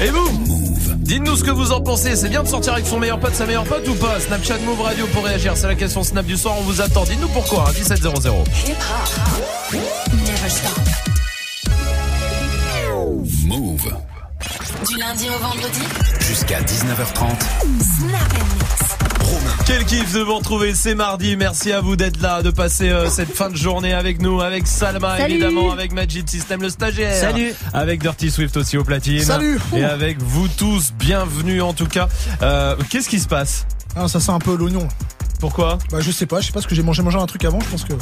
Et vous Dites-nous ce que vous en pensez. C'est bien de sortir avec son meilleur pote, sa meilleure pote ou pas Snapchat Move Radio pour réagir. C'est la question Snap du soir. On vous attend. Dites-nous pourquoi. 1700. Move. Du lundi au vendredi. Jusqu'à 19h30. Snap Quel kiff de vous retrouver, c'est mardi. Merci à vous d'être là, de passer euh, cette fin de journée avec nous, avec Salma Salut. évidemment, avec Magic System le stagiaire. Salut. Avec Dirty Swift aussi au platine. Salut. Et avec vous tous, bienvenue en tout cas. Euh, Qu'est-ce qui se passe? Ah, ça sent un peu l'oignon. Pourquoi? Bah, je sais pas, je sais pas ce que j'ai mangé, mangé un truc avant, je pense que.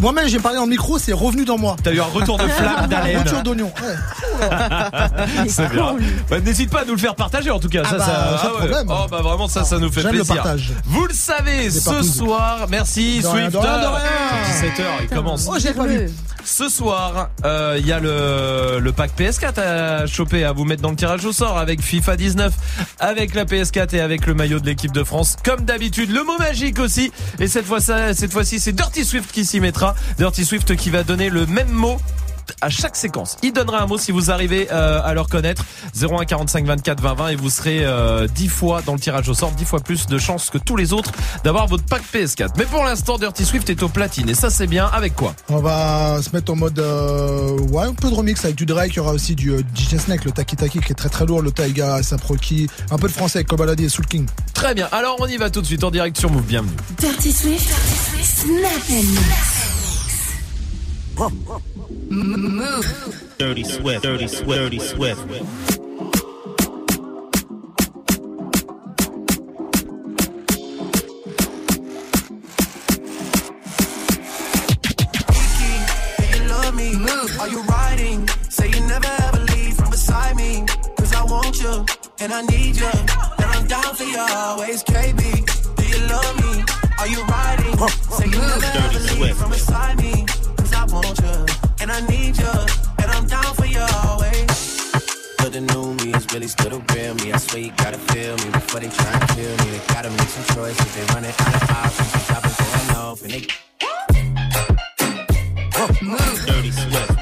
Moi-même, j'ai parlé le micro, c'est revenu dans moi. T'as eu un retour de flamme d'haleine. Retour d'oignon. Ouais. C'est bien. Bah, N'hésite pas à nous le faire partager en tout cas. Ah ça, bah, ça, problème. Oh bah vraiment ça, ça nous fait le plaisir. partage. Vous le savez, ce soir, merci Swift. de rien, de rien. 17h, il commence. Oh, j'ai pas vu. Ce soir, euh, il y a le, le pack PS4 à choper, à vous mettre dans le tirage au sort avec FIFA 19, avec la PS4 et avec le maillot de l'équipe de France. Comme d'habitude, le mot magique aussi. Et cette fois, ça, cette fois-ci, c'est Dirty Swift qui s'y mettra. Dirty Swift qui va donner le même mot à chaque séquence. Il donnera un mot si vous arrivez euh, à le reconnaître. 01 45 24 20 20 et vous serez euh, 10 fois dans le tirage au sort, 10 fois plus de chances que tous les autres d'avoir votre pack PS4. Mais pour l'instant, Dirty Swift est au platine et ça c'est bien. Avec quoi? On va se mettre en mode euh, ouais un peu de remix avec du Drake. Il y aura aussi du euh, DJ Snake, le Taki Taki qui est très très lourd, le Taiga, Saproki, un peu de français avec Kobaladi et Soul King. Très bien. Alors on y va tout de suite en direct sur Move. Bienvenue. Dirty Swift. Snap Mix. Move. Dirty Swift, Dirty Swift, Dirty Swift. you love me? Are you riding? Say you never ever leave from beside me. Cause I want you and I need you. And I'm down for you always, KB. Do you love me? Are you riding? Say you never ever leave from beside me. Cause I want you and I need you. And I'm down for you always. But the new me is really still the real me. I swear you gotta feel me before they try and kill me. They gotta make some choices. They running out of options. They shopping going off and they Dirty Swift.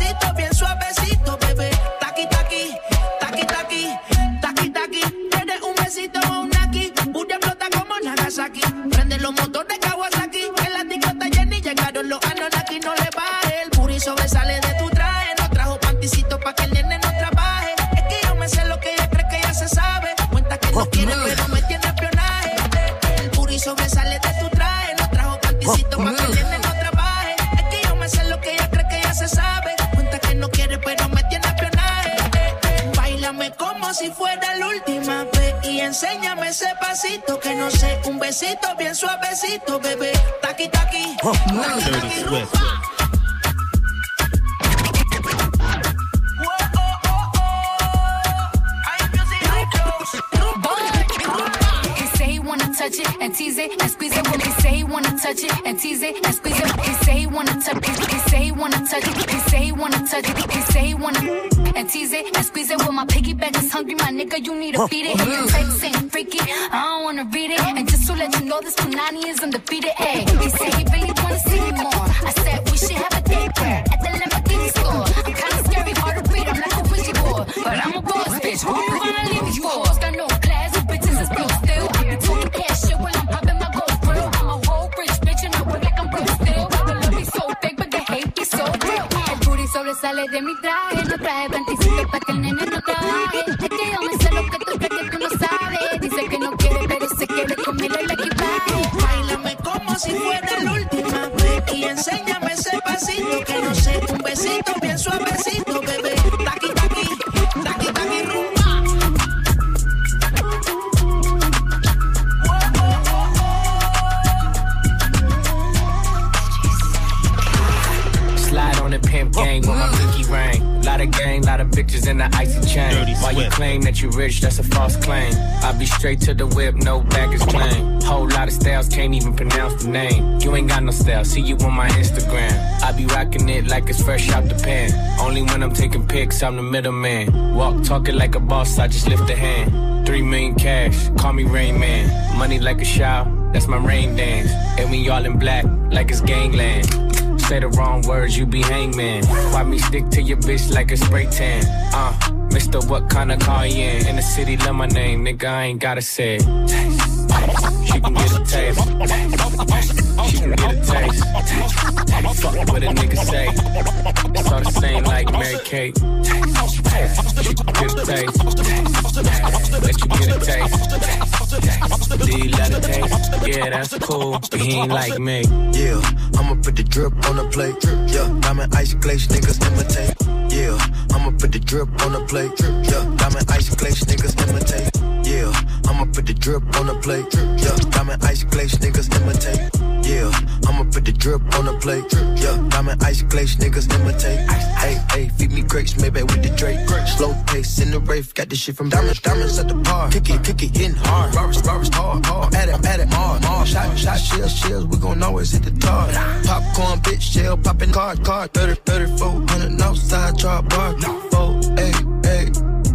ese que no sé, un besito bien suavecito, bebé. Taqui taqui, taqui taqui rumba. Whoa, oh, oh, oh. Hay music, hay flows. Rumba, rumba. He say he wanna touch it and tease it and squeeze it. When he say he wanna touch it and tease it and squeeze it. He say he wanna touch it. He say he wanna touch it. He say he wanna touch it. He say he wanna and tease it and squeeze it. When my hungry, my nigga, you need to feed it. And your text ain't freaky, I don't wanna read it. And just to let you know, this Punani is undefeated. Hey, he said he really wanna see me more. I said we should have a date at the Lamborghini store. I'm kinda scary, hard to read. I'm like a witchy boy, but I'm a boss bitch. Who you gonna leave me for? Got no class, you bitches is broke still. I be talking cash shit when I'm popping my gold grill. I'm a whole rich bitch and I work like I'm broke still. The love be so fake, but the hate be so real. El booty sobresale de mi traje, no traje panticito pa' que el nene no trabaje. Straight to the whip, no baggage claim. Whole lot of styles, can't even pronounce the name. You ain't got no style, see you on my Instagram. I be rocking it like it's fresh out the pan. Only when I'm taking pics, I'm the middleman. Walk talking like a boss, I just lift a hand. Three million cash, call me Rain Man. Money like a shower, that's my rain dance. And we all in black, like it's gangland. Say the wrong words, you be hangman. Why me stick to your bitch like a spray tan? Uh, Mister, what kind of car you in? In the city, love my name, nigga, I ain't gotta say it. She can get a taste. She can get a taste. Fuck what a nigga say. It's all the same like Mary Kate. She can get a taste. Let you get a taste? Yeah, that's cool, but he ain't like me. Yeah, I'ma put the drip on the plate. Yeah, diamond ice glaze, niggas imitate. I'ma put the drip on the plate. Yeah, diamond ice glaze, niggas imitate. Yeah, I'ma put the drip on the plate. Yeah, diamond ice glaze, niggas imitate. Yeah, I'ma put the drip on the plate. Yeah, diamond ice glaze, niggas imitate. Hey, hey, feed me grapes, maybe with the Drake. Slow pace in the rave, got this shit from diamonds, diamonds at the bar. Kick it, kick it, hitting hard. Robbers, robbers, hard, hard. At it, at it, hard, hard. Shot, shot, shells, shells, we gon' always hit the tar. Popcorn, bitch, shell, popping card, card. 30, 34, 100 outside, drop bar. Four, hey, hey.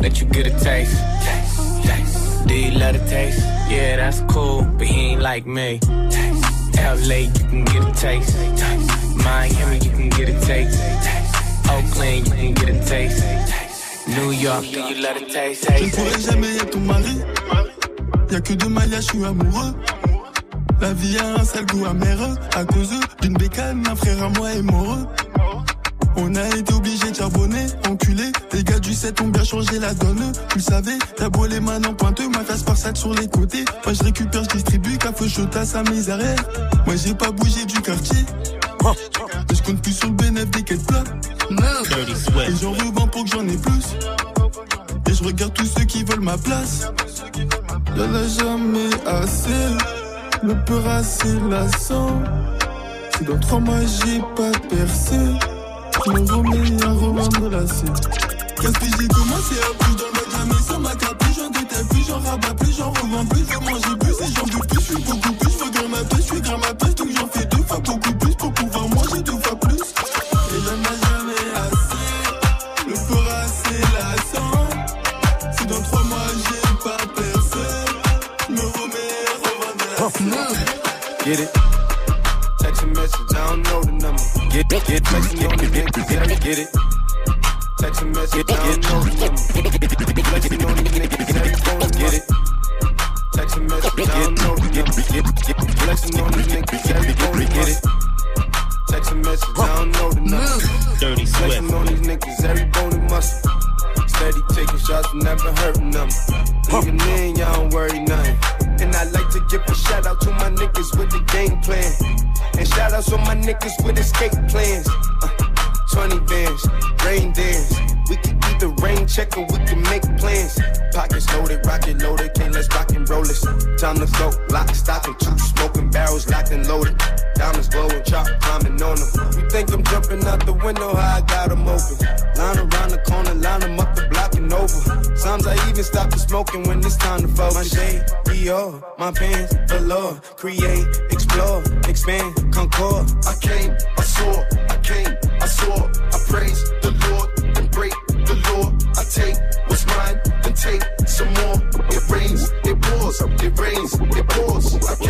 Let you get a taste. Do you let it taste? Yeah, that's cool, but he ain't like me. LA, you can get a taste. Miami, you can get a taste. Oakland, you can get a taste. New York, do you let it taste? Je ne pourrai jamais être ton mari. Y'a que de Maya, je suis amoureux. La vie a un sale goût amer à cause d'une bécane, un frère à moi est mort. On a été obligé de charbonner, enculé. Les gars du 7 ont bien changé la donne. Tu le savais, t'as beau les mains en pointeux, ma face par sac sur les côtés. Moi je récupère, je distribue, café à sa misère. Moi j'ai pas bougé du quartier. Et je compte plus sur le bénéfice des quêtes plats. Et j'en revends pour que j'en ai plus. Et je regarde tous ceux qui veulent ma place. Y'en a jamais assez. Le peur assez lassant. Si dans trois mois j'ai pas percé, je me remets à revendre la scène. Qu'est-ce que j'ai commencé à plus dans le jamais sans ma capuche, j'en détaille plus, j'en rabats plus, j'en revends plus, je mange plus et j'en veux plus, je suis beaucoup plus, je veux ma pêche, je suis ma pêche, donc j'en fais deux fois beaucoup plus pour pouvoir manger deux fois plus. Et y'en a jamais assez, le peur assez lassant. Si dans trois mois j'ai pas percé, me remets à revendre la. Get it? Text a message, I don't know. Get get get flexing on the niggas, get get it. Text a message, know the number. Flexing on these niggas, you get it? Text a message, I don't know the number. Get get flexing on these niggas, you gonna get it? Text a message, I don't the number. Dirty Swift. Flexing on these niggas, every bone and muscle. Steady taking shots, never hurting them. Even then, y'all don't worry nothing. And I like to give a shout out to my niggas with the game plan. And shout outs on my niggas with escape plans. Uh, 20 bands, rain dance. We can either rain check or we can make plans. Pockets loaded, rocket loaded, can't let's rock and roll this. Time to go, lock, stock, and two smoking barrels locked and loaded. Diamonds glowing, chop climbing on them. You think I'm jumping out the window, how I got them open. Line around the corner, line them up the block and over. Sometimes I even stop the smoking when it's time to focus. My shade, Dior, my pants, velour. Create, explore, expand, concord. I came, I saw, I came, I saw. I praise the Lord, then break the law. I take what's mine, then take some more. It rains, it pours, it rains, it pours.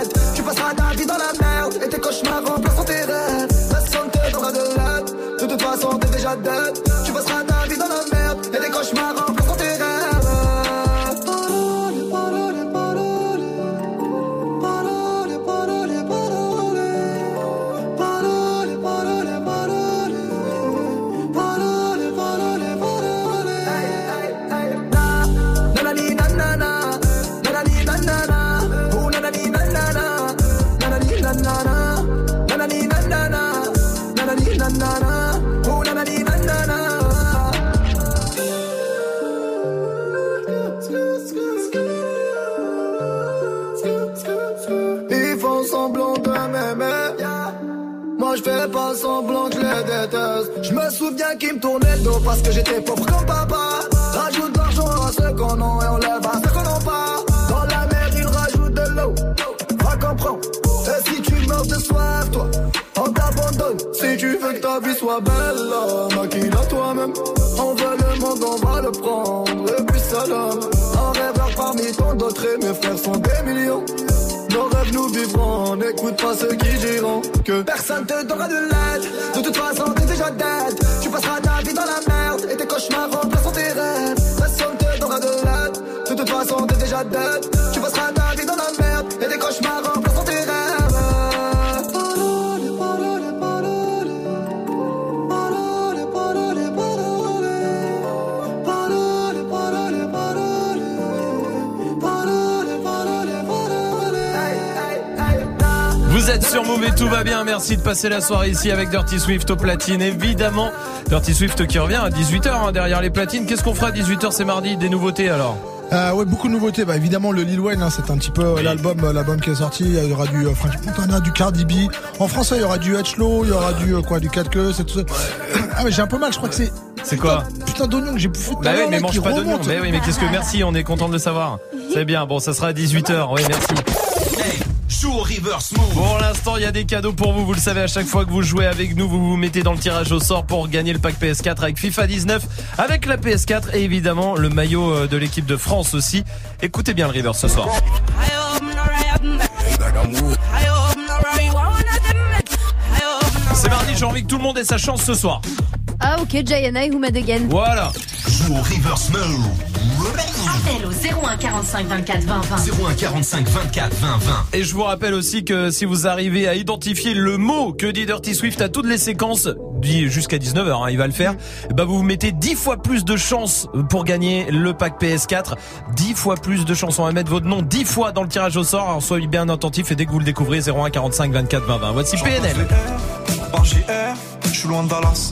façon t'es semblant je les déteste. Je me souviens qu'ils me tournaient le dos parce que j'étais pauvre comme papa. Rajoute de l'argent à ceux qu'on a et on lève à ceux qu'on n'a pas. Dans la mer ils rajoutent de l'eau. Va comprendre. Et si tu meurs de soif, toi, on t'abandonne. Si tu veux que ta vie soit belle, là, maquille-la toi-même. On veut le monde, on va le prendre. Et puis salam. Un rêveur parmi tant d'autres et mes frères sont des millions. Nos rêves nous vivrons, n'écoute pas ceux qui diront que personne te donnera de l'aide. De toute façon, t'es déjà dead. Tu passeras ta vie dans la merde et tes cauchemars remplaceront tes rêves. Personne te donnera de l'aide. De toute façon, t'es déjà dead. Tu passeras ta vie dans la merde et tes cauchemars sur Move et tout va bien. Merci de passer la soirée ici avec Dirty Swift au platine. Évidemment, Dirty Swift qui revient à 18h derrière les platines. Qu'est-ce qu'on fera à 18h C'est mardi. Des nouveautés alors? Euh, ouais, beaucoup de nouveautés. Bah, évidemment, le Lil Wayne, hein, c'est un petit peu euh, l'album, euh, l'album qui est sorti. Il y aura du euh, Frankie Montana, du Cardi B. En français, il y aura du H-Low, il y aura du quoi, du 4 queues, c'est tout ça. Ah, mais j'ai un peu mal. Je crois que c'est. C'est quoi? Putain d'oignon que j'ai bouffé tout Bah oui, mais mange pas d'oignon. Mais oui, mais qu'est-ce que merci, on est content de le savoir. C'est bien. Bon, ça sera à 18h. Oui, merci. Reverse. Pour l'instant, il y a des cadeaux pour vous. Vous le savez, à chaque fois que vous jouez avec nous, vous vous mettez dans le tirage au sort pour gagner le pack PS4 avec FIFA 19, avec la PS4 et évidemment le maillot euh, de l'équipe de France aussi. Écoutez bien le river ce soir. C'est mardi, j'ai envie que tout le monde ait sa chance ce soir. Ah ok, Jayana et Houmad again? Voilà. Joue au reverse move. Appel au 01 45 24 20 20. 01 45 24 20 20. Et je vous rappelle aussi que si vous arrivez à identifier le mot que dit Dirty Swift à toutes les séquences, dit jusqu'à 19h, hein, il va le faire, bah vous vous mettez 10 fois plus de chances pour gagner le pack PS4. 10 fois plus de chances. On va mettre votre nom 10 fois dans le tirage au sort. Alors soyez bien attentifs et dès que vous le découvrez, 01 45 24 20 20. Voici PNL. Je suis loin de Dallas.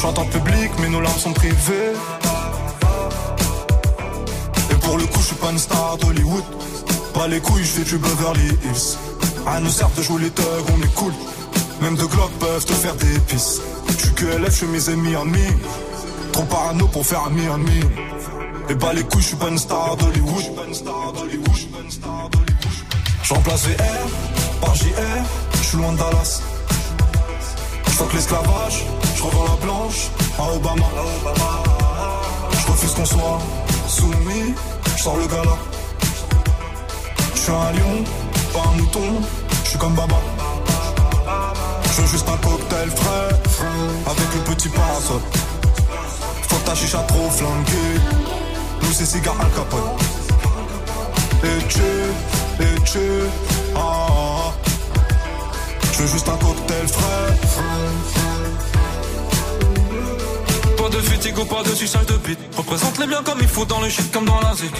Chante en public, mais nos larmes sont privées. Et pour le coup, je suis pas une star d'Hollywood. Pas les couilles, je fais du Beverly Hills. À nous sert de jouer les thugs, on est cool. Même deux glocks peuvent te faire des pisses. Suis que LF, je suis mes ennemis en mi. Trop parano pour faire un mi en mi. Et pas les couilles, je suis pas une star d'Hollywood. Je remplace VR par JR, je suis loin de Dallas. Je fuck l'esclavage, je revends la blanche à Obama. Je refuse qu'on soit soumis, je sors le gala. Je suis un lion, pas un mouton, je suis comme Baba. Je veux juste un cocktail frais, avec le petit parasol. Faut ta chicha trop flanquée, nous c'est cigare Al Capone. Et tu, et tu, ah, ah, ah. Je veux juste un cocktail frais. De fatigue ou pas de suçage de bite. Représente les biens comme il faut dans le shit comme dans la zik.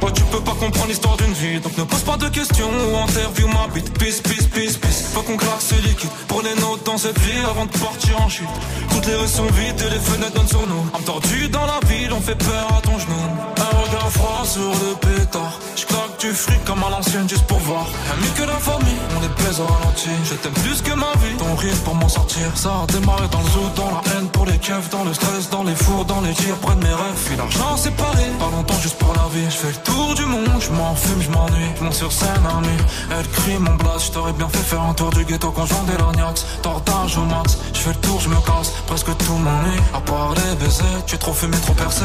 Oh, tu peux pas comprendre l'histoire d'une vie, donc ne pose pas de questions ou interview ma bite. Peace, peace, peace, peace. Faut qu'on claque ce liquide. Prenez notes dans cette vie avant de partir en chute. Toutes les rues sont vides et les fenêtres donnent sur nous. Tordue dans la ville, on fait peur à ton genou. Un regard froid sur le pétard. Je claque du fric comme à l'ancienne juste pour voir. Mieux que la famille, on les baise au ralenti. Je t'aime plus que ma vie, ton rire pour m'en sortir. Ça a démarré dans le zoo, dans la haine pour les keufs, dans le stress, dans les fours, dans les tirs, près de mes rêves. Puis l'argent séparé, pas longtemps juste pour la vie. Je fais le tour du monde, je fume, je m'ennuie. Je sur scène à nuit, elle crie mon blast. Je t'aurais bien fait faire un tour du ghetto conjoint des lorgnax. Tortage au max, je fais le tour, je me casse. Presque tout m'ennuie, à part les baisers. Tu es trop fumé, trop percé.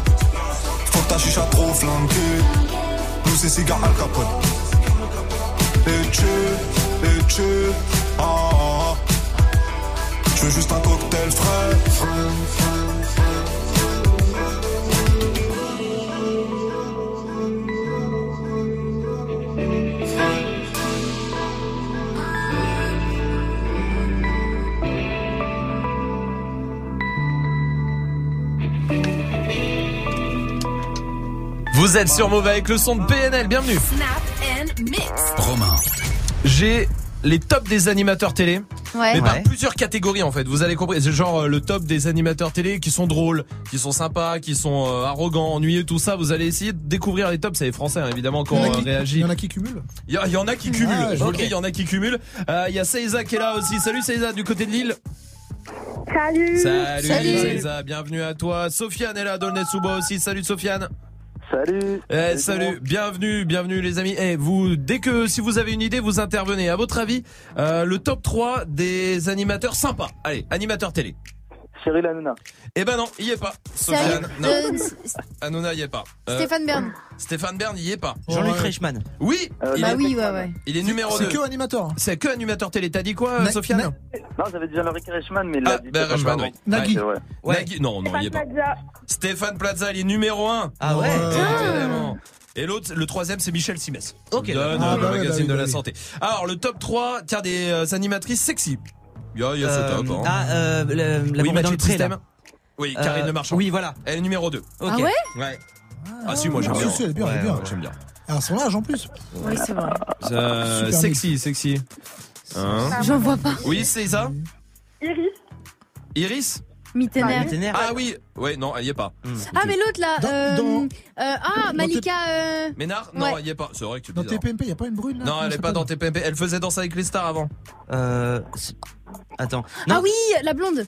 Faut que ta chicha trop flanquée, nous c'est cigare Al Capone. Et tu, et tu, ah, ah, ah. Veux juste un cocktail frais. Vous êtes sur Move avec le son de PNL, bienvenue. Snap and mix. Romain. J'ai les tops des animateurs télé. Ouais. Mais par Ouais. plusieurs catégories en fait, vous allez comprendre. C'est genre euh, le top des animateurs télé qui sont drôles, qui sont sympas, qui sont euh, arrogants, ennuyeux, tout ça. Vous allez essayer de découvrir les tops. C'est les Français hein, évidemment quand on réagit. Il y en a qui cumulent. Il y, en a qui cumulent. Ah, ok. il y en a qui cumulent. Euh, Il y a Seiza qui est là aussi. Salut Seiza du côté de Lille. Salut. Salut, Salut. Seiza, bienvenue à toi. Sofiane est là, Dolnetsuba aussi. Salut Sofiane. Salut. Eh, salut, bienvenue, bienvenue les amis. Eh, vous, dès que si vous avez une idée, vous intervenez. À votre avis, euh, le top 3 des animateurs sympas. Allez, animateurs télé. Cyril Hanouna. Eh ben non, il y est pas. Sofiane, non. Euh, Hanouna, il y est pas. Euh, Stéphane Bern. Stéphane Bern, il y est pas. Jean-Luc Reichmann. Oui. il Bah est- oui, ouais, ouais. Il est numéro C'est 2. que animateur. C'est que animateur télé. T'as dit quoi, Na- Sofiane Na- Non, j'avais déjà Jean-Luc Reichmann, mais il l'a Ah, dit. ben Reichmann, oui. Nagui. Ouais. Ouais. Nagui, non, non, il y est pas. Stéphane Plaza, il est numéro 1. Ah ouais. Évidemment. Et l'autre, le troisième, c'est Michel Simès. Ok, donne euh, le Ah, bah magazine bah de la bah santé. Alors, le top 3, tiens, des euh, animatrices sexy. Il y a, il y a ce top. hein. Ah, euh, le- la oui, bombe dans Magic le pré, là. System. Oui, Karine Euh, Le Marchand. Oui, voilà. Elle est numéro 2. Ok. Ah ouais Ouais. Ah, si, moi j'aime Ah, bien. si, si, elle est bien, elle est bien. ouais, J'aime bien. À son âge en plus. Oui, c'est vrai. Euh, Super sexy, sexy. Hein J'en vois pas. oui, c'est ça Iris. Iris Mittener. Mittener. Ah oui. Ouais, non, elle y est pas. Hmm. Ah, mais l'autre là. Dans- euh, dans- euh, ah, Malika. euh, Ménard Non, Ouais. elle y est pas. C'est vrai que tu Dans. TPMP, il n'y a pas une brune là Non, elle est pas dans TPMP. Elle faisait danser avec les stars avant. Euh, Attends. Non. Ah oui, la blonde.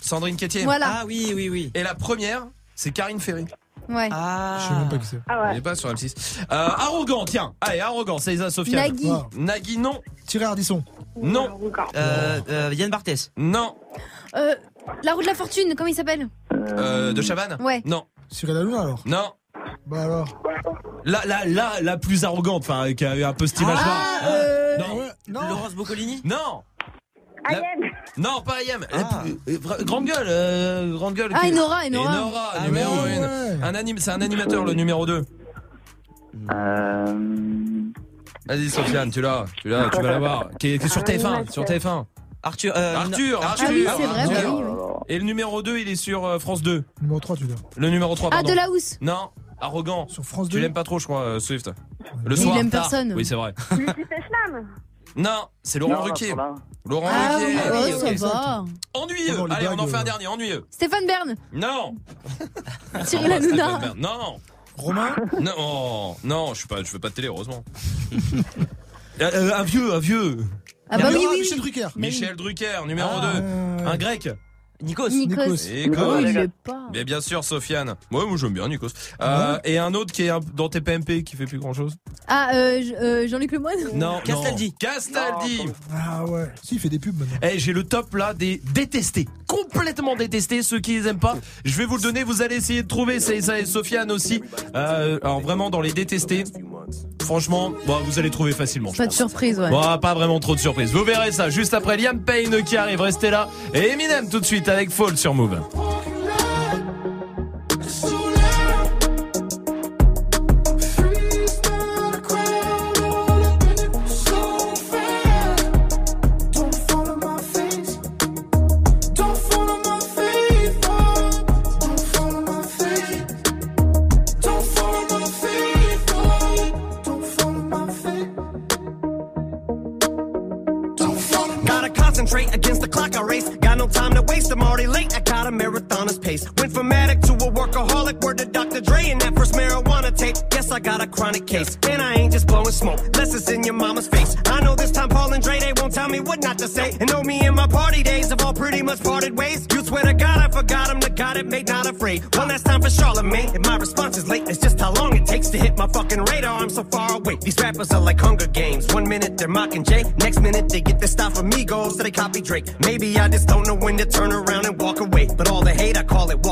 Sandrine Quétier. Voilà. Ah oui, oui, oui. Et la première, c'est Karine Ferry. Ouais. Ah. Je sais même pas qui c'est. Ah Elle est pas sur M6. Euh, arrogant, tiens. Allez, arrogant, c'est Isa Sofiane. Nagui. Ah. Nagui, non. Thierry Ardisson. Non. Euh, euh, Yann Barthès. Non. Euh, la roue de la fortune, comment il s'appelle Euh, de Chavannes Ouais. Non. Cyril Hanouna alors. Non. Bah alors. La, la, la, la plus arrogante, enfin, qui a eu un peu cette image-là. Ah, euh, Non. Ouais, non. Laurence Boccolini. Non. La- Non, pas Ayem. La Ah. plus- euh, vra- grande gueule, euh, grande gueule. Ah, qui- Enora, Enora. Enora, Ah numéro ouais. 1. Ouais. Un anim, c'est un animateur, le numéro 2. Euh... Vas-y, Sofiane, tu l'as, tu l'as, tu vas l'avoir. Qui est, qui est sur TF1, sur TF1. Arthur. euh, Arthur, non, Arthur. Ah oui, c'est vrai, Arthur. bah oui, oui. Et le numéro 2, il est sur euh, France 2. Numéro 3, tu l'as. Le numéro 3, Ah, pardon. de la housse. Non, arrogant. Sur France 2. Tu l'aimes pas trop, je crois, euh, Swift. Le Mais soir. il aime tard. personne. Oui, c'est vrai. Lucie. Non, c'est Laurent Non, Ruquier. Laurent Ah, Ruquier. ouais, Oui, ok. ça va. Ennuyeux. Oh, les Allez, on en blagues, fait un euh. dernier, ennuyeux. Stéphane Bern. Non. Cyril Ah, Hanouna. Non. Romain. Non, oh, non, je suis pas, je fais pas de télé, heureusement. Euh, euh, un vieux, un vieux. Ah bah oui, oui, Michel. Drucker. Michel Drucker, numéro Ah, 2. euh, Un grec. Nikos. Nikos. Nikos. Oh, il est pas. Mais bien sûr, Sofiane. Moi, moi j'aime bien Nikos. Euh, et un autre qui est un- dans tes PMP qui fait plus grand chose. Ah, euh, euh, Jean-Luc Lemoyne Non, Castaldi. non. Castaldi. Ah ouais. Si, il fait des pubs maintenant. Eh, j'ai le top là des détestés. Complètement détestés, ceux qui les aiment pas. Je vais vous le donner, vous allez essayer de trouver. C'est ça et Sofiane aussi. Euh, alors vraiment dans les détestés. Franchement, bon, vous allez trouver facilement. Pas de surprise, ouais. Bon, pas vraiment trop de surprises. Vous verrez ça juste après Liam Payne qui arrive. Restez là. Et Eminem tout de suite avec Fall sur Move. I got a chronic case. And I ain't just blowing smoke, less in your mama's face. I know this time Paul and Dre, they won't tell me what not to say. And know me in my party days have all pretty much parted ways. You swear to God I forgot him, the God it made not afraid. One last time for Charlemagne. If my response is late, it's just how long it takes to hit my fucking radar. I'm so far away. These rappers are like Hunger Games. One minute they're mocking Jay, next minute they get their stuff from Migos, so they copy Drake. Maybe I just don't know when to turn around and walk away. But all the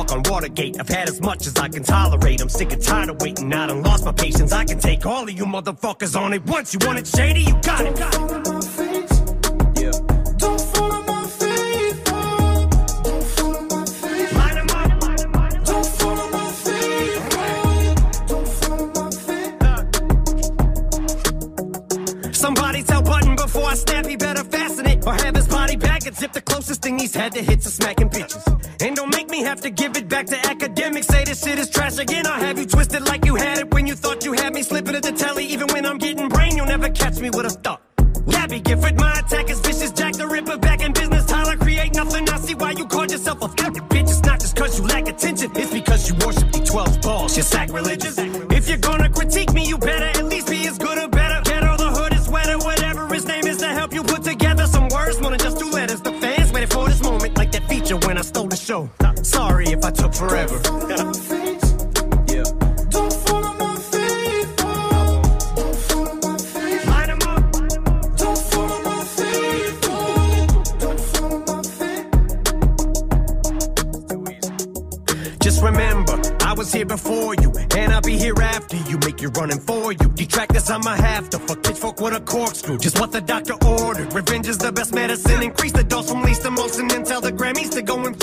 walk on Watergate. I've had as much as I can tolerate. I'm sick and tired of waiting. Out. I done lost my patience. I can take all of you motherfuckers on it once. You want it shady? You got it. Tell Button before I snap, he better fasten it. Or have his body back and zip the closest thing he's had to hits are smacking bitches. And don't make me have to give it back to academics. Say this shit is trash again. I'll have you twisted like you had it when you thought you had me slipping at the telly. Even when I'm getting brain, you'll never catch me with a thought. Gabby Gifford, my attack is vicious. Jack the Ripper back in business. Tyler, create nothing. I see why you called yourself a fucking bitch. It's not just cause you lack attention, it's because you worship the 12 balls. You're sacrilegious. If you're gonna critique me, you better show. Sorry if I took forever. yeah. Don't follow my. Don't follow my face. Line 'em up. Don't follow my face. Don't follow my. Just remember, I was here before you, and I'll be here after you. Make you running for you. Detractors, I'ma have to fuck pitchfork with a corkscrew. Just what the doctor ordered. Revenge is the best medicine. Increase the dose from least to most, and then tell the Grammys to go and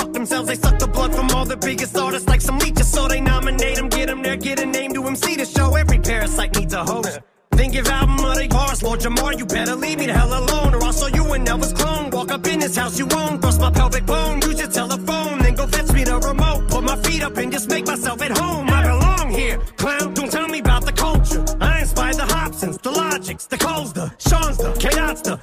biggest artists like some leeches, so they nominate them, get them there, get a name to MC to show. Every parasite needs a host. Then give album of the bars, Lord Jamar, you better leave me the hell alone, or I'll show you an Elvis clone. Walk up in this house you own, bust my pelvic bone, use your telephone, then go fetch me the remote. Put my feet up and just make myself at home. I belong here, clown. Don't tell me about the culture. I inspired the Hobsons, the Logics, the Coles, the Sean's, the Chaos, the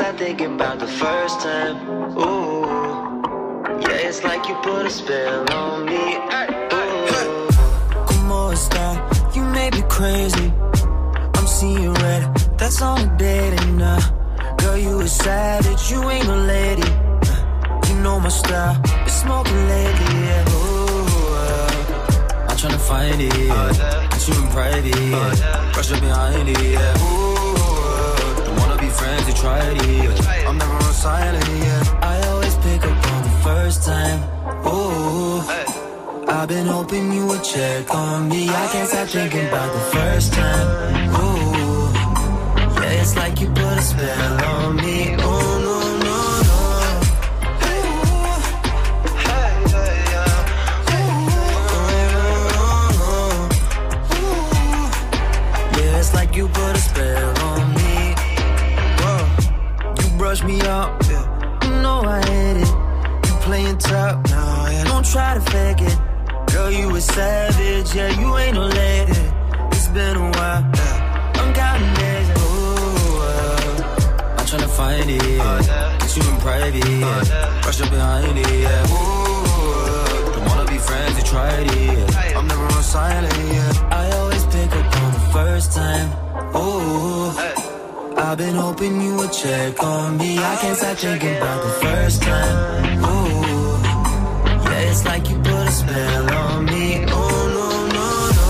me. I think about the first time. Ooh, yeah, it's like you put a spell on me. Ooh. Como? You may be crazy. I'm seeing red. That's on a date and uh, girl, you a savage. You ain't a lady. You know my style. Been smoking lately, yeah. Ooh, uh, I'm trying to find it, yeah. Get you in private, yeah. Rush up behind it, yeah. Ooh, tried it, yeah. I'm never on silent, yeah. I always pick up on the first time. Ooh, I've been hoping you would check on me. I can't stop thinking about the first time. Ooh, yeah, it's like you put a spell on me. Ooh, me up, yeah. You know I hate it. You playing tough, no, yeah. Don't try to fake it. Girl, you a savage, yeah, you ain't no lady. It's been a while, yeah. I'm counting days, ooh, uh, I'm tryna find it, yeah. Get you in private, yeah. Rush up behind it, yeah. Ooh, don't wanna be friends, you tried it, yeah. I'm never on silent, yeah. I always pick up on the first time, ooh. I've been hoping you would check on me. I can't stop thinking about the first time, ooh. Yeah, it's like you put a spell on me. Oh no, no, no.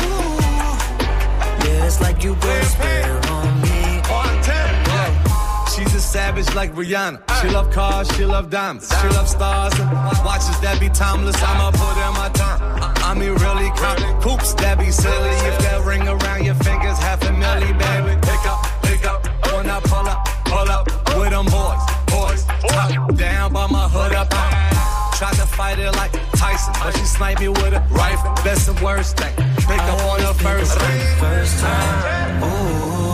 Ooh, Yeah, it's like you put a spell on me. She's a savage like Rihanna. She love cars, she love diamonds, she love stars and watches that be timeless. I'ma put in my time. I, mean, really count coops that be silly. If that ring around your fingers, half a milli, baby. Pick up, pick up when I pull up, pull up with them boys, boys. Top down by my hood up. I Tried to fight it like Tyson, but she sniped me with a rifle. That's the worst thing. Pick up on the first. First time, ooh.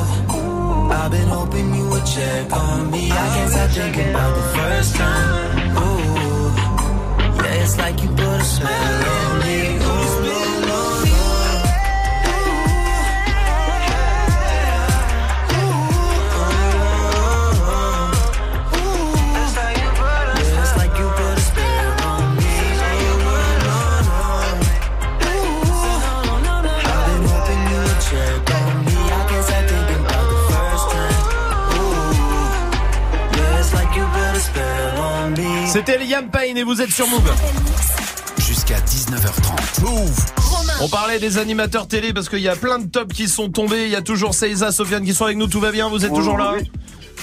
I've been hoping you would check on me. I can't stop thinking about the first time. Ooh, yeah, it's like you put a spell on C'était Liam Payne et vous êtes sur Move. Jusqu'à 19h30. Move. On parlait des animateurs télé parce qu'il y a plein de tops qui sont tombés. Il y a toujours Seiza, Sofiane qui sont avec nous. Tout va bien? Vous êtes toujours là?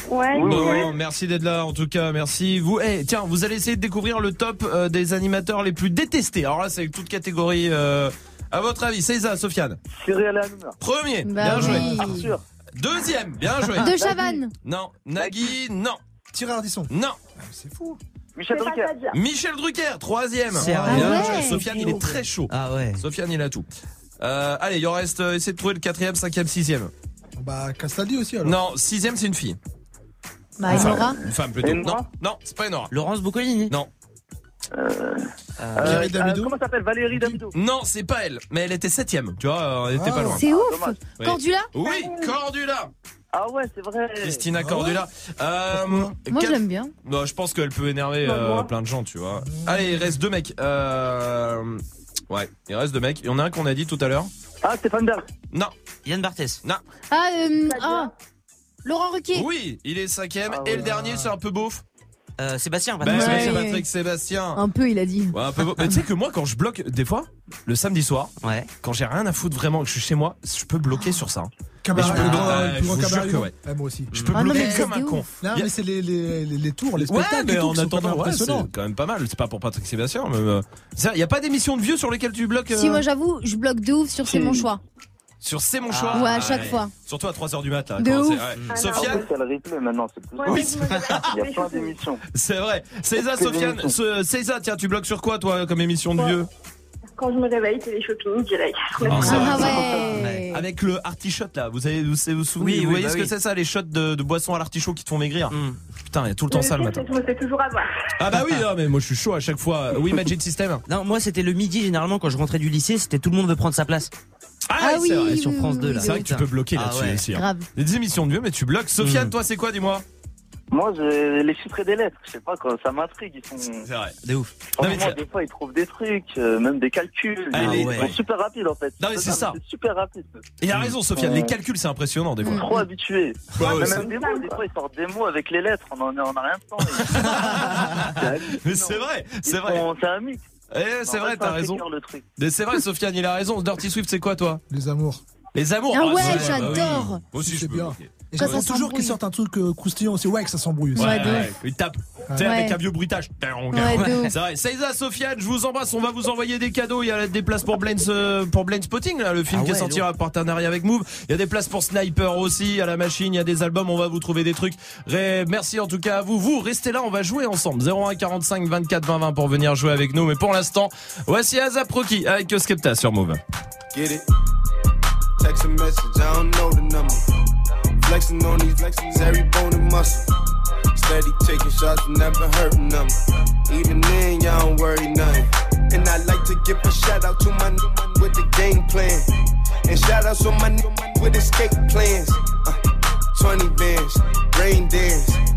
Ouais. Bon, merci d'être là en tout cas, merci. Vous, eh, tiens, vous allez essayer de découvrir le top euh, des animateurs les plus détestés. Alors là, c'est avec toute catégorie. euh, à votre avis, Seiza, Sofiane Cyril Hanouna. Premier, Bah bien joué. oui. Arthur. Deuxième, bien joué. De Chavannes. Non, Nagui, non. Thierry Ardisson. Non. C'est fou. Michel Drucker. Michel Drucker, troisième. Sérieux Ah ouais. Sofiane, il est très chaud. Ah ouais. Sofiane, il a tout. Euh, allez, il en reste. euh, essayez de trouver le quatrième, cinquième, sixième. Bah, Castaldi aussi alors. Non, sixième, c'est une fille. Bah, Nora. Une femme plutôt. Et Non, Nora non, c'est pas Nora. Laurence Boccolini Non, Euh, Thierry euh, Damido. comment s'appelle? Valérie Damido. non, c'est pas elle. Mais elle était septième. Tu vois, euh, elle était Ah. pas loin. C'est ouf. dommage. Oui. Cordula? Oui, Cordula. Ah ouais, c'est vrai. Christina Ah ouais Cordula. Euh, Moi, l'aime bien. Non, je pense qu'elle peut énerver Bah, euh, plein de gens, tu vois. Allez, il reste deux mecs. Euh... Ouais, il reste deux mecs. Il y en a un qu'on a dit tout à l'heure. Ah, Stéphane Bern. Non, Yann Barthès. non. Ah, euh, ah. Laurent Ruquier. Oui, il est cinquième. Ah Et ouais. le dernier, c'est un peu beauf. Euh, Sébastien. Patrick oui, Sébastien. Patrick Sébastien. Un peu, il a dit. Ouais, un peu beauf. Mais tu sais que moi, quand je bloque, des fois, le samedi soir, Ouais. quand j'ai rien à foutre vraiment, que je suis chez moi, je peux bloquer sur ça. Cabaret, Mais je peux- Ah, je vous jure que ouais. Ouais, moi aussi. Je peux Ah bloquer mais comme un ouf. con. Non, mais c'est les, les, les, les tours, les Ouais, spectacles mais et tout en attendant, ouais, c'est quand même pas mal. C'est pas pour Patrick Sébastien, mais euh, il y a pas d'émission de vieux sur lesquelles tu bloques Si, moi, j'avoue, je bloque de ouf sur C'est mon choix. Sur C'est mon choix. Ouais, à chaque fois. Surtout à 3h du matin. De quand ouf. c'est- ouais. En Sofiane, c'est le replay maintenant, c'est plus. Oui, Il y a plein d'émissions. c'est vrai. César, Que Sofiane, César, tiens, tu bloques sur quoi toi comme émission de vieux Quand je me réveille, télé-shopping direct. Ah, c'est Ah vrai. ouais. Avec le artichot là, vous avez vous, vous, vous souvenez, Oui, vous oui, voyez bah ce que oui. c'est ça, les shots de, de boissons à l'artichaut qui te font maigrir Hmm. Putain, il y a tout le temps ça le matin. Je me fais toujours avoir. Ah bah oui, non, mais moi je suis chaud à chaque fois. Oui, Magic System. Non, moi c'était le midi généralement quand je rentrais du lycée, c'était tout le monde veut prendre sa place. Ah c'est oui, vrai. oui, sur France oui, 2 oui, là. C'est vrai que tu peux bloquer Ah là-dessus ouais. aussi. hein. Grave. Des émissions de vieux, mais tu bloques. Sofiane, Mm. toi, c'est quoi, dis-moi Moi, les chiffres et des lettres. Je sais pas, quoi, ça m'intrigue. Ils sont. C'est vrai. De ouf. Non, mais des fois, ils trouvent des trucs, euh, même des calculs. Ah, Ils ouais. sont super rapides en fait. Non, mais c'est ça. C'est super rapide. Et il a raison, Sofiane, les calculs, c'est impressionnant des fois. Trop habitués. Ouais, ouais, Mais c'est- même des mots, des fois, ils sortent des mots avec les lettres. On en on a rien de temps. Mais c'est vrai, c'est vrai. C'est un mix. Eh, c'est vrai, t'as raison. c'est vrai, Sofiane, il a raison. Dirty Swift, c'est quoi, toi? Les amours. Les amours? Ah ouais, c'est- j'adore. bah oui. Moi aussi, Si, je peux. Et j'attends toujours qu'ils sortent un truc euh, croustillant aussi. Ouais, que ça s'embrouille aussi. Ouais, tape. Ouais. Tu sais, avec un vieux bruitage. C'est vrai. Seiza, Sofiane, je vous embrasse. On va vous envoyer des cadeaux. Il y a des places pour Blind, euh, pour Spotting, là, le film Ah qui est ouais, sorti en partenariat avec Move. Il y a des places pour Sniper aussi, à la machine. Il y a des albums. On va vous trouver des trucs. Ré- Merci en tout cas à vous. Vous, restez là. On va jouer ensemble. 01 45 24 20 20 pour venir jouer avec nous. Mais pour l'instant, voici Azap Rocky avec Skepta sur Move. Get it? Text a message, I don't know the number. Flexing on these flexings, every bone and muscle. Steady taking shots, never hurting them. Even then, y'all don't worry nothing. And I like to give a shout out to my n- with the game plan. And shout outs to my n- with escape plans. Uh, 20 bands, rain dance.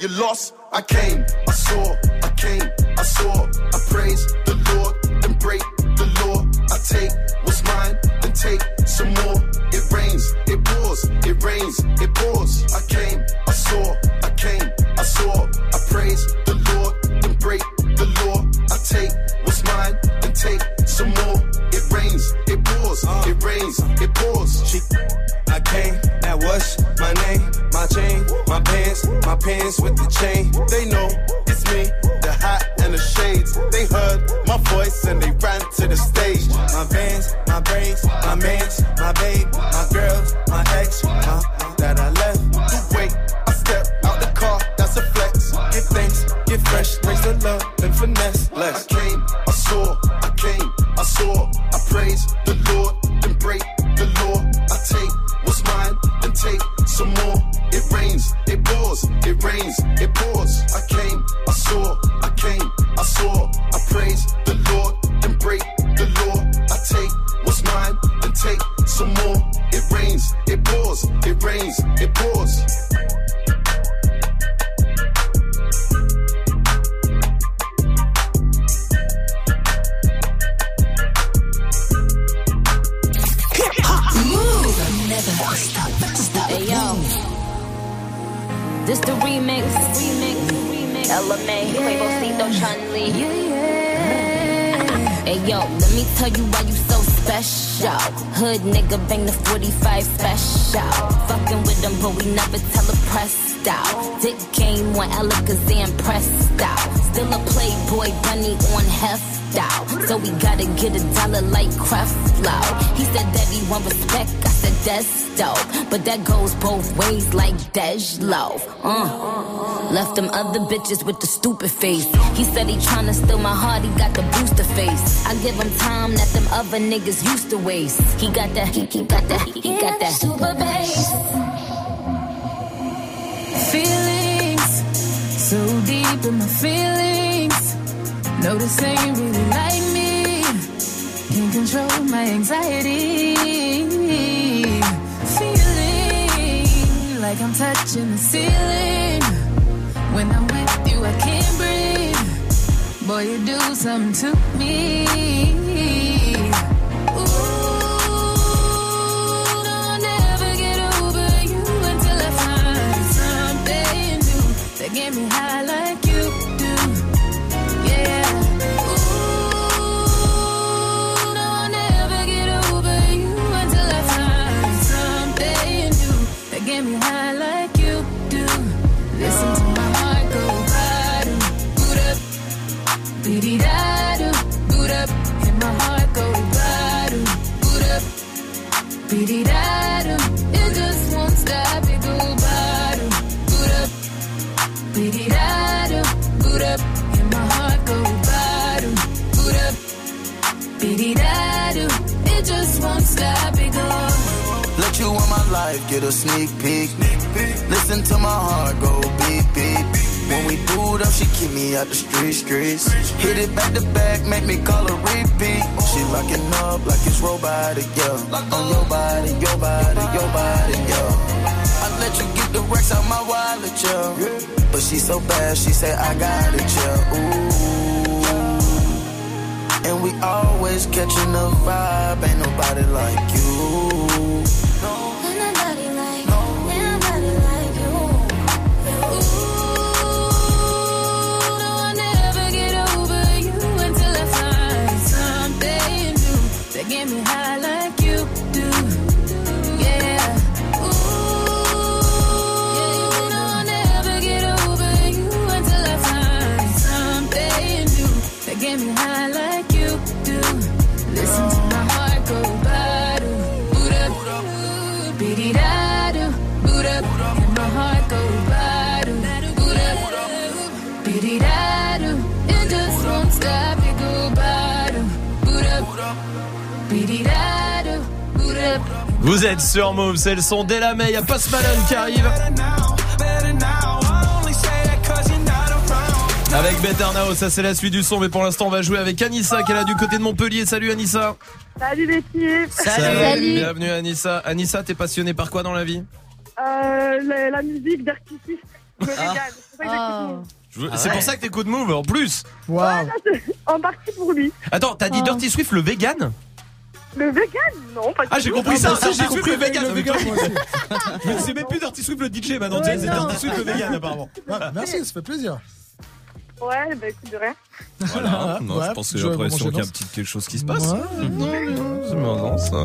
you lost. I came, I saw, pants, with the chain. They know it's me, the hat and the shades. They heard my voice and they ran to the stage. My vans, my braids, my mans, my babe, my girls, my ex, my, Loaf. Uh. Left them other bitches with the stupid face. He said he tryna steal my heart, he got the booster face. I give him time that them other niggas used to waste. He got that, he, he got that, he got that super bass. Feelings so deep in my feelings. Notice they ain't really like me. Can't control my anxiety. Like I'm touching the ceiling. When I'm with you, I can't breathe. Boy, you do something to me. Ooh, get over you until I find something new get me high a sneak peek. Listen to my heart go beep beep. When we boot up, she keep me out the street streets. Hit it back to back, make me call her repeat. She locking up like it's robotic, yeah. On your body, your body, your body, yeah. I let you get the racks out my wallet, yeah. But she so bad, she say I got it, yeah. Ooh. And we always catching the vibe, ain't nobody like you. me how Vous êtes sur Move, c'est le son dès la mai, y a Post Malone qui arrive. Avec Better Now, ça c'est la suite du son, mais pour l'instant on va jouer avec Anissa qui est là du côté de Montpellier. Salut Anissa. Salut les filles. Bienvenue Anissa. Anissa, t'es passionnée par quoi dans la vie? Euh, la, la musique d'artiste. Le vegan, c'est pour ça que j'écoute Je veux- C'est pour ça que t'écoutes Move en plus. Move. Ouais, là, c'est en partie pour lui. Attends, t'as dit Dirty Swift le vegan? Le vegan Non, pas du Ah j'ai tout. compris ça, Ah, ça bah, j'ai compris le vegan. le vegan, moi aussi. Mais c'est même plus Dirty Swift le DJ maintenant, Ouais, c'est non. Dirty Swift le vegan apparemment. Merci, ça fait plaisir. Ouais, bah écoute de rien. Voilà, non, Ouais, je pense que je j'ai vais l'impression qu'il y a un petit quelque chose qui se passe. Ouais. Non, c'est marrant ça.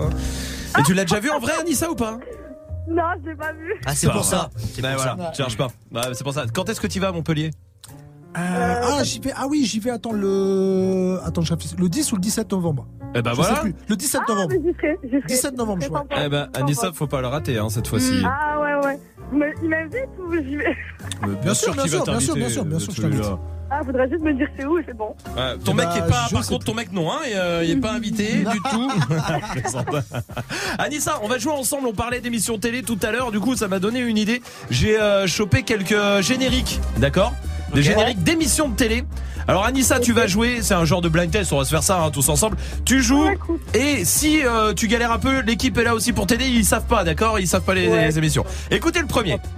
Et tu l'as déjà vu en vrai Anissa ou pas Non, je l'ai pas vu. Ah, c'est pour ça. Bah voilà, cherches pas. Bah, c'est pour ça. Quand est-ce que tu vas à Montpellier? Euh, ah, j'y vais. Ah oui, j'y vais. Attends le. Attends. Le 10 ou le 17 novembre. Eh ben Je voilà. sais plus. Le 17 Ah, novembre. j'y serai, j'y serai. 17 novembre, je crois. Eh ben Anissa, faut pas le rater hein, cette fois-ci. Ah ouais, ouais. Mais il m'invite ou j'y vais Bien sûr, bien sûr, bien sûr, bien sûr, bien sûr, je celui-là. t'invite. Ah, faudrait juste me dire c'est où et c'est bon. Ouais, ton Eh mec bah, est pas, je par contre ton mec non, hein, et, euh, il est pas invité du tout. Anissa, on va jouer ensemble. On parlait d'émissions télé tout à l'heure. Du coup, ça m'a donné une idée. J'ai euh, chopé quelques génériques, d'accord? Des génériques d'émissions de télé. Alors Anissa, tu vas jouer. C'est un genre de blind test. On va se faire ça hein, tous ensemble. Tu joues et si euh, tu galères un peu, l'équipe est là aussi pour t'aider. Ils savent pas, d'accord? Ils savent pas les, Ouais. les émissions. Écoutez le premier.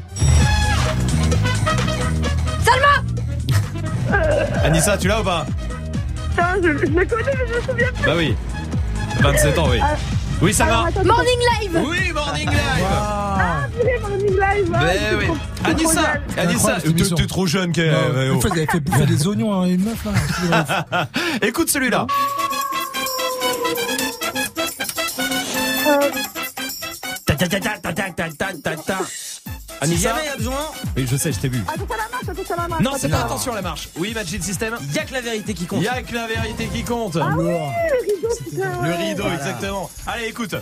Anissa, tu l'as ou pas? Putain, je, je connais, mais je me souviens plus. Bah oui. 27 ans, oui. Oui, ça Alors, va. attends, Morning Live Oui, Morning Live. Ah, purée, Morning Live. ah, Ben oui. trop Anissa. Anissa, t'es t'es trop jeune qu'elle. Non, ouais, Une oh. fois, ils avaient fait bouffer des oignons à une meuf là. Écoute celui-là. Euh, Ta ta ta ta ta ta ta ta ta ta. Si Anissa jamais il y a besoin, Oui, je sais, je t'ai vu. Attention à la marche, attention à la marche. Non, c'est pas attention à la marche. Oui, Magic System. il y a que la vérité qui compte. Il y a que la vérité qui compte. Ah oui, le rideau, putain. Le rideau, exactement. Allez, écoute.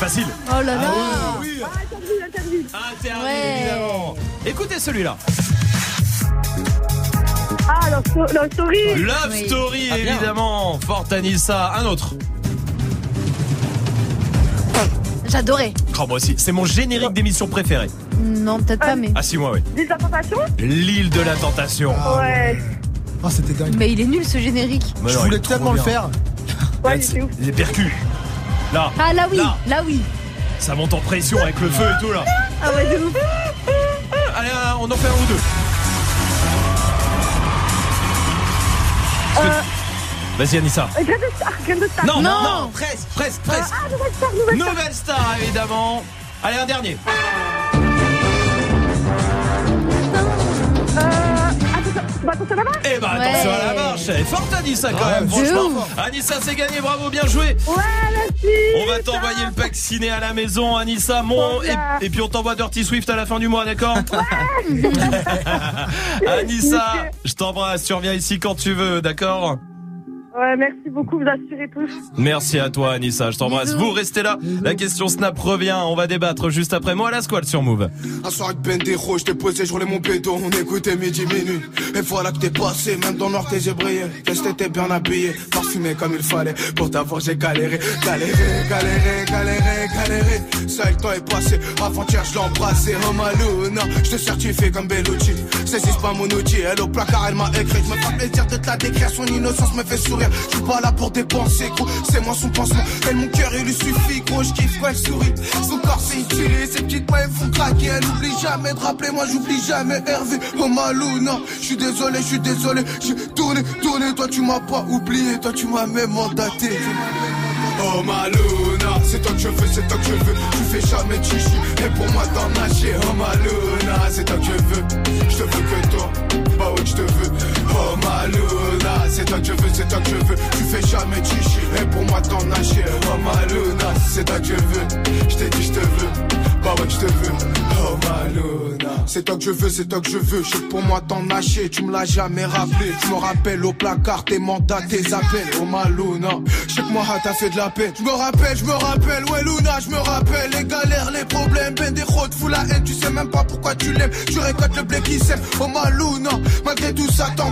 Facile. Oh là là Oui. Ah, interdit, interdit. Interdit, Ouais. évidemment. Écoutez celui-là. Ah, Love Sto- Love Story. Love Oui. Story, Ah, évidemment. Fort Anissa. Un autre. J'adorais. Oh, moi aussi. C'est mon générique d'émission préférée. Non, peut-être pas, mais. Ah, si, moi, oui. L'île de la tentation L'île de la tentation. Ouais. Ah, c'était dingue. Mais il est nul ce générique. Mais Je non, voulais est tellement le faire. Ouais, il était ouf. Les percus. Là. Ah là oui, Là. là oui. Ça monte en pression avec le feu et tout là. Ah ouais, de ouf. Allez, euh, on en fait un ou deux. Vas-y Anissa. Euh, Star, Grain de Star. Non, non, Non. non, presque, presque, presque. Ah, Nouvelle Star, Nouvelle Star. Nouvelle star évidemment. Allez, un dernier. Euh, attention, bah, attention à la marche. Eh ben attention à la marche. Elle est forte Anissa quand Ah, même, franchement. ouf. Anissa c'est gagné, bravo, bien joué. Ouais, merci. On va t'envoyer le pack ciné à la maison, Anissa. Mon, et, et puis on t'envoie Dirty Swift à la fin du mois, d'accord Anissa, je t'embrasse, tu reviens ici quand tu veux, d'accord Ouais, merci beaucoup, vous assurez tous. Merci à toi Anissa, je t'embrasse. Vous restez là. La question Snap revient. On va débattre juste après moi à la squad sur Move. Un soir avec Bendero, je t'ai posé, je roulais mon béton, on écoutait midi minuit. Et voilà que t'es passé, même dans l'or tes yeux brillaient. Qu'est-ce que t'étais bien habillé, parfumé comme il fallait. Pour t'avoir j'ai galéré, galéré, galéré, galéré, galéré. Ça le temps est passé, avant-hier je l'ai embrassé. Oh Maluna, je te certifie comme Bellucci. Saisis pas mon outil, elle au placard elle m'a écrit. Je me fais plaisir de te la décrire, son innocence me fait sourire. Je suis pas là pour dépenser, gros, c'est moi son pansement. Elle mon cœur il lui suffit, gros, je kiffe quand elle sourit. Son corps c'est utile, ses petites mains elles font craquer. Elle oublie jamais de rappeler, moi j'oublie jamais Hervé. Oh Maluna, je suis désolé, je suis désolé. J'ai tourné, tourné, toi tu m'as pas oublié, toi tu m'as même mandaté. Oh Maluna, c'est toi que je veux, c'est toi que je veux. Tu fais jamais de chichi, et pour moi t'en nager. Oh Maluna, c'est toi que je veux. Je te veux que toi, bah ouais je te veux. Oh Maluna, c'est toi que je veux, c'est toi que je veux. Tu fais jamais chichi, et pour moi t'en nager. Oh Maluna, c'est toi que je veux. Je t'ai dit je te veux, bah ouais je te veux. Oh Maluna, c'est toi que je veux, c'est toi que je veux. Je pour moi t'en nager, tu me l'as jamais rappelé. Tu me rappelles au placard tes mandats, tes appels. Oh Maluna, je sais que moi t'as fait de la peine. Je me rappelle, je me rappelle, ouais Luna, je me rappelle les galères, les problèmes, ben des routes, fous la haine, tu sais même pas pourquoi tu l'aimes. Tu récoltes le blé qui sème, oh Maluna, malgré tout ça t'es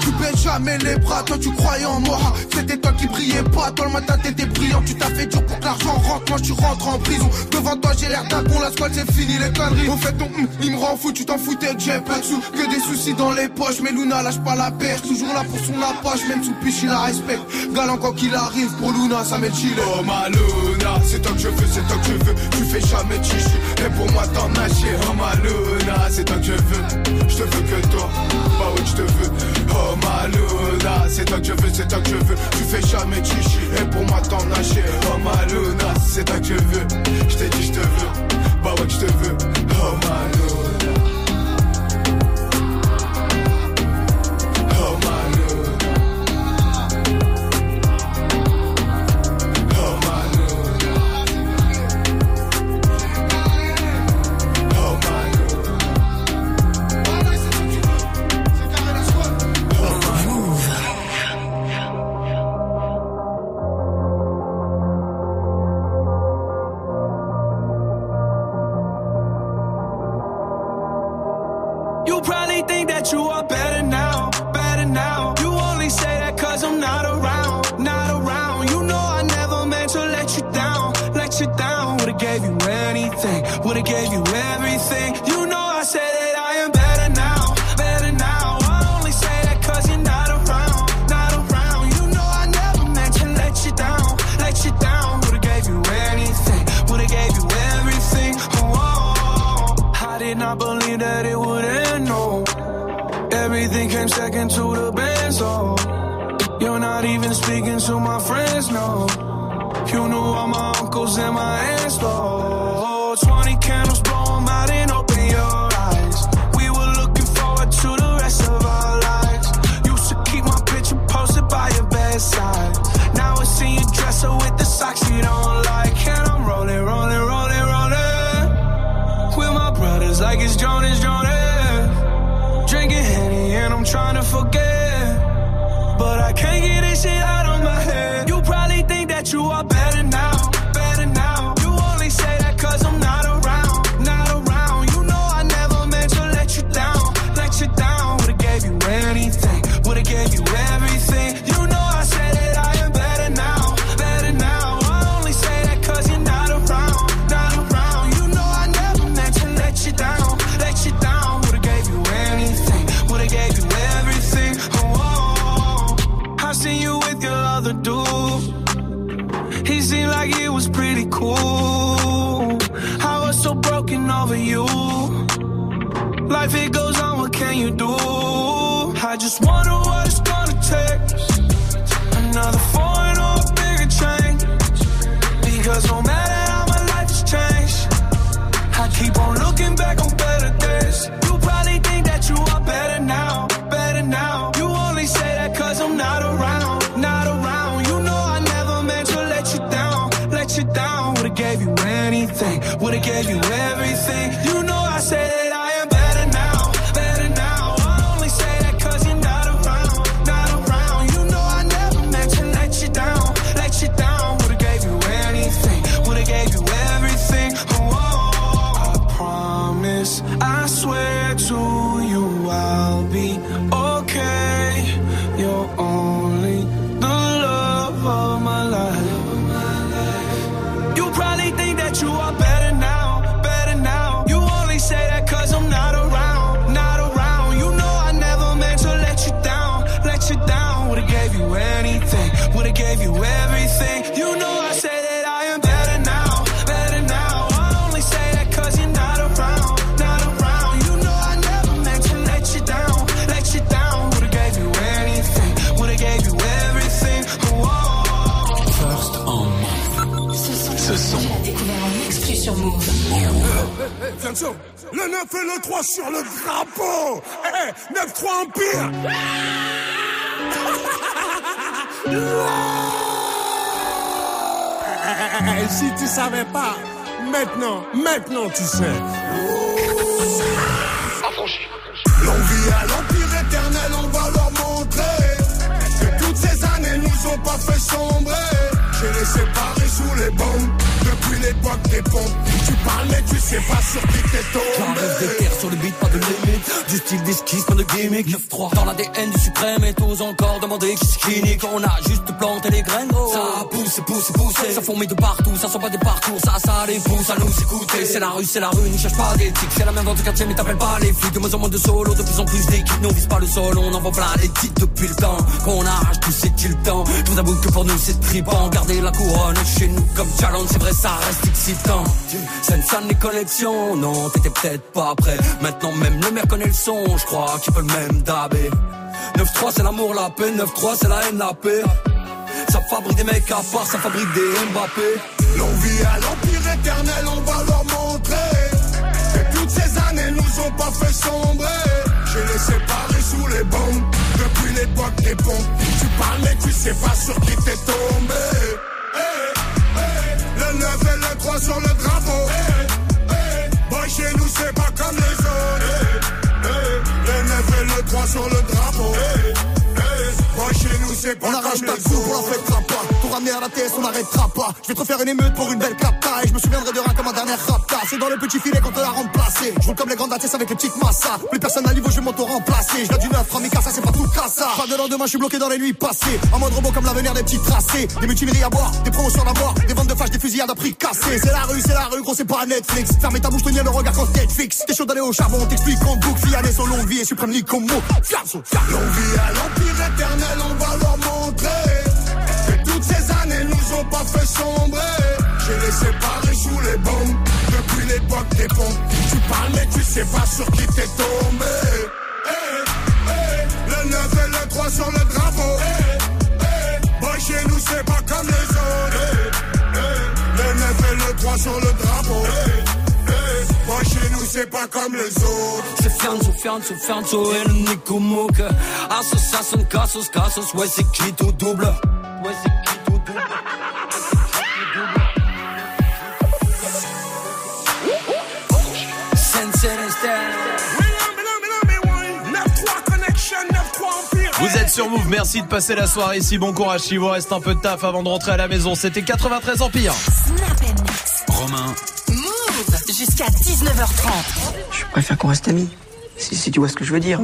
Tu baisses jamais les bras, toi tu croyais en moi. C'était toi qui brillais pas, toi le matin t'étais brillant. Tu t'as fait dur pour que l'argent rentre, moi tu rentres en prison. Devant toi j'ai l'air d'un con, la squad c'est fini les conneries. Au fait ton hum, il me rend fou, tu t'en foutais que j'ai pas de sous, que des soucis dans les poches. Mais Luna lâche pas la perche, toujours là pour son apache, même sous piche il la respecte. Galant quand qu'il arrive, pour Luna ça met gilet. Oh ma Luna, c'est toi que je veux, c'est toi que je veux. Tu fais jamais chichi, et pour moi t'en nager. Oh ma Luna, c'est toi que je veux. Je te veux que toi, bah oui je te veux. Oh ma Luna, c'est toi que je veux, c'est toi que je veux. Tu fais jamais chichi, et pour moi t'en nager. Oh ma Luna, c'est toi que je veux. Je t'ai dit je te veux, bah ouais je te veux. C'est la rue, c'est la rue, ne cherche pas d'éthique. C'est la même dans ton quartier, mais t'appelles pas les flics. De moins en moins de solo, de plus en plus d'équipes. Nous vise pas le sol, on envoie plein les titres depuis le temps. Qu'on arrache tout, c'est-il le temps. Je vous que pour nous c'est tripant. Garder la couronne chez nous comme challenge, c'est vrai, ça reste excitant. Salle les collections, non, t'étais peut-être pas prêt. Maintenant même le maire connaît le son, je crois qu'il peut le même dabé. 9-3 c'est l'amour, la paix, 9-3 c'est la haine, la paix. Ça fabrique des mecs à part, ça fabrique des Mbappé. L'envie à l'empire éternel, on va leur montrer que toutes ces années nous ont pas fait sombrer. J'ai les séparés sous les bombes depuis l'époque des pompes. Tu parles mais tu sais pas sur qui t'es tombé. Eh, eh, Le 9 et le 3 sur le drapeau. Eh, eh, Boy, chez nous c'est pas comme les autres. Le 9 et le 3 sur le drapeau. Boy, chez nous c'est pas On comme arrache les ta autres. coupe, on la fêtera pas. La TS, on pas. Je vais te refaire une émeute pour une belle capta. Et je me souviendrai de rien comme un dernier rapta. C'est dans le petit filet qu'on te l'a remplacé. Je roule comme les grandes ATS avec les petites massas. Plus personne à niveau, je vais m'auto-remplacer. Je du 9, 3 ça c'est pas tout cassa. Pas de lendemain, je suis bloqué dans les nuits passées. En mode robot comme l'avenir des petits tracés. Des mutineries à boire, des promotions à boire. Des ventes de flash, des fusillades à prix cassé. C'est la rue, c'est la rue, gros, c'est pas Netflix. Fermez ta bouche, tenir le regard quand Netflix. T'es chaud d'aller au charbon, on t'explique en boucle. Fiané, son longue vie et suprême ni comme mot. Fiasso, fiasso. L'envie à l'empire éternel, on va années nous ont pas fait sombrer. J'ai les séparés sous les bombes depuis l'époque des pompes. Tu parles mais tu sais pas sur qui t'es tombé. Eh, eh, Le 9 et le 3 sur le drapeau. Eh, eh, Boy, chez nous c'est pas comme les autres. Le 9 et le 3 sur le drapeau. Boy, chez nous c'est pas comme les autres. C'est Fianzo, Fianzo, Fianzo et le Nico Mouk. Association, Cassos, Cassos, ouais, c'est qui tout double? Ouais, c'est qui tout double? Sur Move, merci de passer la soirée ici. Bon courage, il vous reste un peu de taf avant de rentrer à la maison. C'était 93 Empire. Romain, Move jusqu'à 19h30. Je préfère qu'on reste amis. Si, si tu vois ce que je veux dire.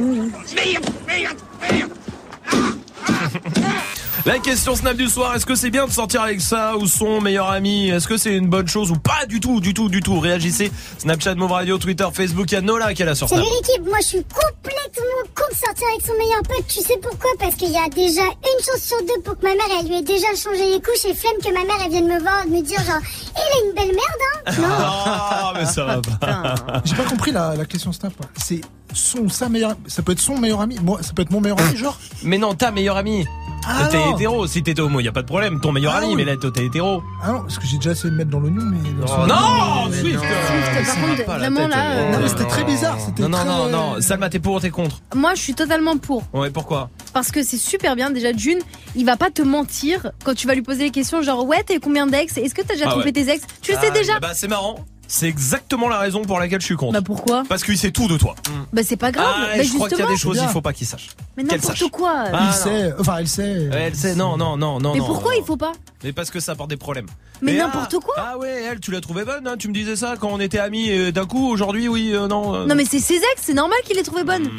La question Snap du soir, est-ce que c'est bien de sortir avec ça ou son meilleur ami? Est-ce que c'est une bonne chose ou pas du tout, du tout, du tout? Réagissez. Snapchat, Move Radio, Twitter, Facebook, il y a Nola qui est là sur Snap. Salut l'équipe, moi je suis complètement contre sortir avec son meilleur pote. Tu sais pourquoi? Parce qu'il y a déjà une chance sur deux pour que ma mère elle lui ait déjà changé les couches et flemme que ma mère elle vienne me voir me dire genre il a une belle merde hein Non. Ah, mais ça va pas. J'ai pas compris la, la question Snap. C'est son, sa meilleure, ça peut être son meilleur ami. Moi, ça peut être mon meilleur ami, genre. Mais non, ta meilleure amie. Ah t'es hétéro, si t'étais homo, y a pas de problème. Ton meilleur Ah ami, oui. mais là, t'es hétéro. Ah non, parce que j'ai déjà essayé de mettre dans l'oignon, mais. Oh, non, mais Swift. par contre, pas vraiment tête, là. euh, Non, mais c'était très bizarre. C'était Non, non, très... non, non. Salma, t'es pour ou t'es contre Moi, je suis totalement pour. Ouais, pourquoi Parce que c'est super bien. Déjà, June, il va pas te mentir quand tu vas lui poser les questions genre, ouais, eu combien d'ex? Est-ce que t'as déjà Ah trompé ouais. tes ex? Tu le sais Ah, déjà Bah, c'est marrant. C'est exactement la raison pour laquelle je suis contre. Bah, pourquoi Parce qu'il sait tout de toi. Bah, c'est pas grave. Ah, Bah, je crois qu'il y a des choses, il faut pas qu'il sache. Mais Qu'elle n'importe quoi. Ah, il non. sait, enfin, elle sait. Elle sait, non, non, non, non. Mais non, pourquoi non. il faut pas Mais parce que ça apporte des problèmes. Mais Et n'importe ah, quoi. Ah ouais, elle, tu l'as trouvée bonne, hein, tu me disais ça quand on était amis, et d'un coup, aujourd'hui, oui, euh, non. euh. Non, mais c'est ses ex, c'est normal qu'il les trouvé bonnes.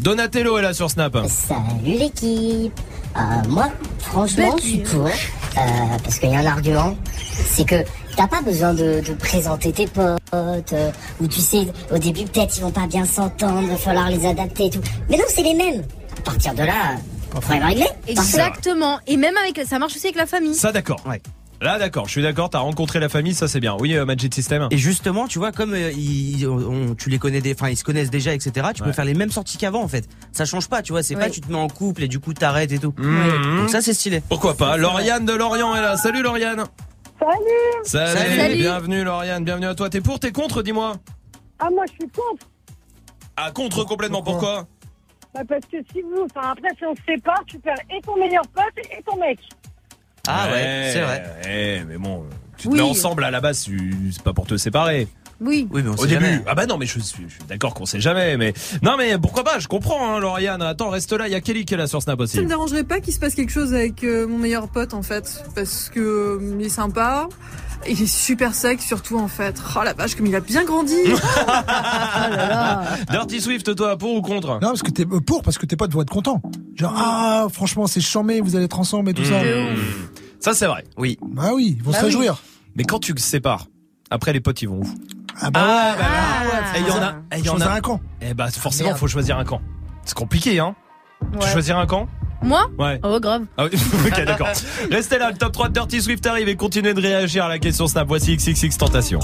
Donatello est là sur Snap. Salut l'équipe. Euh, moi, franchement, je suis pour. euh, parce qu'il y a un argument. C'est que t'as pas besoin de, de présenter tes potes. euh, ou tu sais, au début, peut-être ils vont pas bien s'entendre, va falloir les adapter et tout. Mais non, c'est les mêmes. À partir de là, problème réglé. Exactement. Et même avec, ça marche aussi avec la famille. Ça, d'accord. Là, d'accord, je suis d'accord, t'as rencontré la famille, ça c'est bien. Oui, euh, Magic System. Et justement, tu vois, comme euh, ils, on- tu les connais, enfin ils se connaissent déjà, etc. Tu peux Ouais. faire les mêmes sorties qu'avant en fait. Ça change pas, tu vois. C'est Ouais. pas tu te mets en couple et du coup t'arrêtes et tout. Mhm. Donc ça c'est stylé. Pourquoi pas? Lauriane de Lorient est là. Salut Lauriane. Salut Salut, Salut. bienvenue Lauriane, bienvenue à toi. T'es pour, t'es contre, dis-moi Ah, moi, je suis contre. Ah, contre complètement, pourquoi Bah, parce que si vous. Enfin, après, si on se sépare, tu perds et ton meilleur pote et ton mec. Ah ouais, c'est vrai. Ouais, mais bon, tu te Oui. mets ensemble à la base, tu- c'est pas pour te séparer. Oui. Oui, mais on Au sait début, jamais. ah bah non, mais je suis, je suis d'accord qu'on sait jamais, mais non, mais pourquoi pas Je comprends, hein, Lauriane. Attends, reste là. Il y a Kelly qui est là sur Snap aussi. Ça me dérangerait pas qu'il se passe quelque chose avec euh, mon meilleur pote en fait, parce que euh, il est sympa, il est super sec surtout en fait. Oh la vache comme il a bien grandi. Dirty Swift, toi, pour ou contre? Non, parce que t'es euh, pour, parce que tes potes vont être contents. Genre, ah, franchement, c'est chambé, vous allez être ensemble et tout ça. Mmh. Ça, c'est vrai. Oui. Bah oui, ils vont Bah se oui. réjouir. Mais quand tu te sépares, après les potes, ils vont où? Ah bah ouais. bah là. Et il y en a, et il y en a un camp. Eh bah, forcément, Merde. faut choisir un camp. C'est compliqué, hein Tu Ouais. choisir un camp? Moi? Ouais. Oh, grave. Ah oui, ok, d'accord. Restez là, le top 3 de Dirty Swift arrive et continuez de réagir à la question Snap. Voici XXX Tentation.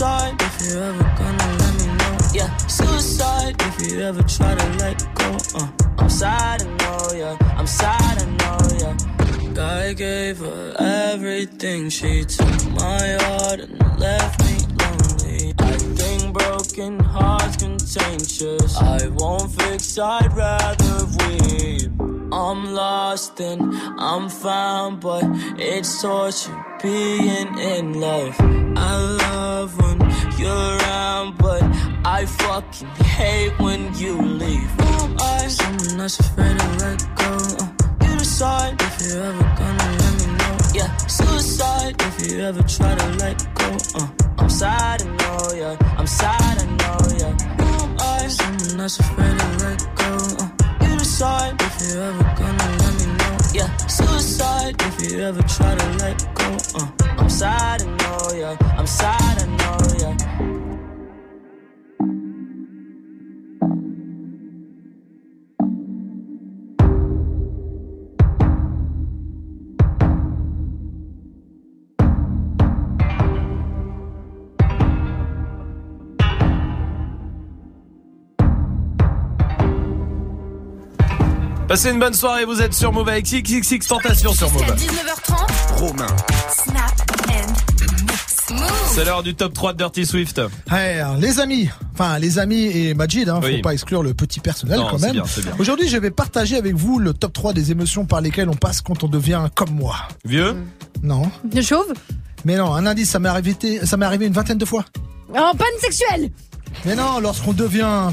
Suicide if you ever gonna let me know. Yeah, suicide if you ever try to let go. Uh, I'm sad, I know, yeah. I'm sad, I know, yeah. I gave her everything. She took my heart and left me lonely. I think broken hearts contagious. I won't fix, I'd rather weep. I'm lost and I'm found, but it's torture being in love. I love when you're around, but I fucking hate when you leave. Who I? Someone that's afraid to let go. Uh, you decide if you're ever gonna let me know. Yeah, suicide if you ever try to let go. Uh, I'm sad, I know, yeah. I'm sad, I know, yeah. Who am I? Someone that's afraid to let go. Uh, you decide if you're ever gonna let me know. Yeah, suicide if you ever try to let go. Uh, I'm sad, I know, yeah. I'm sad, I know, yeah. Passez une bonne soirée, vous êtes sur Move avec XXX Tentation sur Move. 19h30. Romain. Snap and. C'est l'heure du top 3 de Dirty Swift. Ouais, alors, les amis, enfin les amis et Majid, hein, Oui. faut pas exclure le petit personnel Non, quand c'est même. bien, c'est bien. Aujourd'hui, je vais partager avec vous le top 3 des émotions par lesquelles on passe quand on devient comme moi. Vieux Non. De chauve Mais non, un indice, ça m'est arrivé, ça m'est arrivé une vingtaine de fois. En panne sexuelle Mais non, lorsqu'on devient,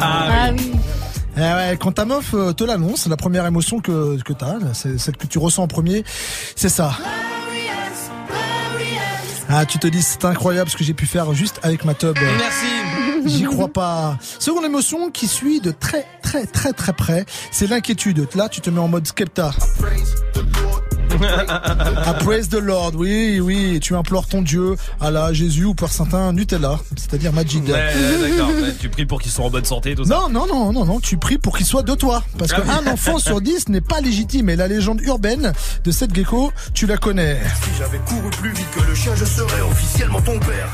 Ah oui. Eh ouais, quand ta meuf te l'annonce, la première émotion que, que t'as, c'est celle que tu ressens en premier, c'est ça. Ah, tu te dis, c'est incroyable ce que j'ai pu faire juste avec ma tub. Merci. J'y crois pas. Seconde émotion qui suit de très, très, très, très près, c'est l'inquiétude. Là, tu te mets en mode skepta. Ah, praise the Lord, oui, oui, tu implores ton Dieu, Allah, Jésus ou Père Saint Nutella, c'est-à-dire Majid. Ouais, d'accord. Tu pries pour qu'ils soient en bonne santé, tout ça. Non, non, non, non, non, tu pries pour qu'il soit de toi. Parce Ah oui. qu'un enfant sur dix n'est pas légitime. Et la légende urbaine de cette gecko, tu la connais. Si j'avais couru plus vite que le chien, je serais officiellement ton père.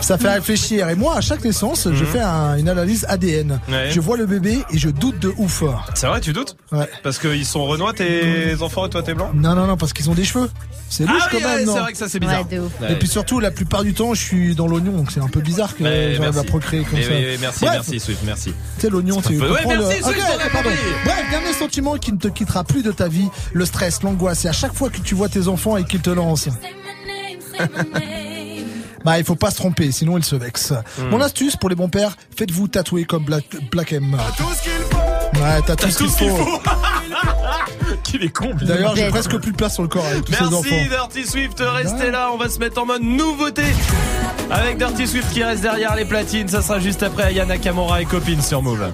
Ça fait réfléchir. Et moi, à chaque naissance, je fais un- une analyse ADN. Mhm. Ouais. Je vois le bébé et je doute de ouf. C'est vrai, tu doutes? Ouais. Parce qu'ils sont renois, tes enfants, et toi, t'es blanc? Non, non, non, parce qu'ils ont des cheveux. C'est louche Ah oui, quand même, ouais, non c'est vrai que ça, c'est bizarre. Ouais. Et puis surtout, la plupart du temps, je suis dans l'oignon, donc c'est un peu bizarre que j'arrive à procréer comme ça. merci, Bref, merci, Swift, merci. Tu sais, l'oignon, C'est Ouais, comprends merci, le... Swift, Ok, on a pardon. Bref, dernier sentiment qui ne te quittera plus de ta vie, le stress, l'angoisse. Et à chaque fois que tu vois tes enfants et qu'ils te lancent. Bah, il faut pas se tromper, sinon ils se vexent. Hmm. Mon astuce pour les bons pères, faites-vous tatouer comme Black, Black M. Ouais, t'as tout ce qu'il faut. Qu'il est con. D'ailleurs, j'ai presque plus de place sur le corps avec tous ces enfants. Merci Dirty Swift, restez là, on va se mettre en mode nouveauté avec Dirty Swift qui reste derrière les platines, ça sera juste après Ayana Kamora et copine sur Move.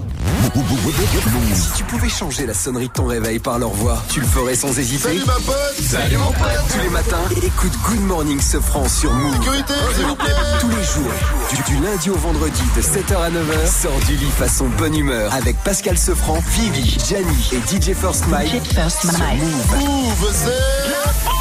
Si tu pouvais changer la sonnerie de ton réveil par leur voix, tu le ferais sans hésiter. Salut ma pote Salut mon pote Tous les matins, écoute Good Morning Sofran sur Move. Sécurité, s'il vous plaît. Tous les jours, du, du lundi au vendredi de 7h à 9h, sors du lit façon bonne humeur avec Pascal Sefranc, Vivi, Gianni et DJ First Mike. sur Move. Move, c'est...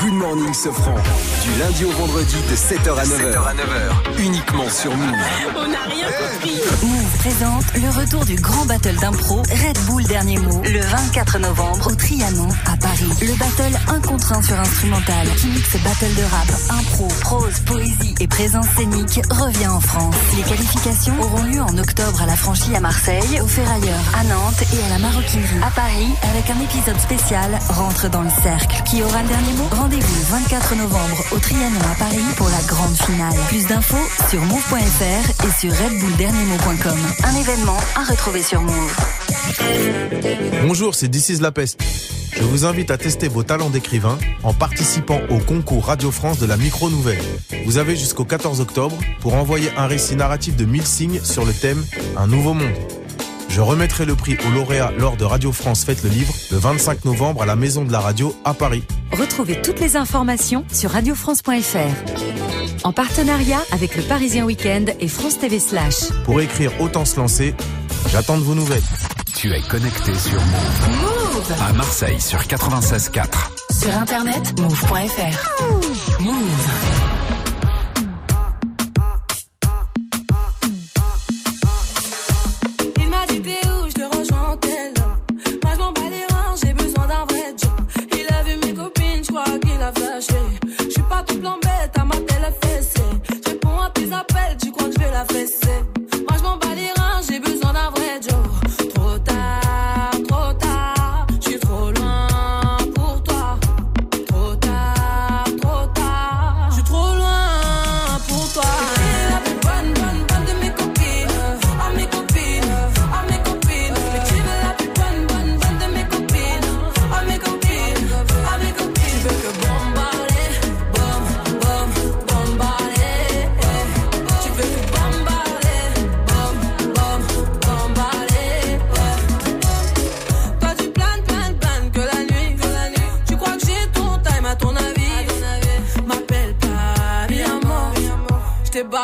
Good Morning Sofran, du lundi au vendredi de 7h à 9h. Uniquement sur Move. On n'a rien compris. Move présente le retour du grand battle d'impro Red Bull Dernier Mot le 24 novembre au Trianon à Paris. Le battle un contre un sur instrumental qui mixe battle de rap, impro, prose, poésie et présence scénique revient en France. Les qualifications auront lieu en octobre à la franchie à Marseille, au Ferrailleur à Nantes et à la Maroquinerie à Paris avec un épisode spécial Rentre dans le cercle. Qui aura le dernier mot? Rendez-vous le 24 novembre au Trianon à Paris pour la grande finale. Plus d'infos sur move.fr et sur redbullderniermot.com. Un événement à retrouver sur Move. Bonjour, c'est This is La Peste. Je vous invite à tester vos talents d'écrivain en participant au concours Radio France de la Micro Nouvelle. Vous avez jusqu'au 14 octobre pour envoyer un récit narratif de 1000 signes sur le thème Un nouveau monde. Je remettrai le prix au lauréat lors de Radio France Fête le Livre le 25 novembre à la Maison de la Radio à Paris. Retrouvez toutes les informations sur radiofrance.fr. En partenariat avec le Parisien Week-end et France TV Slash. Pour écrire Autant se lancer, j'attends de vos nouvelles. Tu es connecté sur Move. Move À Marseille sur 96.4. Sur internet, move.fr. Move. Il Moi je m'en bats les reins, j'ai besoin d'un vrai job Je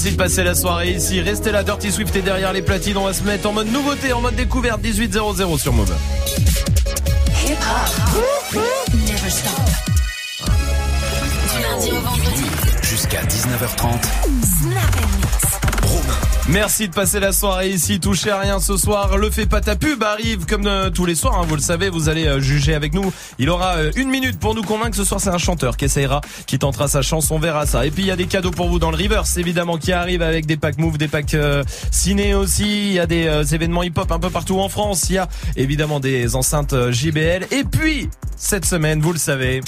Merci de passer la soirée ici. Restez là, Dirty Swift est derrière les platines. On va se mettre en mode nouveauté, en mode découverte 1800 sur Move. Hip hop. Never stop. Du lundi au vendredi. Jusqu'à 19h30. Snap and mix. Merci de passer la soirée ici, touchez à rien ce soir. Le fait pas ta pub arrive comme euh, tous les soirs, hein, vous le savez, vous allez euh, juger avec nous. Il aura euh, une minute pour nous convaincre. Ce soir, c'est un chanteur qui essayera, qui tentera sa chance, on verra ça. Et puis il y a des cadeaux pour vous dans le reverse, évidemment, qui arrivent avec des packs move, des packs euh, ciné aussi. Il y a des euh, événements hip-hop un peu partout en France. Il y a évidemment des enceintes JBL. Et puis cette semaine, vous le savez.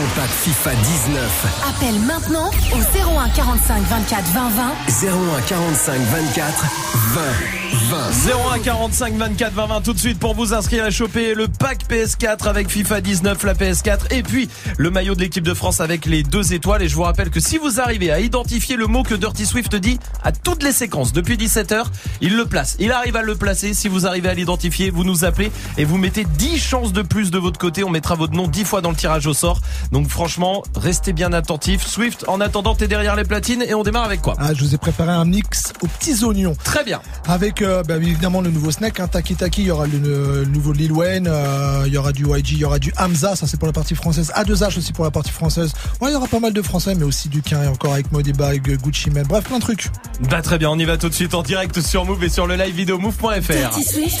Ton pack FIFA 19. Appelle maintenant au 01 45 24 20 20. 01 45 24 20 20. 01 45 24 20 20 tout de suite pour vous inscrire et choper le pack PS4 avec FIFA 19, la PS4 et puis le maillot de l'équipe de France avec les deux étoiles. Et je vous rappelle que si vous arrivez à identifier le mot que Dirty Swift dit à toutes les séquences depuis 17h, il le place. Il arrive à le placer. Si vous arrivez à l'identifier, vous nous appelez et vous mettez 10 chances de plus de votre côté. On mettra votre nom 10 fois dans le tirage au sort. Donc franchement, restez bien attentifs. Swift, en attendant, t'es derrière les platines et on démarre avec quoi? Ah, je vous ai préparé un mix aux petits oignons. Très bien. Avec euh, bah, évidemment le nouveau snack, hein, Taki Taki, il y aura le, le nouveau Lil Wayne, euh, il y aura du YG, il y aura du Hamza, ça c'est pour la partie française, A2H aussi pour la partie française. Ouais, il y aura pas mal de français, mais aussi du Quin et encore avec Modiba, Gucci Mane, bref, plein de trucs. Bah très bien, on y va tout de suite en direct sur Move et sur le live vidéo move.fr. Dirty Swift,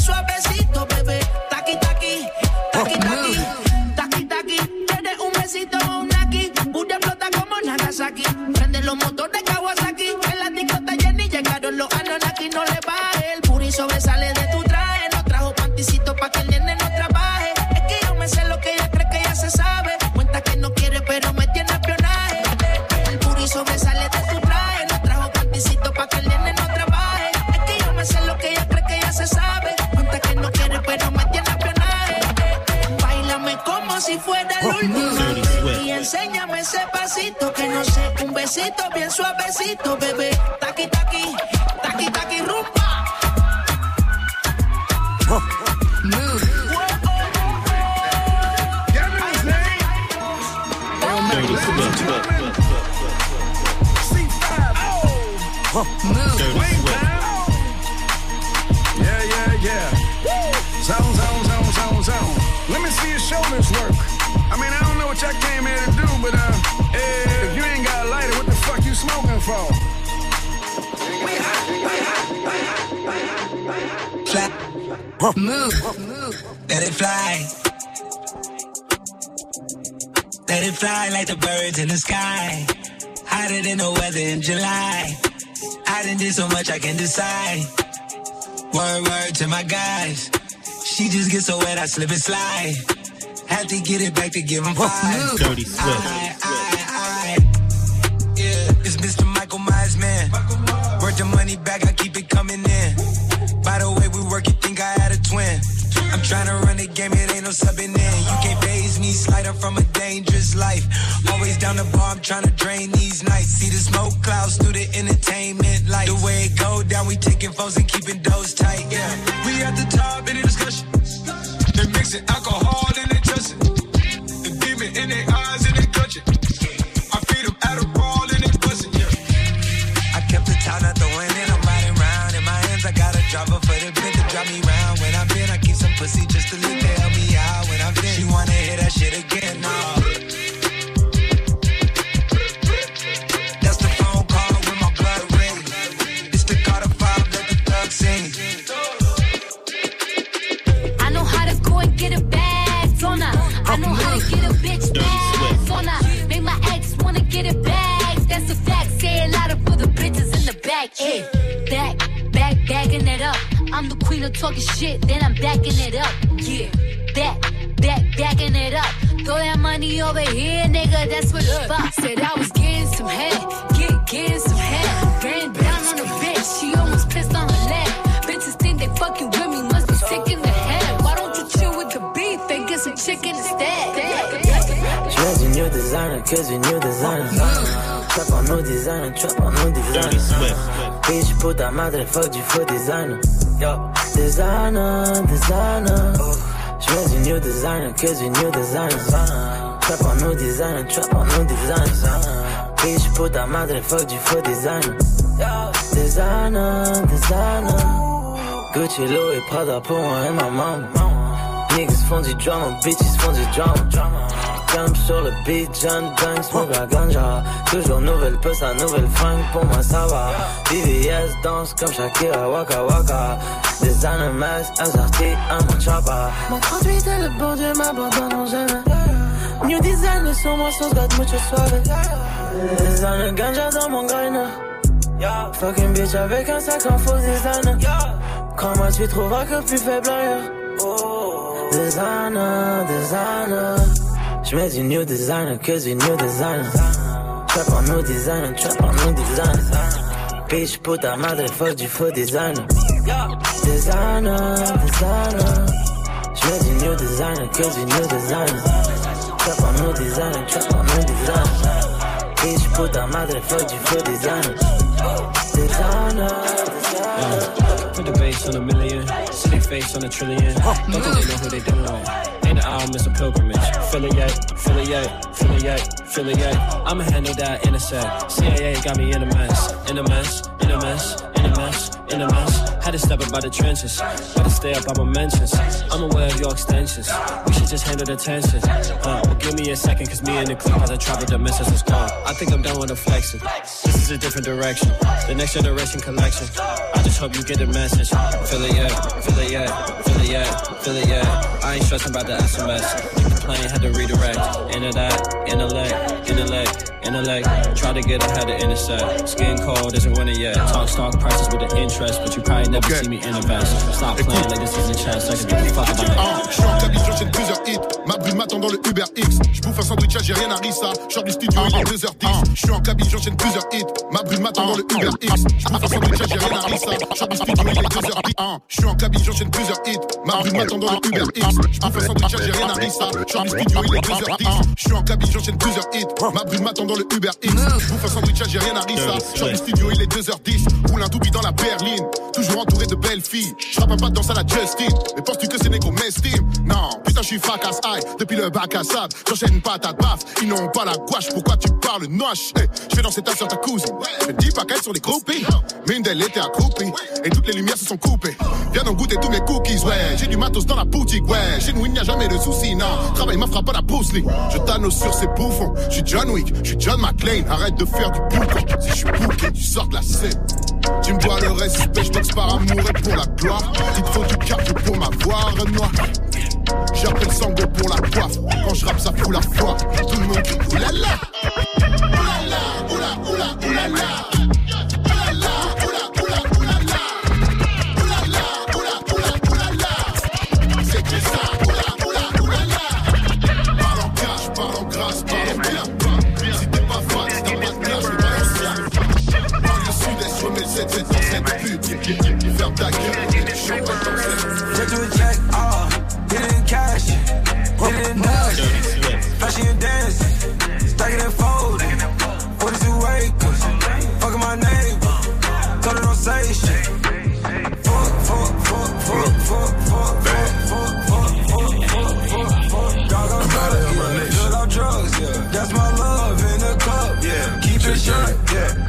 como Nagasaki. Prende los motores Kawasaki, en la discota Jenny llegaron los Anunnaki, no le baje. El puri sobresale de tu traje, no trajo panticito pa' que el nene un besito bien suavecito, bebé. Taqui taqui, taqui taqui rumba. Move. Let it fly. Let it fly like the birds in the sky. Hotter than the weather in July. I done did so much I can decide. Word, word to my guys. She just gets so wet, I slip and slide. Had to get it back to give him five. Dirty Swift. I, I, I, yeah, it's Mr. Michael Myers, man. Worth the money back, I I'm trying to run the game, it ain't no subbing in. You can't phase me, slide up from a dangerous life. Always down the bar, I'm trying to drain these nights. See the smoke clouds through the entertainment light. The way it go down, we taking phones and keeping those tight, yeah. We at the top, any discussion. They mixing alcohol and they trusting. The demon in their eyes pussy just to lick to help me out. When I'm in, she wanna hear that shit again, no. That's the phone call with my blood ring. It's the Carter 5, let the thug sing. I know how to go and get a bag, don't I? I know how to get a bitch back, don't I? Make my ex wanna get it back. That's a fact. Say it louder for the bitches in the back. Yeah, back, back, backing it up. I'm the queen of talking shit, then I'm backing it up. Yeah, back, back, backing it up. Throw that money over here, nigga. That's what the fuck. Said I was getting some head, get, getting some head. Ran down on the bitch, she almost pissed on her leg. Bitches think they fucking with me, must be sick in the head. Why don't you chill with the beef? chick in the stack. J'mets du new designer, que du new designer. Trap en new designer, trap en new designer. Bitch, puta madre, fuck du faux designer. Yo, designer, designer. J'mets du new designer, que du new designer. Trap en new designer, trap en new designer. Bitch, puta madre, fuck du faux designer. Yo, designer, designer. Gucci, Louis, Prada pour moi et ma maman. Niggas font du drama, bitches font du drama. Jump sur le beat, John Dunk, smoke la ganja. Toujours nouvelle puce, à nouvelle fringue, pour moi ça va. BBS danse comme Shakira, waka waka. Des animals, assortis à mon chopper. Mon 38 et le bon Dieu m'abandonneront jamais. New design sur moi, sauce got mucho suave. Des années ganja dans mon grinder. Fucking bitch avec un sac en faux designer. Comment tu trouveras que plus faible ailleurs? Designer, designer. J'mets du new designer, que du new designer. Trap en new designer, trap en new designer. Bitch, puta madre, fuck du faux designer. Designer, designer. J'mets du new designer, que du new designer. Trap en new designer, trap en new designer. Bitch, puta madre, fuck du faux designer. Designer, designer. Put the bass on a million, city face on a trillion. Don't think they know who they dealing with. Ain't the album, it's a pilgrimage. Affiliate, affiliate, affiliate, affiliate. I'ma handle that in a sec. CIA got me in a mess, in a mess, in a mess, in a mess, in a mess. Had to step up by the trenches, gotta stay up my mentions. I'm aware of your extensions. We should just handle the tension. Uh, but give me a second, cause me and the clip as I travel the was gone. I think I'm done with the flexing. This is a different direction, the next generation collection. I just hope you get the message. Feel it, yeah, feel it, yeah, feel it, yeah, feel it, yeah. I ain't stressing about the SMS. The plane had to redirect. That, intellect, intellect, intellect. Try to get ahead of intersect. Skin cold isn't winning yet. Talk stock prices with the interest, but you probably never see me invest. Stop playing like this chess. I can give a fuck about it. Je suis en cabine, j'enchaîne plusieurs hits. Ma brune m'attend dans le Uber X. Je bouffe un sandwich, j'ai rien à rissa. Je sors du studio, il est 2h10. Je suis en cabine, j'enchaîne plusieurs hits. Ma brune m'attend dans le Uber X. Je bouffe un sandwich, j'ai rien à rissa. Je sors du studio, il est 2h10. Ah, Je suis en cabine, j'enchaîne plusieurs hits. Ma brune m'attend dans le Uber X. Je bouffe un sandwich, j'ai rien à rissa. Je sors du studio, il est 2h10. Je suis en cabine, j'enchaîne plusieurs hits. Ma brune m'attend dans le Uber X. Je bouffe un sandwich, j'ai rien à rissa. Je sors du studio, il est 2h10. Roule un dans la berline. Toujours entouré de belles filles. Je un pas de danse à la Justin. Mais penses-tu que ces négros m'estiment Non, putain, je suis fracasse high le bac à sable. J'enchaîne pas ta baffe. Ils n'ont pas la gouache. Pourquoi tu parles noche? Hey, Je fais danser ta soeur, ta cousine. Je dis pas qu'elles sont des groupies. Mais une d'elles était accroupie. Et toutes les lumières se sont coupées. Viens donc goûter tous mes cookies, ouais. J'ai du matos dans la boutique, ouais. Chez nous, il n'y a jamais de soucis, non. Travail ma frappe à la Bruce. Je t'annonce sur ces bouffons. Je suis John Wick, je suis John McClane. Arrête de faire du boucan. Si je suis bouqué, tu sors de la scène. Tu me dois le respect, je boxe par amour et pour la gloire. Il te faut du cardio pour m'avoir noir. J'appelle Sango pour la coiffe. Quand je rappe, ça fout la foi. Tout le monde dit oulala. Oulala, oula, oula, oulala.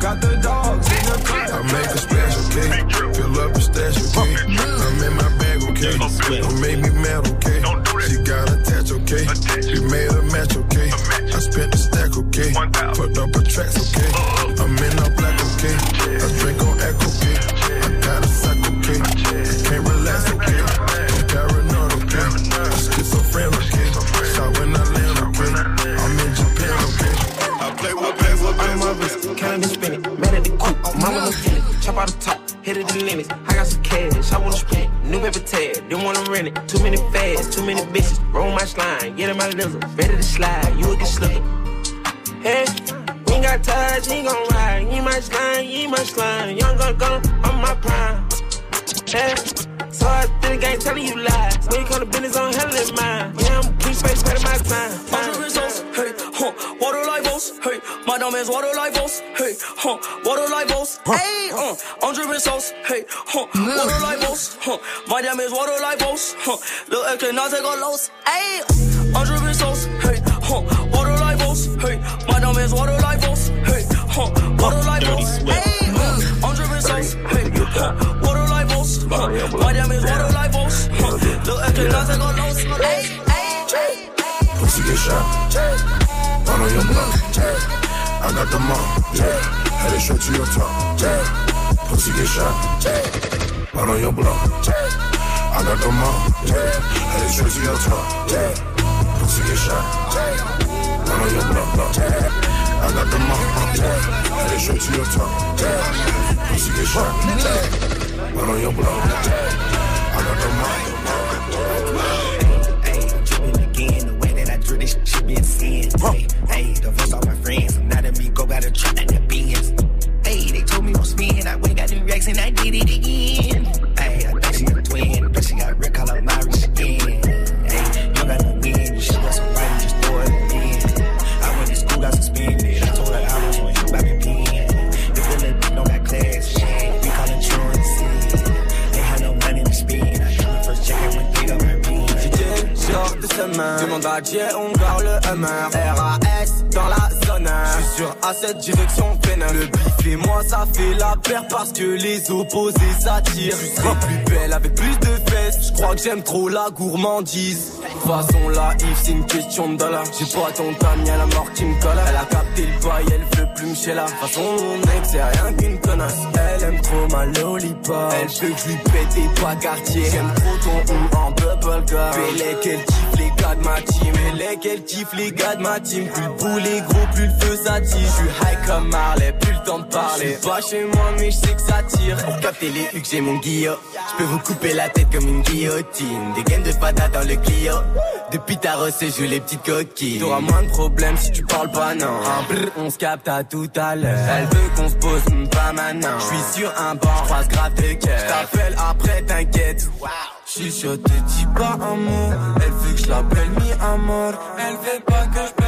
Got the dogs in the cut. I make a special cake, fill up a stash cake. I'm in my bag, okay? Don't make me mad, okay? She got attached, okay? We made a match, okay? I spent the stack, okay? Fucked up her tracks, okay? I'm in all black, okay? Hit it the. I got some cash, I wanna spend. New paper tag, didn't wanna rent it. Too many fads, too many bitches. Roll my slime, get in my lizard. Ready to slide, you a get slicker. Hey, we ain't got touch, he gon' ride. He my slime, he my slime. Young gun gun, I'm my prime. Hey, so I think I ain't telling you lies. When you come to business on hell in mine. Yeah, I'm a piece space, met a max man. Hundred results, hey, huh. Water like hey. My dumb is water like boss, hey, huh. Water like boss, hey, uh. Hundred results, hey, huh. Water like boss, huh. My damn is water like boss, huh. Little extra now take a loss, hey. Hundred results, hey, huh. Water like boss, hey. My dumb is water like boss, hey, huh. Water like boss, hey, uh. Hundred results, hey, huh. Water like boss, huh. My damn is water like boss, huh. Little extra now take a loss, hey, hey, hey. Pussy get shot. Run on your block. I got the mom. Yeah. Head straight to your top. Yeah. Pussy get shot. Run on your block. I got the mom. Yeah. Head straight to your top. Yeah. Pussy get shot. Run on your block. block. I got the mom. Yeah. Head straight to your top. Yeah. Pussy get shot. Run on your block. I got the mom. Hey, I'm tripping again. The way that I drew this shit be insane. Hey, hey, divorced all my friends. Now me go got a trap at the beans. Hey, they told me I'm spin. I went got them racks and I did it again. De Demande à Dieu, on garde le MR RAS dans la zone. Je suis sur A7 direction Pénin Le bif et moi ça fait la paire Parce que les opposés s'attirent. Je serai plus belle avec plus de fesses. Je crois que j'aime trop la gourmandise. Façon la Yves c'est une question de dollars. J'ai pas ton tamie à la mort qui me colle. Elle a capté le bail, elle veut plus me chez la Façon mon ex c'est rien qu'une connasse. Elle aime trop ma lollipop. Elle veut que je lui pète des pas quartier J'aime trop ton hum en bubblegum Bélec elle kiffe. les gars de ma team Bélec elle kiffe les gars de ma team Plus le boule est gros plus le feu ça tire Je suis high comme Marley plus le temps de parler J'suis pas chez moi mais je sais que ça tire Pour capter les hucs j'ai mon guillot Je peux vous couper la tête comme une guillotine Des gaines de patates dans le Clio depuis ta recette, je joue les petites coquilles. T'auras moins de problèmes si tu parles pas, non. On se capte à tout à l'heure. Elle veut qu'on se pose, pas maintenant. Je suis sur un banc, croise grave de cœur. J't'appelle après, t'inquiète. J'suis chaud, te dis pas un mot. Elle veut que je l'appelle mi amour. Elle veut pas que je.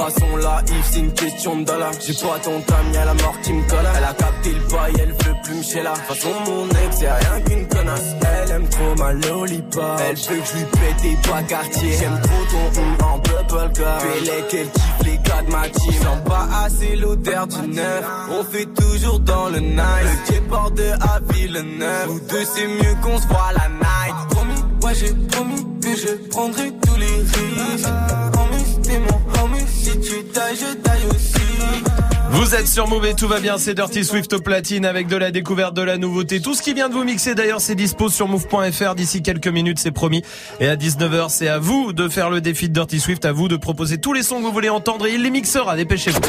Façon la Yves, c'est une question de dollars. J'ai pas ton tamie à la mort qui me colle. Elle a capté le bail, elle veut plus me chez la. Façon mon ex, c'est rien qu'une connasse. Elle aime trop ma lollipop. Elle veut que je lui pète des pas quartier. J'aime trop ton hum en bubblegum. Bélec, elle kiffe les gars de ma team. Sens pas assez l'odeur du neuf. On fait toujours dans le night. Le porte de à Villeneuve. Nous deux, c'est mieux qu'on se voit la night. Promis, ouais, j'ai promis que je prendrai tous les risques. Homie, t'es mon. Si tu tailles, je taille aussi. Vous êtes sur Move et tout va bien, c'est Dirty Swift au platine avec de la découverte, de la nouveauté. Tout ce qui vient de vous mixer d'ailleurs, c'est dispo sur move.fr d'ici quelques minutes, c'est promis. Et à 19h, c'est à vous de faire le défi de Dirty Swift, à vous de proposer tous les sons que vous voulez entendre et il les mixera, dépêchez-vous.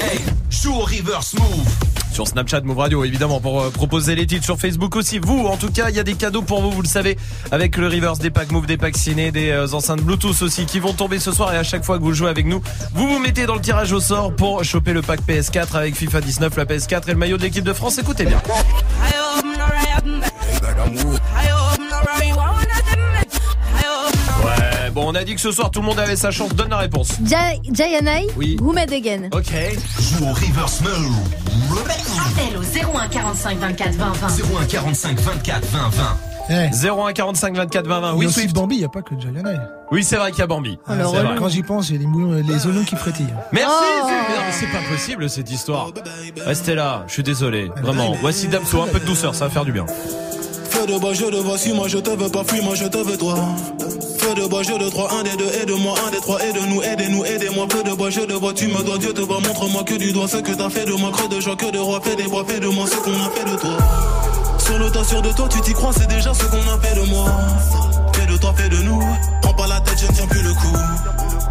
Hey, joue au reverse move. Sur Snapchat, Move Radio, évidemment, pour euh, proposer les titres sur Facebook aussi. Vous, en tout cas, il y a des cadeaux pour vous, vous le savez, avec le reverse des packs Move, des packs ciné, des euh, enceintes Bluetooth aussi, qui vont tomber ce soir. Et à chaque fois que vous jouez avec nous, vous vous mettez dans le tirage au sort pour choper le pack PS4 avec FIFA 19, la PS4 et le maillot de l'équipe de France. Écoutez bien. Bon, on a dit que ce soir, tout le monde avait sa chance. Donne la réponse. Ja- Jayanai, Oui. Who Made Again. Ok. Joue au reverse move. Appel au 01 45 24 20 20. 01 45 24 20 20. 01 45 24 20 20. Il y a Oui, Swift. Bambi, il n'y a pas que Jayanai. Oui, c'est vrai qu'il y a Bambi. Ah, C'est vrai. Quand j'y pense, il y a les, moulons, les oignons qui frétillent. Merci, Oh. C'est pas possible cette histoire. Restez là, je suis désolé. Vraiment. Voici Damso, un peu de douceur, ça va faire du bien. Feu de bois, je de voici, moi je te veux pas, fuis, moi je te veux toi. Feu de bois, je de trois, un des deux, aide-moi, un des trois, aide-nous, aidez-nous, aidez-moi. Feu de bois, je de vois, tu me dois, Dieu te voit, montre-moi que du doigt ce que t'as fait de moi, creux de joie, que de roi, fais des bois, fais de moi ce qu'on a fait de toi. Sur le tas, de toi, tu t'y crois, c'est déjà ce qu'on a fait de moi. Fais de toi, fais de nous. Prends pas la tête, je ne tiens plus le coup.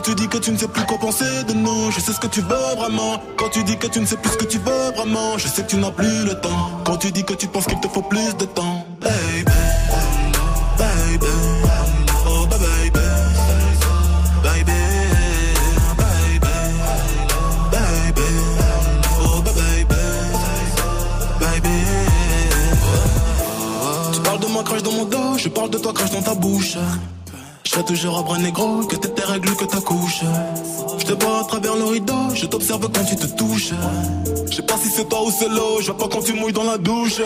Quand tu dis que tu ne sais plus quoi penser de nous. Je sais ce que tu veux vraiment. Quand tu dis que tu ne sais plus ce que tu veux vraiment. Je sais que tu n'as plus le temps. Quand tu dis que tu penses qu'il te faut plus de temps. Baby, baby, oh baby, oh baby, baby. Moi, crache dans mon dos. Je parle de toi, crache dans ta bouche. Je serai toujours à bras négro, que tes règles, que ta couche. Je te vois à travers le rideau, je t'observe quand tu te touches. Je sais pas si c'est toi ou c'est l'eau, je vois pas quand tu mouilles dans la douche.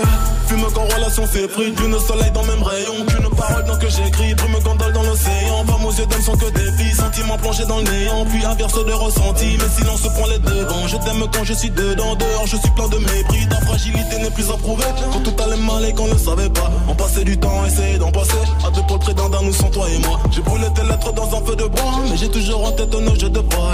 Fume qu'en relation c'est pris, le soleil dans même rayon. Qu'une parole dans que j'écris, brume gondole dans l'océan. Pas aux yeux d'homme sont que des filles, sentiments plongés dans le néant. Puis inverse de ressenti, mais silence prend les devants. Je t'aime quand je suis dedans, dehors je suis plein de mépris. Ta fragilité n'est plus approuvée. Quand tout allait mal et qu'on ne savait pas, on passait du temps, essayer d'en passer. À deux pour le d'un nous sans toi et moi. J'ai brûlé tes lettres dans un feu de bois, mais j'ai toujours en tête un jeu de bois.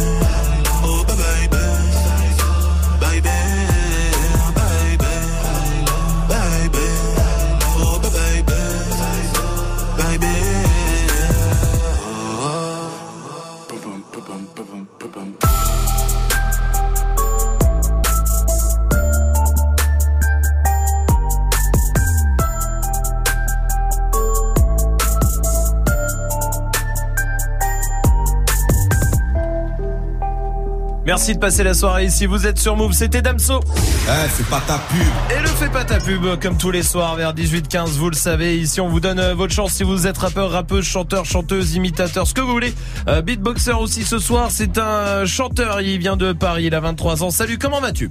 Merci de passer la soirée ici. Vous êtes sur Move. C'était Damso. Eh, fais pas ta pub. Et le fais pas ta pub, comme tous les soirs vers 18-15, vous le savez. Ici, on vous donne euh, votre chance si vous êtes rappeur, rappeuse, chanteur, chanteuse, imitateur, ce que vous voulez. Euh, beatboxer aussi ce soir. C'est un chanteur. Il vient de Paris. Il a 23 ans. Salut, comment vas-tu?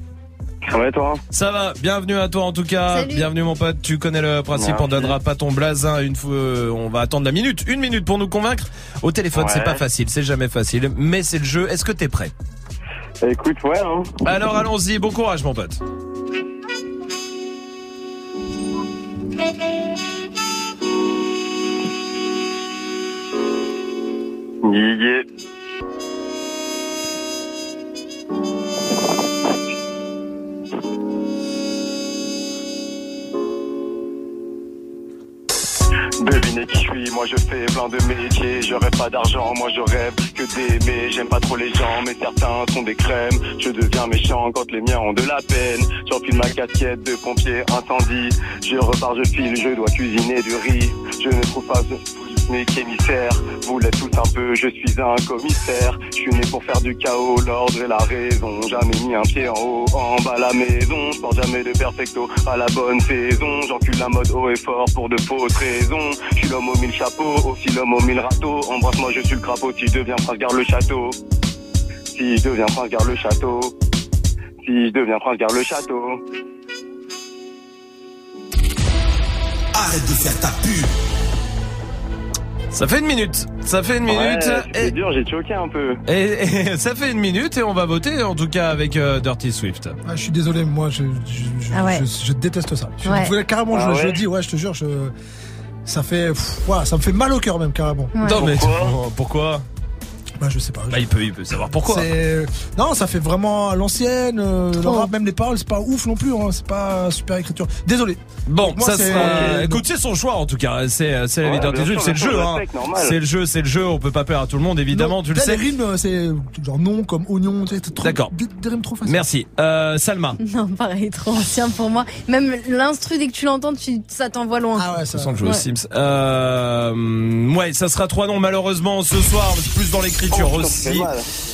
Ça va et toi? Ça va, bienvenue à toi en tout cas. Salut. Bienvenue mon pote, tu connais le principe, Merci. on donnera pas ton blaze hein, une fois euh, on va attendre la minute, une minute pour nous convaincre. Au téléphone, c'est pas facile, c'est jamais facile, mais c'est le jeu. Est-ce que t'es prêt? Écoute, ouais. Hein. Alors allons-y, bon courage mon pote. Yeah. Devinez je moi je fais plein de métiers. Rêve pas d'argent, moi je rêve que d'aimer J'aime pas trop les gens, mais certains sont des crèmes. Je deviens méchant quand les miens ont de la peine. J'enfile ma casquette de pompier incendie. Je repars, je file, je dois cuisiner du riz. Je ne trouve pas mais qu'émissaire, vous l'êtes tous un peu, je suis un commissaire. Je suis né pour faire du chaos, l'ordre et la raison. Jamais mis un pied en haut, en bas la maison. Je porte jamais de perfecto à la bonne saison. J'encule la mode haut et fort pour de fausses raisons. Je suis l'homme aux mille chapeaux, aussi l'homme aux mille râteaux. Embrasse-moi, je suis le crapaud, si deviens prince, garde le château. Si deviens prince, garde le château. Si deviens prince, garde le château. Arrête de faire ta pub. Ça fait une minute, ça fait une minute. Ouais, et, dur, j'ai choqué un peu. et- et ça fait une minute et on va voter en tout cas avec euh, Dirty Swift. Ah, je suis désolé, moi je, je, je, Ah ouais. je- je déteste ça. Je, Ouais. vous- carrément, Ah je, je ouais le dis, ouais, je te jure, je, ça fait, pff, ça me fait mal au cœur même carrément. Non mais pourquoi Bah je sais pas. Bah il peut, il peut savoir pourquoi. C'est- Non, ça fait vraiment à l'ancienne. euh, le rap, même les paroles, c'est pas ouf non plus. Hein, c'est pas super écriture. Désolé. Bon, Moi, ça c'est- sera. Écoute, c'est son choix en tout cas. C'est c'est la sûr, c'est le jeu. je Hein. C'est le jeu, c'est le jeu. On peut pas plaire à tout le monde, évidemment. Non, tu le sais. Les rimes, c'est genre non comme oignon. D'accord. Des, des rimes trop faciles. Merci. Euh, Salma. Non, pareil, trop ancien pour moi. Même l'instru, dès que tu l'entends, tu, ça t'envoie loin. Ah ouais, Ça sent que je joue aux Sims. Euh, ouais, ça sera trois noms malheureusement ce soir, plus dans l'écriture Oh, fait aussi.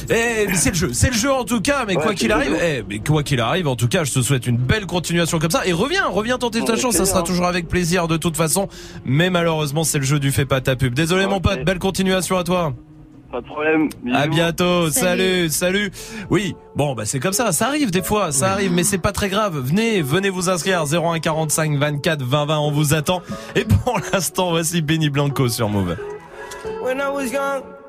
Eh, mais c'est le jeu, c'est le jeu en tout cas. Mais Ouais, quoi qu'il arrive, eh, mais quoi qu'il arrive, en tout cas, je te souhaite une belle continuation comme ça. Et reviens, reviens tenter ta Ouais, chance. Ça sera bien. toujours avec plaisir de toute façon. Mais malheureusement, c'est le jeu du fais pas ta pub. Désolé mon pote, belle continuation à toi. Pas de problème. À Bisous. bientôt, Salut. salut, salut. Oui, bon bah c'est comme ça, ça arrive des fois, ça arrive, mais c'est pas très grave. Venez, venez vous inscrire 01 45 24 20 20, on vous attend. Et pour l'instant, voici Benny Blanco sur Move. When I was young,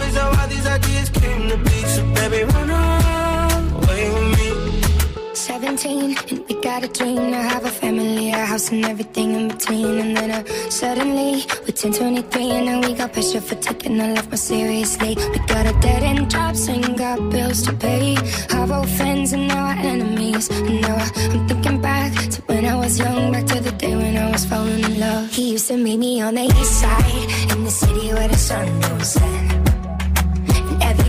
How all these ideas came to be. So baby, run away with me. 17 and we got a dream to have a family, a house and everything in between. And then uh, suddenly we're 10, 23 and now we got pressure for taking our life more seriously. We got a dead end jobs and got bills to pay. Our old friends and now our enemies. And now I- I'm thinking back to when I was young, back to the day when I was falling in love. He used to meet me on the east side in the city where the sun don't set.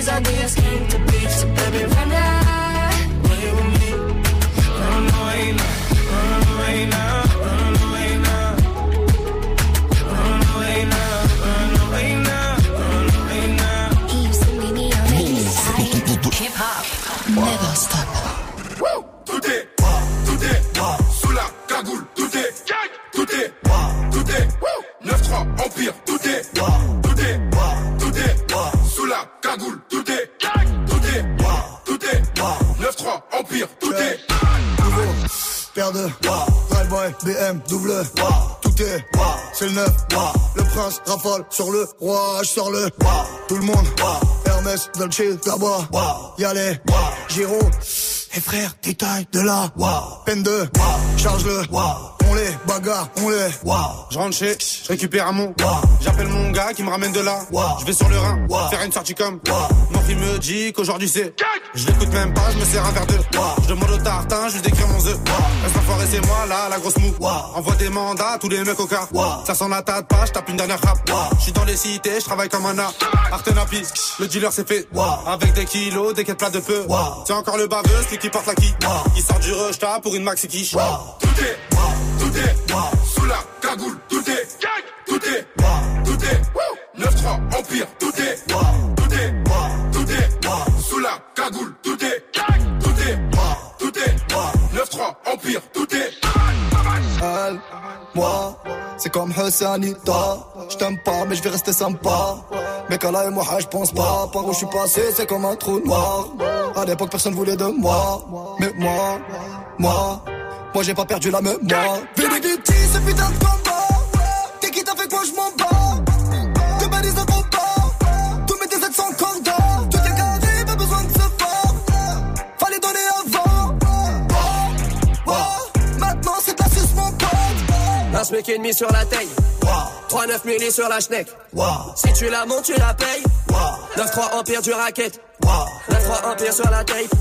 These ideas came to be. So baby, with me. Run away now, run away now, run away now. Run away now, run away now, run away now. He used to meet me on the east side. Hip hop. Never stop. Tout est, tout est, sous la cagoule, tout est, tout est, tout est, 9-3, Empire, tout est, Empire, tout est. Nouveau, paire de Drive-by, BM, double Tout est, c'est le neuf Le prince rafale sur le roi Je sors le, tout le monde Hermès, Dolce, là-bas Y'a les, Giro Et frère, détail de là Peine de, charge-le On les bagarre, on les Je rentre chez, je récupère un mon. J'appelle mon gars qui me ramène de là. Je vais sur le Rhin, faire une sortie comme. Mon fils me dit qu'aujourd'hui c'est. Je l'écoute même pas, je me sers un verre de. Je demande au tartin, je lui décris mon œuf. Reste enfoiré, c'est moi là, la grosse mou. Envoie des mandats, tous les mecs au car. Ça sent la pas, je tape une dernière rap. Je suis dans les cités, je travaille comme un art. Artenapi, le dealer c'est fait. Avec des kilos, des quêtes plats de peu. C'est encore le baveux, celui qui porte la qui. Qui sort du rush, pour une maxi quiche. Tout est, tout est, sous la cagoule, tout est, tout est, tout est, 9-3, Empire, tout est, tout est, tout est, sous la cagoule, tout est, tout est, tout est, 9-3, Empire, tout est. Elle, moi, c'est comme Hussanita. Je t'aime pas, mais je vais rester sympa. Mais là et moi, je pense pas. Par où je suis passé, c'est comme un trou noir. À l'époque, personne voulait de moi. Mais moi, moi, moi, j'ai pas perdu la mémoire. Vénédicti, ce putain de combat. T'es qui t'as fait quoi, je m'en bats. Deux balises de combat. Tous mes DZ sont cordons. Tout est carré, pas besoin de se voir. Fallait donner avant. Oh, oh, maintenant, c'est de la mon pote. Un SMIC et demi sur la taille. 3-9 milli sur la schneck. Si tu la montes, tu la payes. 9-3 empire du racket. 9-3 empire sur la tape.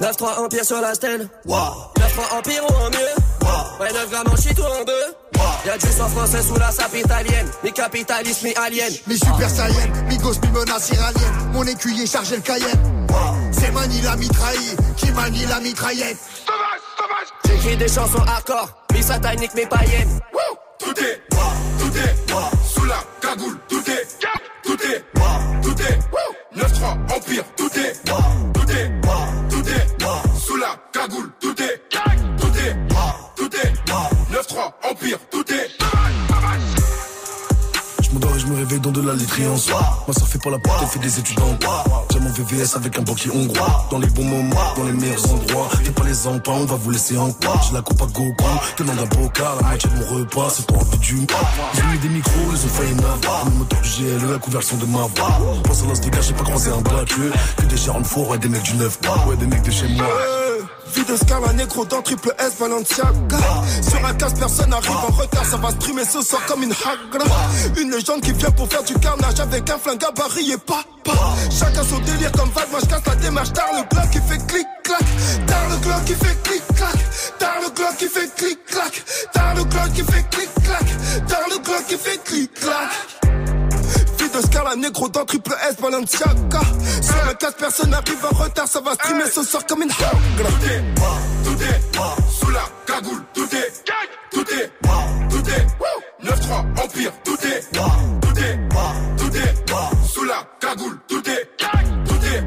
9-3 empire sur la stand. 9-3 empire ou en mieux. Ouais, 9 grammes en shit ou en bœuf. Y'a du sang français sous la sape italienne. Mi capitaliste, mi alien. Mi super saiyan, mi gosse, mi menace iranienne. Mon écuyer chargé le cayenne. C'est Mani la mitraille, qui manie la mitraillette? J'écris des chansons hardcore. Mi satanique, mi païenne. Tout est, est, sous la cagoule, tout est, tout est, tout est, 9-3, Empire, tout est, de la lit. pétri en soi. Moi, ça fait pour la porte, fait des études en droit. J'ai mon VVS avec un banquier hongrois. Dans les bons moments, dans les meilleurs endroits. Fais pas les emplois, on va vous laisser en quoi? J'ai la coupe à Goku, que dans d'un bocal. La moitié de mon repas, c'est pour envie du Ils ont mis des micros, ils ont failli m'avoir. Le moteur du GLE, la couverture de ma voix. Pense à l'os j'ai pas croisé un black. Que des Sharon Four, ouais, des mecs du 9 Ouais, des mecs de chez moi. Vie de Scala négro dans triple S Balenciaga Sur un casse personne arrive en retard Ça va streamer ce soir comme une hagra. Une légende qui vient pour faire du carnage Avec un flingue à baril et pas Chacun son délire comme vague Moi je casse la démarche. Tard le glock qui fait clic clac. Tard le glock qui fait clic clac. Tard le glock qui fait clic clac. Tard le glock qui fait clic clac. Tard le glock qui fait clic Vie de Scala négro dans triple S Balenciaga Sur un casse personne arrive en retard Ça va streamer ce soir comme une hagra Tout est sous la cagoule, tout est tout est tout est 9-3 Empire, tout est tout est tout est sous la cagoule, tout est tout est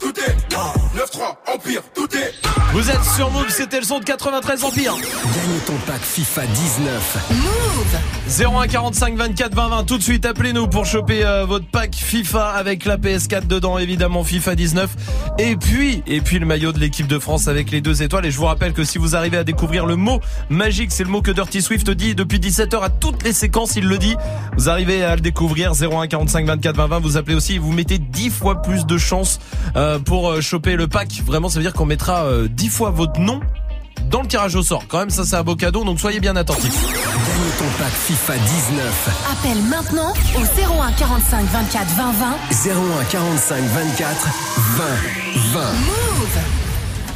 tout est 9-3 Empire, tout est. Vous êtes sur Move, c'était le son de 93 Empire. Gagne ton pack FIFA 19. Move. 01 45 24 20 20 tout de suite appelez-nous pour choper euh, votre pack FIFA avec la PS4 dedans évidemment FIFA 19 et puis et puis le maillot de l'équipe de France avec les deux étoiles. Et je vous rappelle que si vous arrivez à découvrir le mot magique c'est le mot que Dirty Swift dit depuis 17h à toutes les séquences il le dit. Vous arrivez à le découvrir 01 45 24 20 20 vous appelez aussi vous mettez 10 fois plus de chances euh, pour euh, choper le pack vraiment ça veut dire qu'on mettra euh, 10 fois votre nom dans le tirage au sort. Quand même, ça c'est un beau cadeau, donc soyez bien attentifs. Gagne ton pack FIFA 19. Appelle maintenant au 01 45 24 20 20. 01 45 24 20 20. Move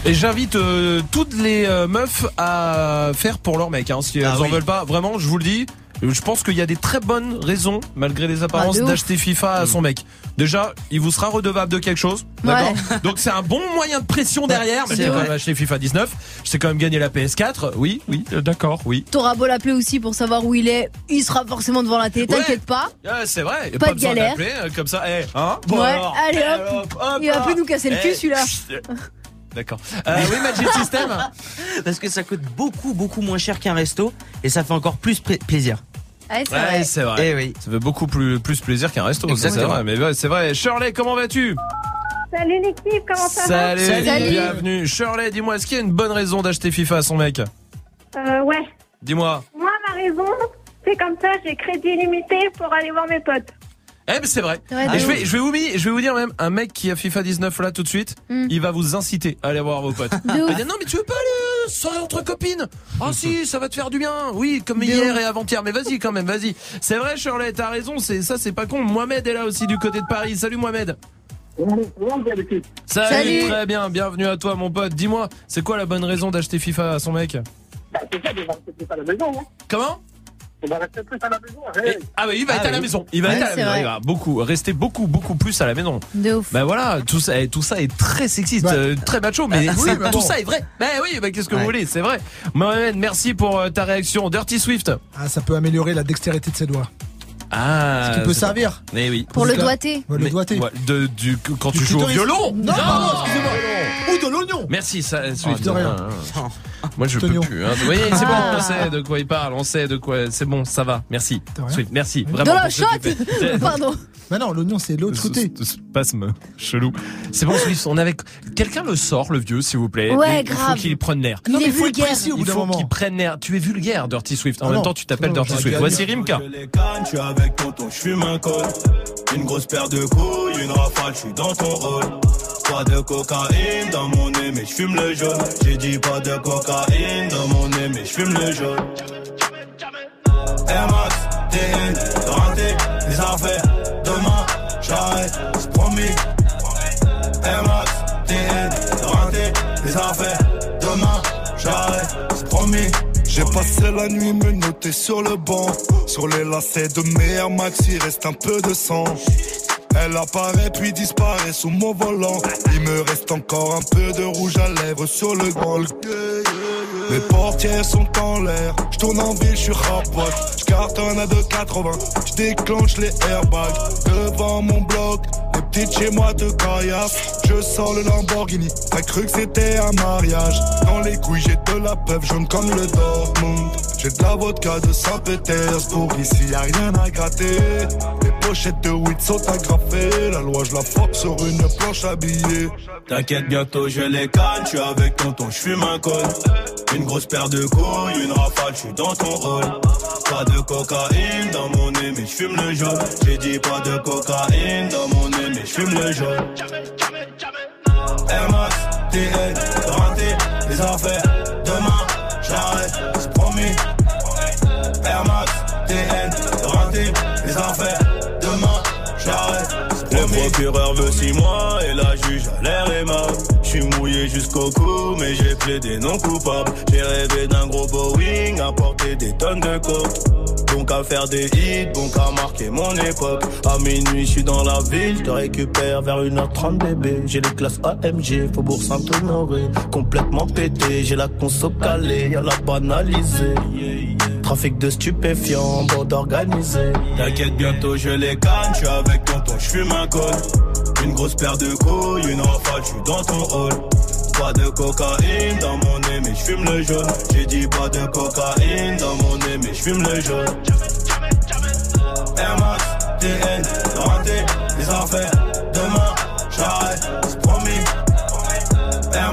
Et j'invite euh, toutes les euh, meufs à faire pour leur mec. Hein, si Ah elles en oui. veulent pas, vraiment, je vous le dis. Je pense qu'il y a des très bonnes raisons, malgré les apparences, Ah, de d'acheter FIFA à son mec. Déjà, il vous sera redevable de quelque chose, d'accord Ouais. Donc c'est un bon moyen de pression derrière. Mais c'est j'ai quand même acheté FIFA 19. Je sais quand même gagner la PS4. Oui, oui, euh, d'accord, oui. T'auras beau l'appeler aussi pour savoir où il est, il sera forcément devant la télé, t'inquiète pas. Ouais, c'est vrai. Pas de besoin galère. d'appeler, euh, comme ça, eh, hein Bon ouais, alors, allez eh, hop, hop, il va plus nous casser le cul Eh, celui-là. D'accord. Euh, oui, Magic System. Parce que ça coûte beaucoup, beaucoup moins cher qu'un resto et ça fait encore plus pla- plaisir. Ouais, c'est Ouais, vrai. c'est vrai. Eh oui. Ça fait beaucoup plus, plus plaisir qu'un resto. ça, C'est Exactement. vrai, mais ouais, c'est vrai. Shirley, comment vas-tu? Salut l'équipe, comment ça Salut, va bienvenue. Shirley, dis-moi, est-ce qu'il y a une bonne raison d'acheter FIFA à son mec? Euh, ouais. Dis-moi. Moi, ma raison, c'est comme ça, j'ai crédit illimité pour aller voir mes potes. Eh ben c'est vrai. Ouais, Et je vais, je vais vous mi- je vais vous dire même, un mec qui a FIFA 19 là tout de suite, il va vous inciter à aller voir vos potes. Il va dire, non mais tu veux pas aller euh, soirée entre copines? Ah si, ça va te faire du bien. Oui, comme De hier ouf. et avant-hier, mais vas-y quand même, vas-y. C'est vrai Shirley, t'as raison, c'est ça, c'est pas con. Mohamed est là aussi du côté de Paris. Salut Mohamed. Salut, Salut. très bien, bienvenue à toi mon pote. Dis-moi, c'est quoi la bonne raison d'acheter FIFA à son mec? C'est ça, la maison. Hein. Comment? On va rester plus à la maison. Ah oui, il va Ah être à la oui. maison. Il va Ouais, être à la maison. vrai. Il va beaucoup rester beaucoup beaucoup plus à la maison. De ouf. Ben voilà, tout ça, tout ça est très sexiste, euh, très macho, mais Ah, oui, tout bon. ça est vrai. Ben oui, ben qu'est-ce que Ouais. vous voulez, c'est vrai. Mohamed, merci pour euh, ta réaction. Dirty Swift. Ah, ça peut améliorer la dextérité de ses doigts. Ah. Ce qui peut servir. Mais oui. Pour le doigté. Ouais, le Mais- doigté. ouais, de, du, quand tu joues au violon. Non, non, excusez-moi. Ou de l'oignon. Merci, ça, Swift. de rien. Ah, Moi, je peux plus. hein. Oui, c'est bon, Ah. on sait de quoi il parle, on sait de quoi. C'est bon, ça va. Merci. rien. Swift, merci. De Vraiment. De la shot Pardon. Mais non, l'oignon, c'est l'autre côté. Spasme chelou. C'est bon, Swift, on avait. Quelqu'un le sort, le vieux, s'il vous plaît. Ouais, il faut grave. qu'il prenne l'air. Il Non, mais est il faut être vulgaire. précis au bout Il d'un faut moment. qu'il prenne l'air. Tu es vulgaire, Dirty Swift. En Ah même non. temps, tu t'appelles Non, Dirty Swift. Voici. Rimka. Avec tonton, je fume un col. Une grosse paire de couilles, une rafale, je suis dans ton rôle. Pas de cocaïne dans mon nez, mais je fume le jaune. J'ai dit pas de cocaïne dans mon nez, mais je fume le jaune. La nuit me noter sur le banc. Sur les lacets de mes Air Max, il reste un peu de sang. Elle apparaît puis disparaît sous mon volant. Il me reste encore un peu de rouge à lèvres sur le grand. Mes portières sont en l'air. Je tourne en ville, je suis rapote. Je cartonne à 2,80. Je déclenche les airbags devant mon bloc. Petites chez moi de caillasse. Je sors le Lamborghini. T'as cru que c'était un mariage. Dans les couilles, j'ai de la peuple jaune comme le Dortmund. J'ai de la vodka de Saint-Pétersbourg. Ici, y a rien à gratter. Les pochette de weed sont agrafées. La loi, je la frappe sur une planche habillée. T'inquiète, bientôt je les canne, je suis avec tonton, je fume un col. Une grosse paire de couilles, une rafale, je suis dans ton rôle. Pas de cocaïne dans mon nez, mais je fume le jaune. J'ai dit pas de cocaïne dans mon nez, mais je fume le jaune. Air Max, TN, raté, les affaires. Demain, j'arrête, c'est promis. Air Max, TN, raté, les affaires. Demain, j'arrête, c'est promis. Le procureur veut 6 mois et la juge a l'air aimable. Je suis mouillé jusqu'au cou, mais j'ai plaidé non coupable. J'ai rêvé d'un gros Boeing, à porter des tonnes de coke. Donc à faire des hits, donc à marquer mon époque. À minuit, je suis dans la ville, je te récupère vers 1h30 bébé. J'ai les classes AMG, Faubourg Saint-Honoré. Complètement pété, j'ai la conso calée, y'a la banalisée. Trafic de stupéfiants, bande organisée. T'inquiète, bientôt je les canne, je suis avec tonton, je fume un col. Une grosse paire de couilles, une rafale, je suis dans ton hall. Pas de cocaïne dans mon nez, mais je fume le jaune. J'ai dit pas de cocaïne dans mon nez, mais je fume le jaune. Air Max, TN, raté, les affaires. Demain, j'arrête, c'est promis. Air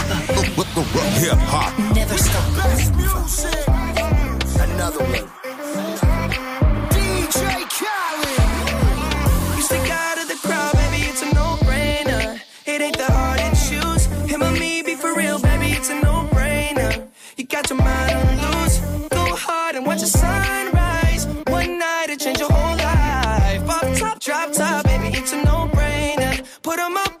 Never stop. Best music. Another one. DJ Khaled. You stick out of the crowd, baby, it's a no-brainer. It ain't the hard to choose. Him or me, be for real, baby, it's a no-brainer. You got your mind on loose. Go hard and watch the sunrise. One night it change your whole life. Off top, drop top, baby, it's a no-brainer. Put 'em up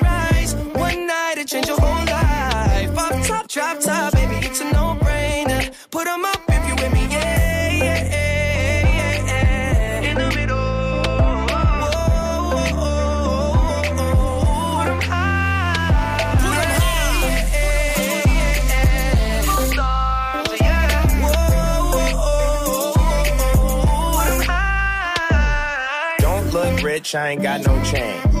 Drop top, baby, it's a no-brainer. Put 'em up if you with me, yeah, yeah, yeah, yeah. In the middle. Whoa, whoa, whoa, whoa. Put 'em high. Put 'em high. Stars, yeah. Whoa, whoa, whoa. Put 'em high. Don't look rich, I ain't got no chain.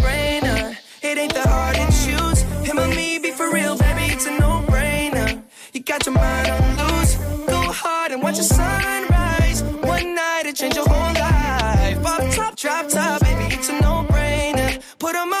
It ain't the hard to choose. Him or me, be for real, baby, it's a no-brainer. You got your mind on loose. Go hard and watch the sunrise. One night it change your whole life. Off top, drop top, baby, it's a no-brainer. Put 'em up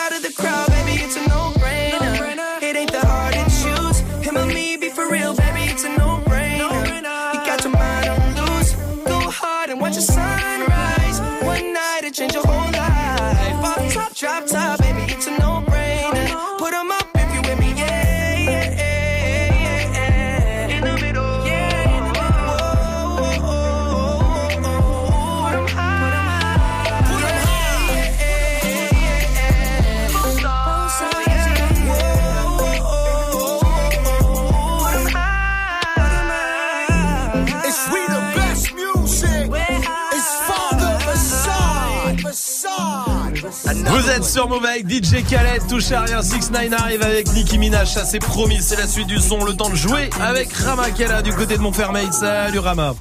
Vous êtes sur Move avec DJ Khaled, touche à rien, 6 9 arrive avec Nicki Minaj, ça c'est promis, c'est la suite du son, le temps de jouer avec Rama qui est là du côté de Montfermeil. Salut Rama.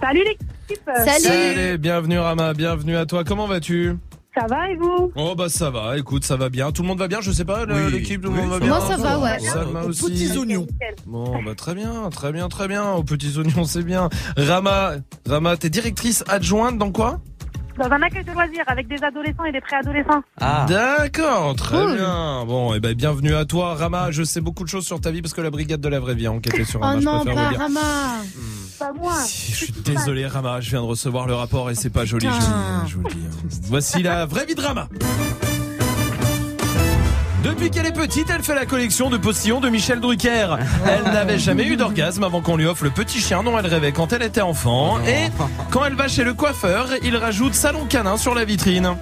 Salut l'équipe Salut, bienvenue Rama, bienvenue à toi. Comment vas-tu? Ça va et vous? Oh bah ça va, écoute, ça va bien. Tout le monde va bien, je sais pas, Oui. l'équipe, tout le Oui, monde va ça bien? Moi, ça va, ouais. Salma aussi. petits oignons. Bon, bah très bien, très bien, très bien. Aux petits oignons, c'est bien. Rama, Rama, t'es directrice adjointe dans quoi? Dans un accueil de loisirs avec des adolescents et des préadolescents. Ah. D'accord, très Cool. bien. Bon, et ben bienvenue à toi, Rama. Je sais beaucoup de choses sur ta vie parce que la brigade de la vraie vie a enquêté sur Oh Rama. non, je préfère pas vous dire. Rama. Pas moi. Si, je suis désolé, Rama. Je viens de recevoir le rapport et c'est pas joli. Je, je vous le dis. hein. Voici la vraie vie de Rama. Depuis qu'elle est petite, elle fait la collection de postillons de Michel Drucker. Elle n'avait jamais eu d'orgasme avant qu'on lui offre le petit chien dont elle rêvait quand elle était enfant. Et quand elle va chez le coiffeur, il rajoute salon canin sur la vitrine.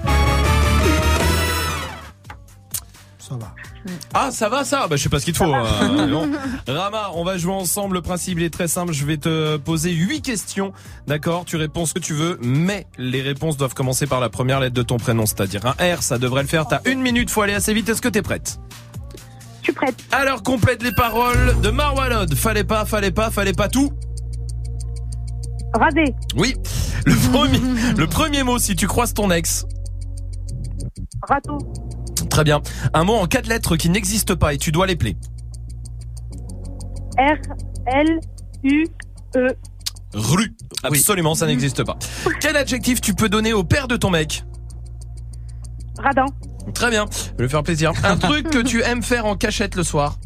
Ça va. Ah, ça va, ça Bah, je sais pas ce qu'il te faut. euh, non. Rama, on va jouer ensemble. Le principe, il est très simple. Je vais te poser huit questions. D'accord? Tu réponds ce que tu veux, mais les réponses doivent commencer par la première lettre de ton prénom, c'est-à-dire un R. Ça devrait le faire. T'as une minute, faut aller assez vite. Est-ce que t'es prête? Je suis prête. Alors, complète les paroles de Marwalod. Fallait pas, fallait pas, fallait pas tout. Radé. Oui. Le premier, le premier mot, si tu croises ton ex. Râteau. Très bien. Un mot en quatre lettres qui n'existe pas et tu dois l'épeler. R. L. U. E. Rue. Absolument, ça n'existe pas. Quel adjectif tu peux donner au père de ton mec? Radin. Très bien, je vais lui faire plaisir. Un truc que tu aimes faire en cachette le soir?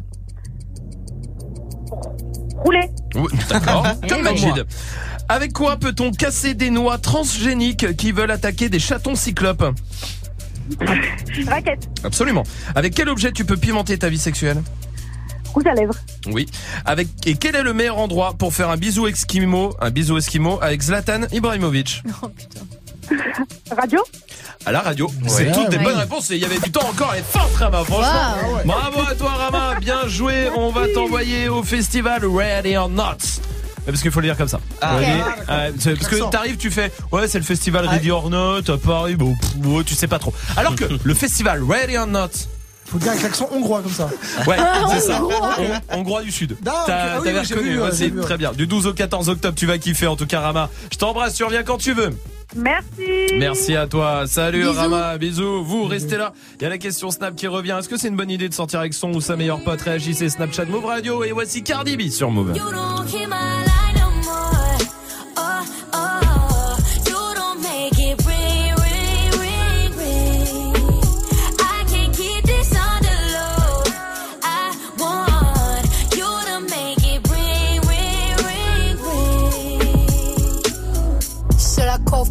Rouler. Oui, D'accord, comme. Majid. Avec quoi peut-on casser des noix transgéniques qui veulent attaquer des chatons cyclopes? Raquette. Absolument. Avec quel objet tu peux pimenter ta vie sexuelle? Rouge à lèvres. Oui. Avec et quel est le meilleur endroit pour faire un bisou esquimau, un bisou esquimau avec Zlatan Ibrahimovic? Radio. À la radio. C'est toutes des ouais. bonnes réponses et il y avait du temps encore. Elle est forte, Rama, franchement. Wow. Ah ouais. Bravo à toi, Rama. Bien joué. On va t'envoyer au festival Ready or Not. Parce qu'il faut le dire comme ça. Ah. Euh, parce que t'arrives, tu fais, ouais, c'est le festival Ready or Not à Paris. Bon, pff, ouais, tu sais pas trop. Alors que le festival Ready or Not. Faut dire avec l'accent hongrois comme ça. Ouais, c'est ça. Hongrois. Hon- Hongrois du Sud. D'accord, T'as- ah oui, reconnu. ouais, c'est ouais. très bien. Du 12 au 14 octobre, tu vas kiffer en tout cas, Rama. Je t'embrasse, tu reviens quand tu veux. Merci. Merci à toi. Salut Bisous. Rama, bisous. Vous restez là. Il y a la question Snap qui revient. Est-ce que c'est une bonne idée de sortir avec son ou sa meilleure pote? Réagissez Snapchat Move Radio et voici Cardi B sur Move.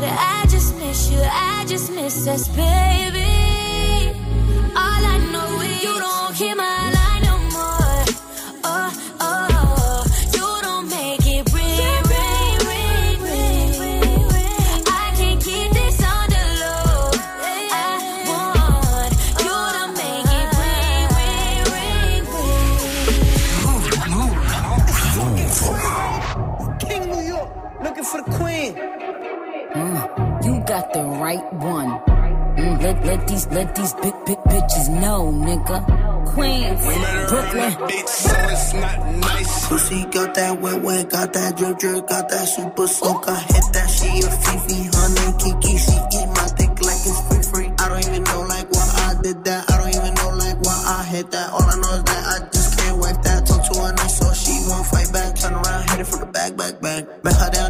Said I just miss you, I just miss us, baby. All I know is you don't hear my got the right one. Mm, let, let these let these big big bitches know, nigga. Queens, Brooklyn. bitch, so it's not nice. Pussy got that wet wet, got that drip drip, got that super soak. I hit that she a Fifi, honey Kiki. She eat my dick like it's free free. I don't even know like why I did that. I don't even know like why I hit that. All I know is that I just can't wipe that. Talk to her nice so she won't fight back. Turn around, hit it from the back, back, back. Back her down,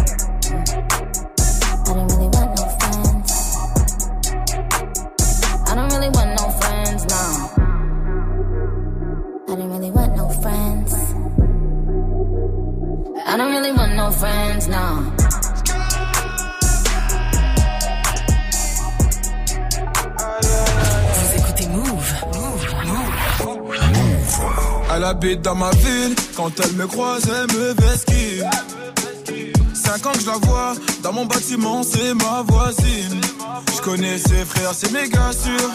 I don't really want no friends, no. Vous écoutez Move. Move. Move. Elle habite dans ma ville, quand elle me croise, elle me vesquille. Cinq ans que je la vois, dans mon bâtiment, c'est ma voisine. Je connais ses frères, c'est méga sûr,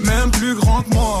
même plus grand que moi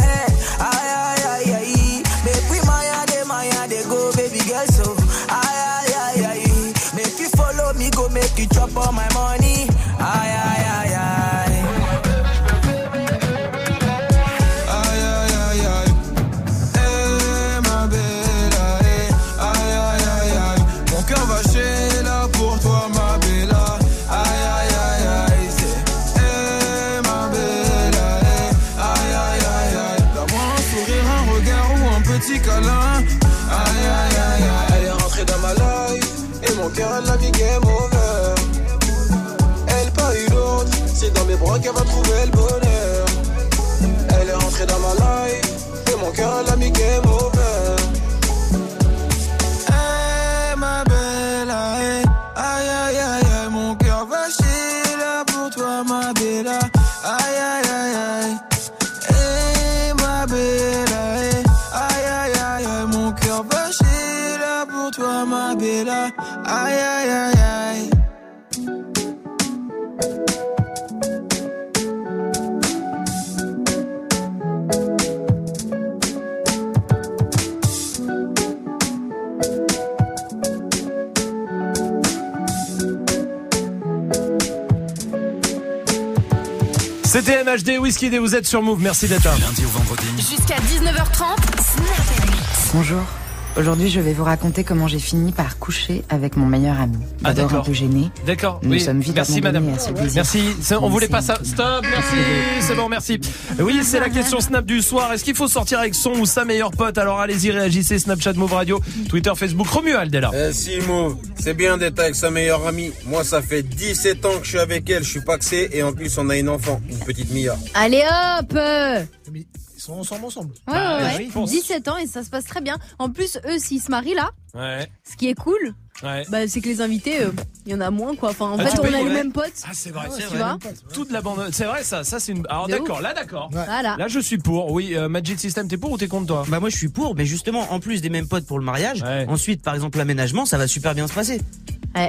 Hey ma belle aïe Aïe aïe aïe aïe Mon cœur va chier pour toi ma bella. Aïe aïe aïe aïe. Hey ma belle aïe Aïe aïe aïe Mon cœur va chier pour toi ma bella. Aïe aïe aïe C'était MHD Whisky et vous êtes sur Move. Merci d'être là. Lundi au vendredi. Jusqu'à 19h30, Snap Bonjour. Aujourd'hui, je vais vous raconter comment j'ai fini par coucher avec mon meilleur ami. Ah, D'abord un d'accord. peu gêné. D'accord. Nous oui. sommes vite Merci madame. abandonnés à ce plaisir. Merci. On voulait pas ça. Stop. Merci. C'est bon. Merci. Oui, c'est la question Snap du soir. Est-ce qu'il faut sortir avec son ou sa meilleure pote? Alors allez-y, réagissez. Snapchat Move Radio, Twitter, Facebook. Romuald est là. Eh si Mauve, c'est bien d'être avec sa meilleure amie. Moi ça fait 17 ans que je suis avec elle, je suis paxé et en plus on a une enfant, une petite Mia. Allez hop euh. Ils sont ensemble ensemble. Ouais, Bah, ouais, oui, ouais. je pense. 17 ans et ça se passe très bien. En plus, eux, s'ils se marient là, Ouais. ce qui est cool, Ouais. bah, c'est que les invités, euh, il y en a moins quoi. Enfin, en Ah, fait, on a les mêmes potes. Ah, c'est vrai, c'est tu vrai. vois. Toute la bande. C'est vrai ça. Ça c'est une. Alors d'accord. Là d'accord. Voilà. Là je suis pour. Oui, euh, Magic System, t'es pour ou t'es contre toi? Bah moi je suis pour, mais justement en plus des mêmes potes pour le mariage, ensuite par exemple l'aménagement, ça va super bien se passer.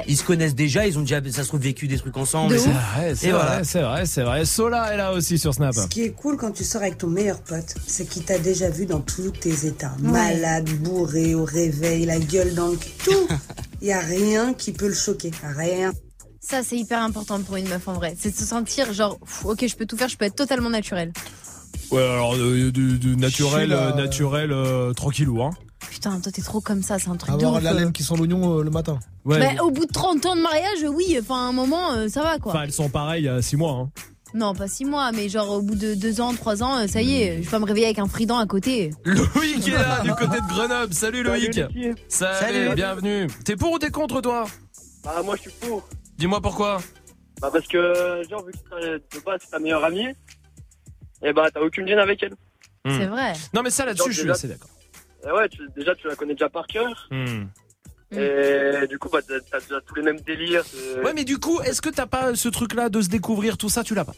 Ils se connaissent déjà, ils ont déjà, ça se trouve vécu des trucs ensemble. C'est vrai, c'est vrai, voilà. c'est vrai, c'est vrai. Sola est là aussi sur Snap. Ce qui est cool quand tu sors avec ton meilleur pote, c'est qu'il t'a déjà vu dans tous tes états. Ouais. Malade, bourré, au réveil, la gueule dans le tout. Il y a rien qui peut le choquer. Rien. Ça, c'est hyper important pour une meuf en vrai. C'est de se sentir genre, pff, ok, je peux tout faire, je peux être totalement naturel. Ouais, alors euh, du, du naturel, là, euh, naturel, euh, tranquillou, hein. Putain, toi, t'es trop comme ça, c'est un truc de Avoir ouf. la euh. laine qui sent l'oignon euh, le matin. Ouais. Bah, au bout de 30 ans de mariage, oui, enfin, à un moment, euh, ça va quoi. Enfin, elles sont pareilles à 6 mois. Hein. Non, pas 6 mois, mais genre au bout de 2 ans, 3 ans, euh, ça y est, je vais me réveiller avec un frident à côté. Loïc est là, du côté de Grenoble. Salut Loïc. Salut, Salut. bienvenue. T'es pour ou t'es contre toi Bah, moi, je suis pour. Dis-moi pourquoi. Bah, parce que, genre, vu que t'as- de base, c'est ta meilleure amie, et bah, t'as aucune gêne avec elle. Hmm. C'est vrai. Non, mais ça là-dessus, je suis déjà- assez d'accord. Et ouais, tu- déjà, tu la connais déjà par cœur. Hmm. Et du coup, bah, t'as déjà tous les mêmes délires. Ouais, mais du coup, est-ce que t'as pas ce truc-là de se découvrir, tout ça, tu l'as pas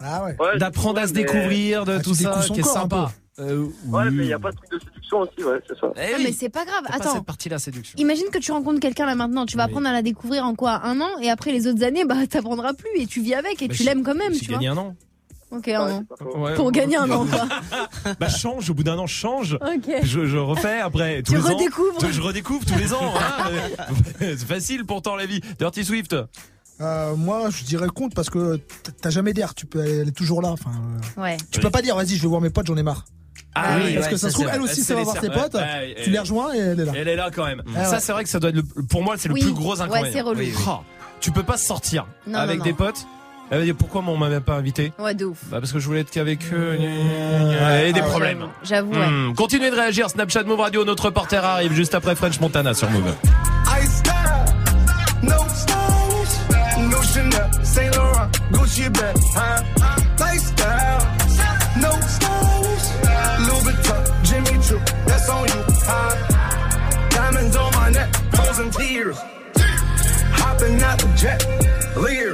Ah ouais. Ouais, D'apprendre à se découvrir, de Ah, tout ça, qui est sympa. Euh, Ouais, oui. mais il a pas de truc de séduction aussi, ouais, c'est ça. Eh Ah, mais c'est pas grave. Pas Attends. cette partie-là, séduction. Imagine que tu rencontres quelqu'un là maintenant, tu vas Oui. apprendre à la découvrir en quoi? Un an? Et après les autres années, bah t'apprendras plus et tu vis avec et Bah, tu l'aimes quand même, tu vois. gagné un an. Ok, un an. Ouais. Pour gagner un an, quoi. Bah change, au bout d'un an, change. Ok. Je, je refais après tous Tu les ans. redécouvres. Je redécouvre tous les ans. hein. C'est facile pourtant la vie. Dirty Swift. Euh, moi, je dirais contre parce que t'as jamais d'air. Tu peux, elle est toujours là. Enfin, euh, Ouais. tu peux pas dire, vas-y, je vais voir mes potes, j'en ai marre. Ah oui, parce ouais, que ça ça, se trouve, elle aussi, ça va voir ses potes. Ouais, Tu les rejoins et elle est là. Elle est là quand même. Ah ça, ouais. c'est vrai que ça doit être le, pour moi, c'est le Oui. plus gros Ouais, inconvénient. c'est relou. Oui, oui. Oh, tu peux pas sortir Non, avec non, des potes. Elle va dire pourquoi on m'avait pas invité Ouais, de ouf. Bah parce que je voulais être qu'avec eux. Et des Ah, problèmes. J'avoue, ouais. Hmm. Continuez de réagir. Snapchat Move Radio, notre reporter arrive juste après French Montana sur Move. Ice style, no stylish, no Chanel, Saint Laurent, Gucci bag, huh? Lifestyle, no stylish, Louis Vuitton, Jimmy Choo, that's on you, huh? Diamonds on my neck, frozen tears, hopping out the jet, leers,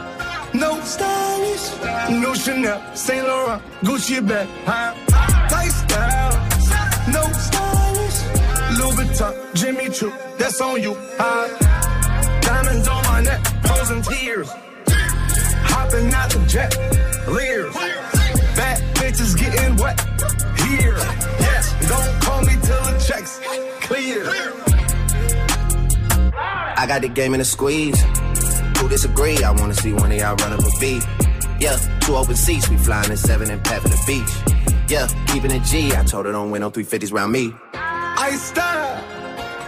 No stylish, no Chanel, Saint Laurent, Gucci bag, huh? Lifestyle, no stylish, Louis Vuitton, Jimmy Choo, that's on you, huh? Diamonds on my neck, frozen tears, hopping out the jet, leers, bad bitches getting wet here. Yes, don't call me till the checks clear. I got the game in a squeeze. Disagree? I wanna see one of y'all run up a beat. Yeah, two open seats, we flying in seven and pat for the beach. Yeah, keeping it G. I told her don't win no 350s round me. I style,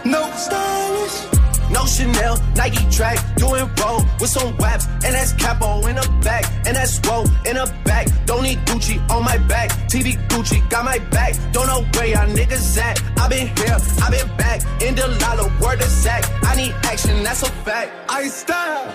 no stylish. No Chanel, Nike track, doing roll with some waps, and that's capo in the back, and that's roll in the back. Don't need Gucci on my back, TV Gucci got my back. Don't know where y'all niggas at. I been here, I been back, in the lala, word of sack. I need action, that's a fact. I style,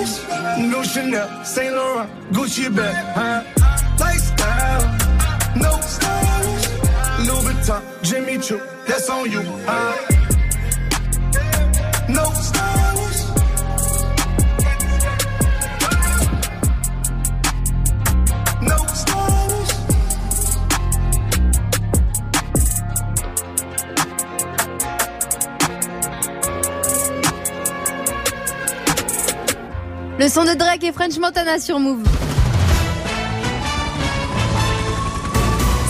No Chanel, Saint Laurent, Gucci bag, huh? Lifestyle, no stylish, Louis Vuitton, Jimmy Choo, that's on you, huh? Le son de Drake et French Montana sur Move.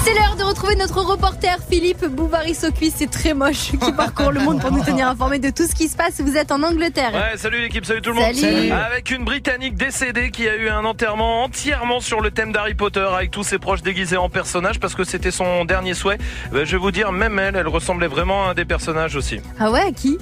C'est l'heure de retrouver notre reporter Philippe Bouvaris-Socuis, c'est très moche, qui parcourt le monde pour nous tenir informés de tout ce qui se passe. Vous êtes en Angleterre. Ouais, salut l'équipe, salut tout le monde. Salut. Avec une Britannique décédée qui a eu un enterrement entièrement sur le thème d'Harry Potter avec tous ses proches déguisés en personnages parce que c'était son dernier souhait. Ben, je vais vous dire, même elle, elle ressemblait vraiment à un des personnages aussi. Ah ouais, à qui?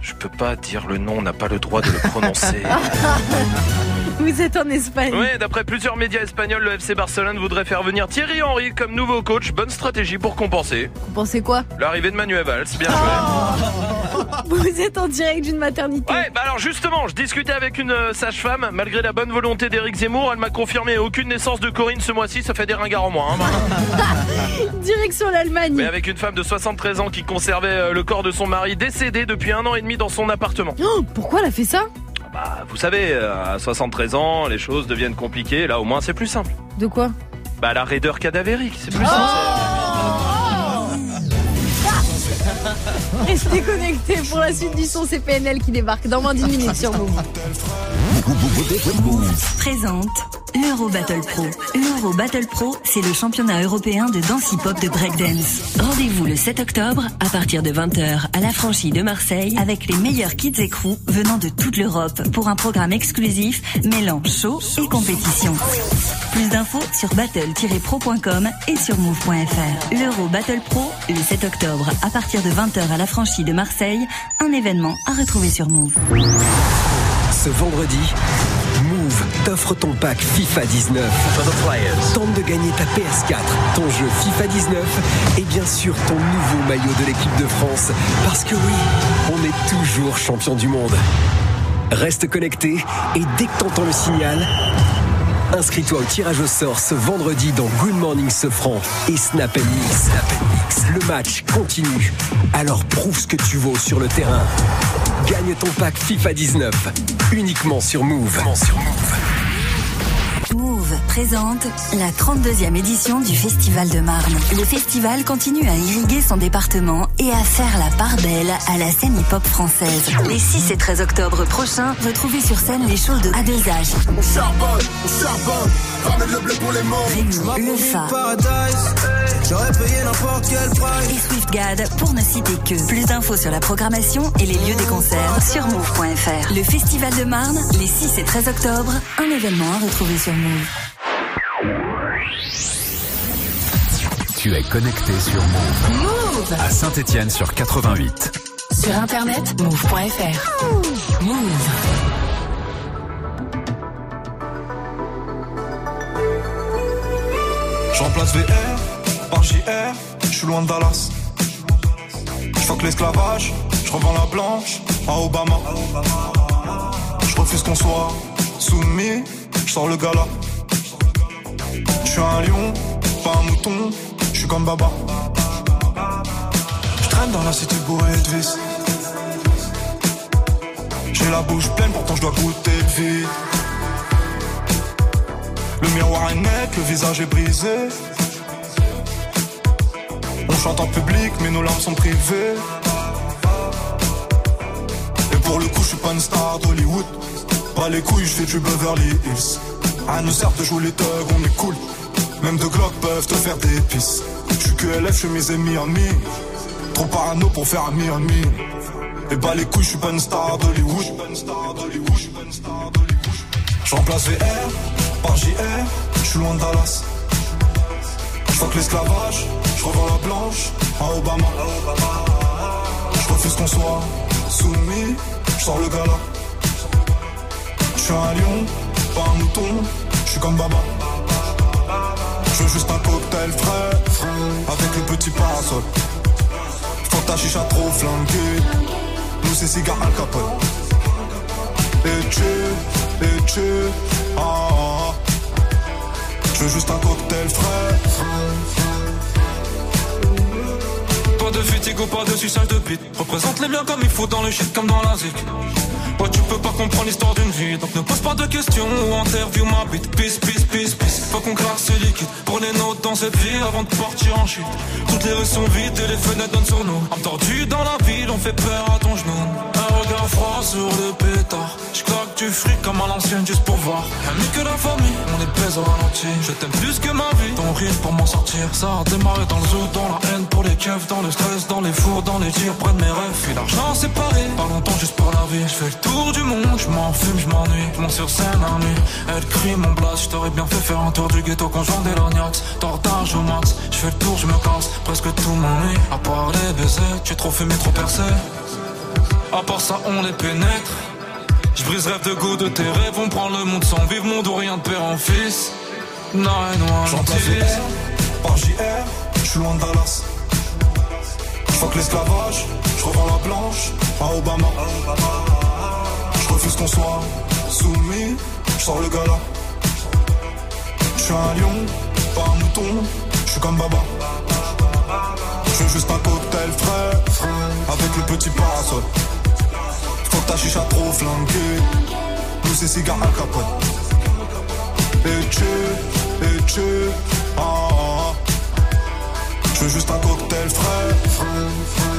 Je peux pas dire le nom, on n'a pas le droit de le prononcer. Vous êtes en Espagne. Oui, d'après plusieurs médias espagnols, le FC Barcelone voudrait faire venir Thierry Henry comme nouveau coach. Bonne stratégie pour compenser. Vous pensez quoi? L'arrivée de Manuel Valls, bien Oh. joué. Vous êtes en direct d'une maternité. Ouais, bah alors justement, je discutais avec une euh, sage-femme. Malgré la bonne volonté d'Éric Zemmour, elle m'a confirmé aucune naissance de Corinne ce mois-ci. Ça fait des ringards en moins. hein. Direction l'Allemagne. Mais avec une femme de 73 ans qui conservait euh, le corps de son mari décédé depuis un an et demi dans son appartement. Oh, pourquoi elle a fait ça? Bah, vous savez, euh, à 73 ans, les choses deviennent compliquées. Là, au moins, c'est plus simple. De quoi? Bah, la raideur cadavérique, c'est plus Oh simple. Restez connectés pour la suite du son CPNL qui débarque dans moins d'une minute sur Move. présente l'Euro Battle Pro. L'Euro Battle Pro, c'est le championnat européen de danse hip-hop de breakdance. Rendez-vous le 7 octobre à partir de 20h à la franchise de Marseille avec les meilleurs kids et crews venant de toute l'Europe pour un programme exclusif mêlant show et compétition. Plus d'infos sur battle-pro.com et sur move.fr. L'Euro Battle Pro, le 7 octobre à partir de 20h à la franchise de Marseille, un événement à retrouver sur Move. Ce vendredi, t'offre ton pack FIFA 19. Tente de gagner ta PS4, ton jeu FIFA 19 et bien sûr ton nouveau maillot de l'équipe de France. Parce que oui, on est toujours champion du monde. Reste connecté et dès que t'entends le signal, inscris-toi au tirage au sort ce vendredi dans Good Morning Sofran et Snap Mix. Le match continue. Alors prouve ce que tu vaux sur le terrain. Gagne ton pack FIFA 19 uniquement sur Move. Move présente la 32e édition du Festival de Marne. Le festival continue à irriguer son département et à faire la part belle à la scène hip-hop française. Les 6 et 13 octobre prochains, retrouvez sur scène les shows de A2H, On charbonne, on charbonne, ramène le blé pour les morts. Rémi, Le Fa J'aurais payé n'importe quel price. et SwiftGad pour ne citer que. Plus d'infos sur la programmation et les lieux des concerts sur move.fr. Le Festival de Marne, les 6 et 13 octobre, un événement à retrouver sur Move. Tu es connecté sur Move. Move À Saint-Etienne sur 88. Sur internet, move.fr. Move. Je remplace VR par JR, je suis loin de Dallas. Je l'esclavage, je revends la blanche à Obama. Je refuse qu'on soit soumis, je sors le gala. Je suis un lion, pas un mouton, je suis comme Baba. Je traîne dans la cité bourrée de. J'ai la bouche pleine, pourtant je dois goûter le vide. Le miroir est net, le visage est brisé. On chante en public, mais nos larmes sont privées. Et pour le coup, je suis pas une star d'Hollywood. Pas les couilles, je fais du Beverly Hills. À nous sert de les thugs, on est cool. Même deux Glock peuvent te faire des pisses. Je suis que LF, je mes ennemis en mi. Trop parano pour faire un mi Et bah les couilles, je suis pas une star d'Hollywood. Je remplace VR par JR, je suis loin de Dallas. Je l'esclavage, je revends la blanche à Obama. Je refuse qu'on soit soumis, je sors le gala. Je suis un lion, pas un mouton, je suis comme Baba. Je veux juste un cocktail frais, avec le petit parasol. Faut ta chicha trop flanquée, nous c'est cigare Al Capone. Et tu, et tu, ah, ah, ah. Je veux juste un cocktail frais. Pas de fatigue pas de suçage de bite. Représente les biens comme il faut dans le shit comme dans la zik. Tu peux pas comprendre l'histoire d'une vie. Donc ne pose pas de questions ou interview ma bite. Peace, peace, peace, peace. Faut qu'on claque ce liquide. Prenez notes dans cette vie avant de partir en chute. Toutes les rues sont vides et les fenêtres donnent sur nous. Entendu dans la ville, on fait peur à ton genou. Un regard froid sur le pétard. J'claque du fric comme à l'ancienne juste pour voir. Mieux que la famille, on est pèse au ralenti. Je t'aime plus que ma vie. Ton rire pour m'en sortir. Ça a démarré dans le zoo, dans la haine pour les keufs, dans le stress, dans les fours, dans les tirs, près de mes rêves. Puis l'argent séparé, pas longtemps juste pour la vie. Je fais le tour du monde, je m'en fume, je m'ennuie. Je monte sur scène à nuit. Elle crie mon blast, je t'aurais bien fait faire un tour du ghetto quand je vendais l'ognax. Tortage au max, je fais le tour, je me casse. Presque tout m'ennuie, à part les baisers. Tu es trop fumé, trop percé. À part ça, on les pénètre. Je brise rêve de goût de tes rêves, on prend le monde sans vivre, monde ou rien de père en fils. Non, non, J'en place VR par JR, je suis loin de Dallas. Je fuck l'esclavage, je revends la blanche à Obama. Je qu'on soit soumis, je sors le gala. Je suis un lion, pas un mouton, je suis comme Baba. Je veux juste un cocktail frais, avec le petit parasol. Faut que ta chicha trop flanquée, nous c'est cigare Al Capone. Et tu, et tu, ah, ah, ah. Je veux juste un cocktail frais.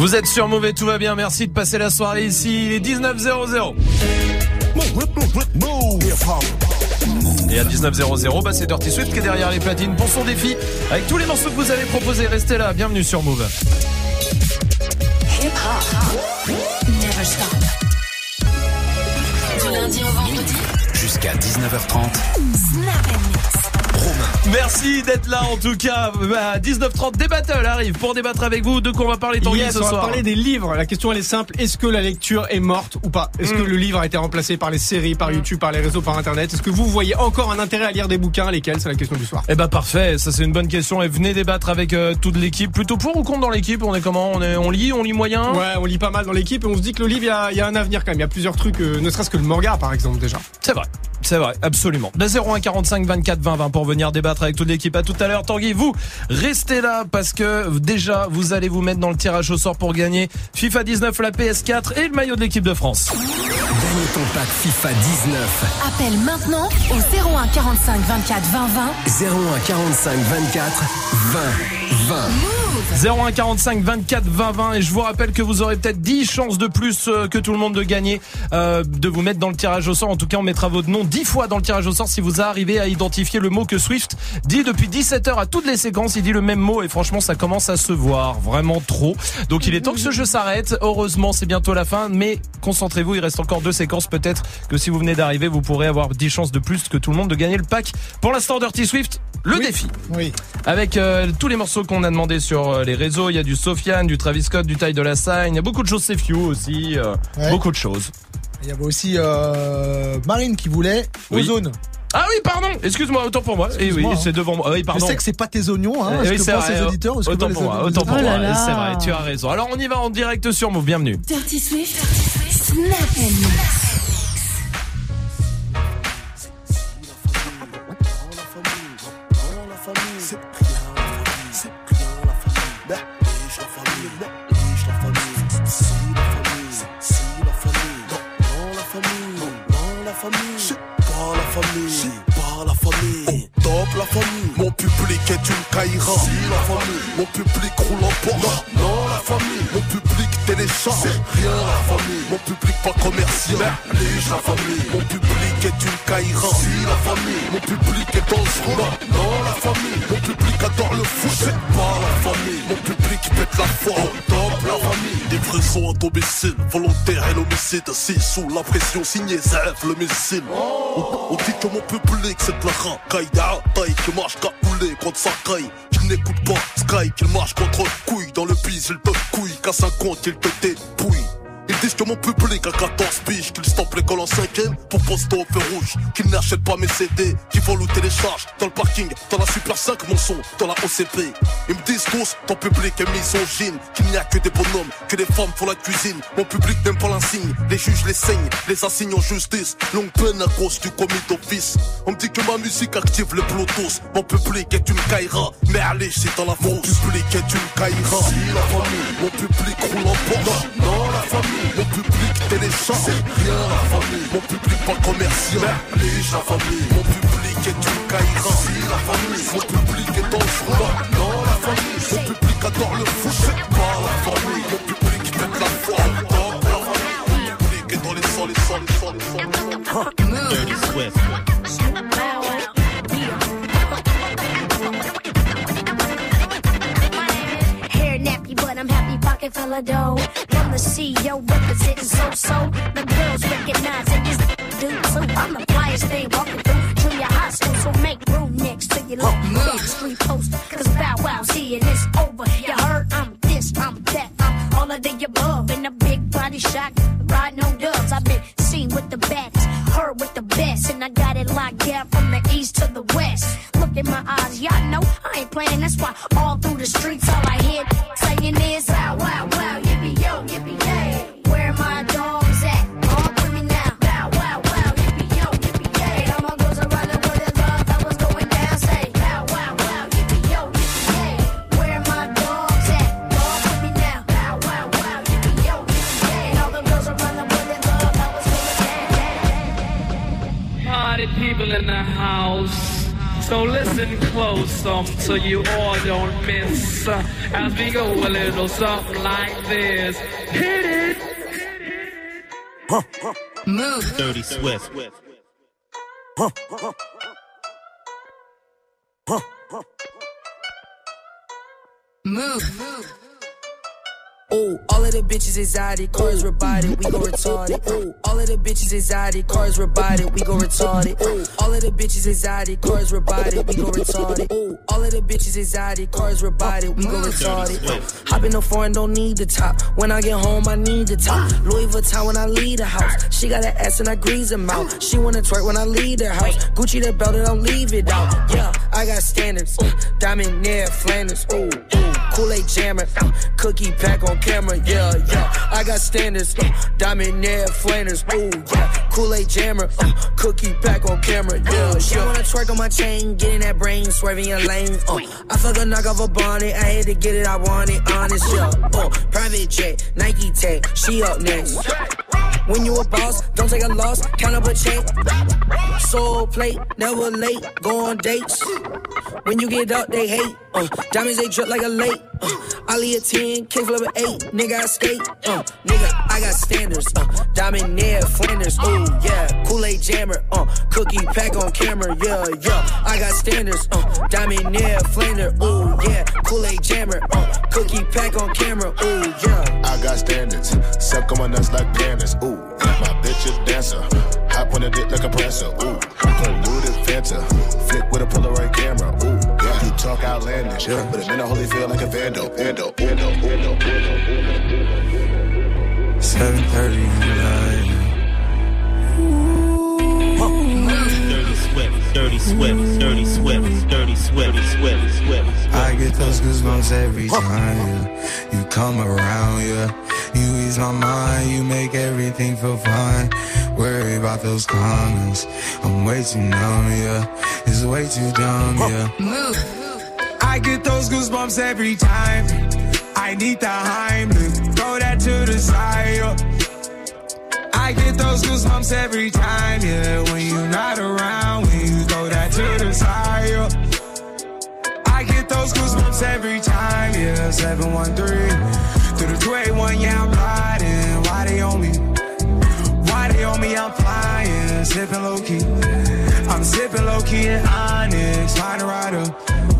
Vous êtes sur Mauvais, tout va bien. Merci de passer la soirée ici. Il est 19h00. Et à 19h00, bah c'est Dirty Swift qui est derrière les platines pour son défi. Avec tous les morceaux que vous avez proposés, restez là. Bienvenue sur Move. Hip hop. Never stop. Du lundi au vendredi. Jusqu'à 19h30. Merci d'être là en tout cas. À 19h30, des battles arrivent pour débattre avec vous. De quoi on va parler Tanguy Yes, ce on va soir parler des livres. La question elle est simple. Est-ce que la lecture est morte ou pas? Est-ce que Mm. le livre a été remplacé par les séries, par YouTube, par les réseaux, par Internet? Est-ce que vous voyez encore un intérêt à lire des bouquins? Lesquels? C'est la question du soir. Eh ben parfait, ça c'est une bonne question et venez débattre avec euh, toute l'équipe. Plutôt pour ou contre dans l'équipe? On est comment? On, est, on lit, on lit moyen? Ouais, on lit pas mal dans l'équipe et on se dit que le livre, il y a, il y a un avenir quand même. Il y a plusieurs trucs, euh, ne serait-ce que le manga par exemple déjà. C'est vrai. C'est vrai, absolument. De 01 45 24 20 20 pour venir débattre avec toute l'équipe. À tout à l'heure, Tanguy. Vous restez là parce que déjà vous allez vous mettre dans le tirage au sort pour gagner FIFA 19, la PS4 et le maillot de l'équipe de France. Gagne ton pack FIFA 19. Appelle maintenant au 01 45 24 20 20. 01 45 24 20 20. 01 45 24 20 20 et je vous rappelle que vous aurez peut-être 10 chances de plus euh, que tout le monde de gagner euh, de vous mettre dans le tirage au sort en tout cas on mettra votre nom 10 fois dans le tirage au sort si vous arrivez à identifier le mot que Swift dit depuis 17 heures à toutes les séquences. Il dit le même mot et franchement ça commence à se voir vraiment trop. Donc il est temps que ce jeu s'arrête. Heureusement c'est bientôt la fin mais concentrez-vous il reste encore deux séquences. Peut-être que si vous venez d'arriver vous pourrez avoir 10 chances de plus que tout le monde de gagner le pack. Pour l'instant Dirty Swift le défi. Oui. avec euh, tous les morceaux qu'on a demandé sur euh, les réseaux, il y a du Sofiane, du Travis Scott, du Ty de la Sign, il y a beaucoup de choses. C'est Few aussi, euh, Ouais. beaucoup de choses. Il y avait aussi euh, Marine qui voulait Oui. Ozone. Ah oui, pardon, excuse-moi, autant pour moi. Et oui, hein. c'est devant moi. Ah Oui, pardon. Je sais que c'est pas tes oignons, hein, Eh oui, c'est vrai, les auditeurs autant pour les moi, autant pour Oh moi, c'est vrai, tu as raison. Alors on y va en direct sur Move, bienvenue. Dirty Swift, Snap Pas la famille, pas la famille. Au top la famille. Mon public est une caïra. Si la famille. Mon public roule en Porsche. Non, non la famille. Mon public télécharge. C'est rien la famille. Mon public pas commercial. Nige la famille. Mon public est une caïra. Si la famille. Mon public est dangereux. Non, non la famille. Mon public adore le foot. C'est pas la famille. Mon public pète la foi. Top la famille. Livraison à domicile. Volontaire et l'homicide. Si sous la pression signé Zef le missile. On, on dit que mon public c'est de la racaille. Y'a taille qui marche cagoulé contre sa caille. Qu'il n'écoute pas Sky, qu'il marche contre le couille. Dans le bise, il te couille. Qu'à 50, il te dépouille. Ils disent que mon public a 14 piges, qu'ils stoppent l'école en cinquième pour poster au feu rouge, qu'ils n'achètent pas mes CD, qu'ils volent ou téléchargent dans le parking, dans la Super 5 mon son, dans la OCP. Ils me disent tous, ton public est misogyne, qu'il n'y a que des bonhommes, que des femmes font la cuisine. Mon public n'aime pas l'insigne, les juges les saignent, les assignent en justice. Longue peine à cause du commis d'office. On me dit que ma musique active le Bluetooth, mon public est une caïra, mais allez, c'est dans la fosse. Mon public est une caïra, si la famille, mon public roule en Porsche. La famille. Mon public télécharge, c'est rien la famille. Mon public pas commercial, la famille. Mon public est une caïra, si la famille. Mon public est dangereux, non la famille. Mon public adore le foot, c'est pas la famille. Mon public pète la foi, non la famille. Mon public est dans les sangs, les sangs, les sangs, les sangs. les sangs. Dirty Swift. I'm happy pocket full of dough. From the CEO representing so so. The girls recognize that this dude So I'm the flyest thing walking through junior high school, so make room next to your little back street poster. Cause Bow Wow's here and it's over. You heard I'm this, I'm that, I'm all of the above. In a big body shot, riding on dubs. I've been seen with the best, heard with the best, and I got it locked down from the east to the west. Look in my eyes, y'all know I ain't playing. That's why all through the streets, all I hear saying is, in the house. So listen close um, so you all don't miss uh, as we go a little something like this. Hit it. Move. Dirty Swift. Move. Ooh, all of the bitches anxiety, cars robotic, we go retarded. Ooh, all of the bitches anxiety, cars robotic, we go retarded. Ooh, all of the bitches anxiety, cars robotic, we go retarded. Ooh, all of the bitches anxiety, cars robotic, we go retarded. Hop in the foreign, don't need the top. When I get home, I need the top. Louis Vuitton when I leave the house. She got an ass and I grease her mouth. She wanna twerk when I leave the house. Gucci the belt and don't leave it out. Yeah, I got standards. Diamond near Flanders. Ooh, ooh, Kool-Aid jammer. Cookie pack on camera. Yeah, yeah. I got standards. Uh, Diamond near Flanders. Ooh, yeah. Kool-Aid jammer. Uh, cookie pack on camera. Yeah, She yeah. wanna twerk on my chain, getting that brain, swerving your lane. Uh, I fuck a knock off a bonnet. I had to get it. I want it. Honest, yeah. Uh, private jet, Nike tag. She up next. When you a boss, don't take a loss, count up a check. Soul plate, never late, go on dates. When you get up, they hate. Uh, diamonds, they drip like a lake. Uh, Ali a 10, kick flip a 8, nigga, I skate. Uh, nigga, I got standards. Uh, diamond near Flanders, ooh, yeah. Kool-Aid jammer, uh, cookie pack on camera, yeah, yeah. I got standards, uh, diamond near Flanders, ooh, yeah. Kool-Aid jammer, uh, cookie pack on camera, ooh, yeah. I got standards. Suck on my nuts like pandas. Ooh, my bitch a dancer. Hop on the dick like a presser. Ooh, polluted Fanta. Flick with a Polaroid camera. Ooh, talk outlandish, but it been a holy feel like a vandal. Vandal, vandal, vandal, vandal. 7:30 in the night. Dirty Swift, Dirty Swift, Dirty Swift, Dirty Swift, Swift, Swift. I get those goosebumps every time yeah. you come around. Yeah, you ease my mind, you make everything feel fine. Worry about those comments, I'm way too numb. Yeah, it's way too dumb. Yeah, I get those goosebumps every time. I need the Heimlich, throw that to the side. I get those goosebumps every time, yeah. When you're not around, when you throw that to the side. I get those goosebumps every time, yeah. 713 through the 281, yeah, I'm riding. Why they on me? Why they on me? I'm flying, sipping low key. I'm sipping low key in Onyx, find a rider.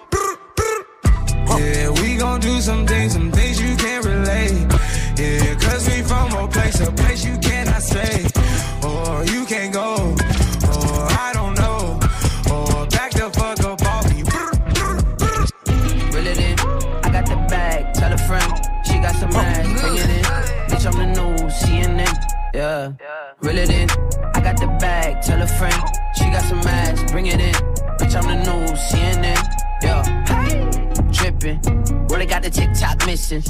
Yeah, we gon' do some things, some things you can't relate. Yeah, cause we from a place, a place you cannot stay. Or you can't go. Or I don't know. Or back the fuck up off me. Reel it in. I got the bag. Tell a friend. She got some ass. Bring it in. Bitch, I'm the new CNN. Yeah. Reel it in. I got the bag. Tell a friend. She got some ass. Bring it in. Bitch, I'm the new CNN. Yeah. Drippin'. Really got the TikTok missing.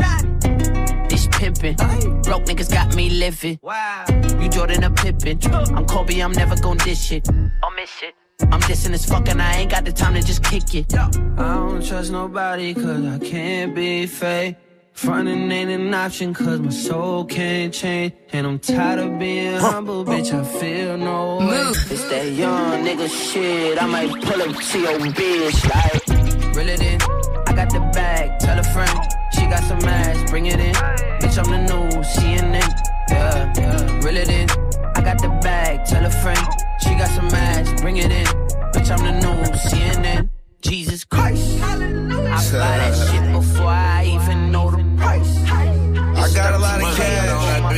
This pimpin'. Broke niggas got me living. Wow. You Jordan a Pippin. I'm Kobe, I'm never gon' dish it. I'll miss it. I'm dissing as fuck and I ain't got the time to just kick it. I don't trust nobody cause I can't be fake. Frontin' ain't an option cause my soul can't change. And I'm tired of being humble, bitch, I feel no way. It's that young nigga shit, I might pull up to your bitch like. Reel it in, I got the bag, tell a friend. She got some ass, bring it in. Bitch, I'm the new CNN. Yeah, yeah. Reel it in, I got the bag, tell a friend. She got some ass, bring it in. Bitch, I'm the new CNN. Jesus Christ. I buy that uh, shit before I even know the price. I got a lot of cash. I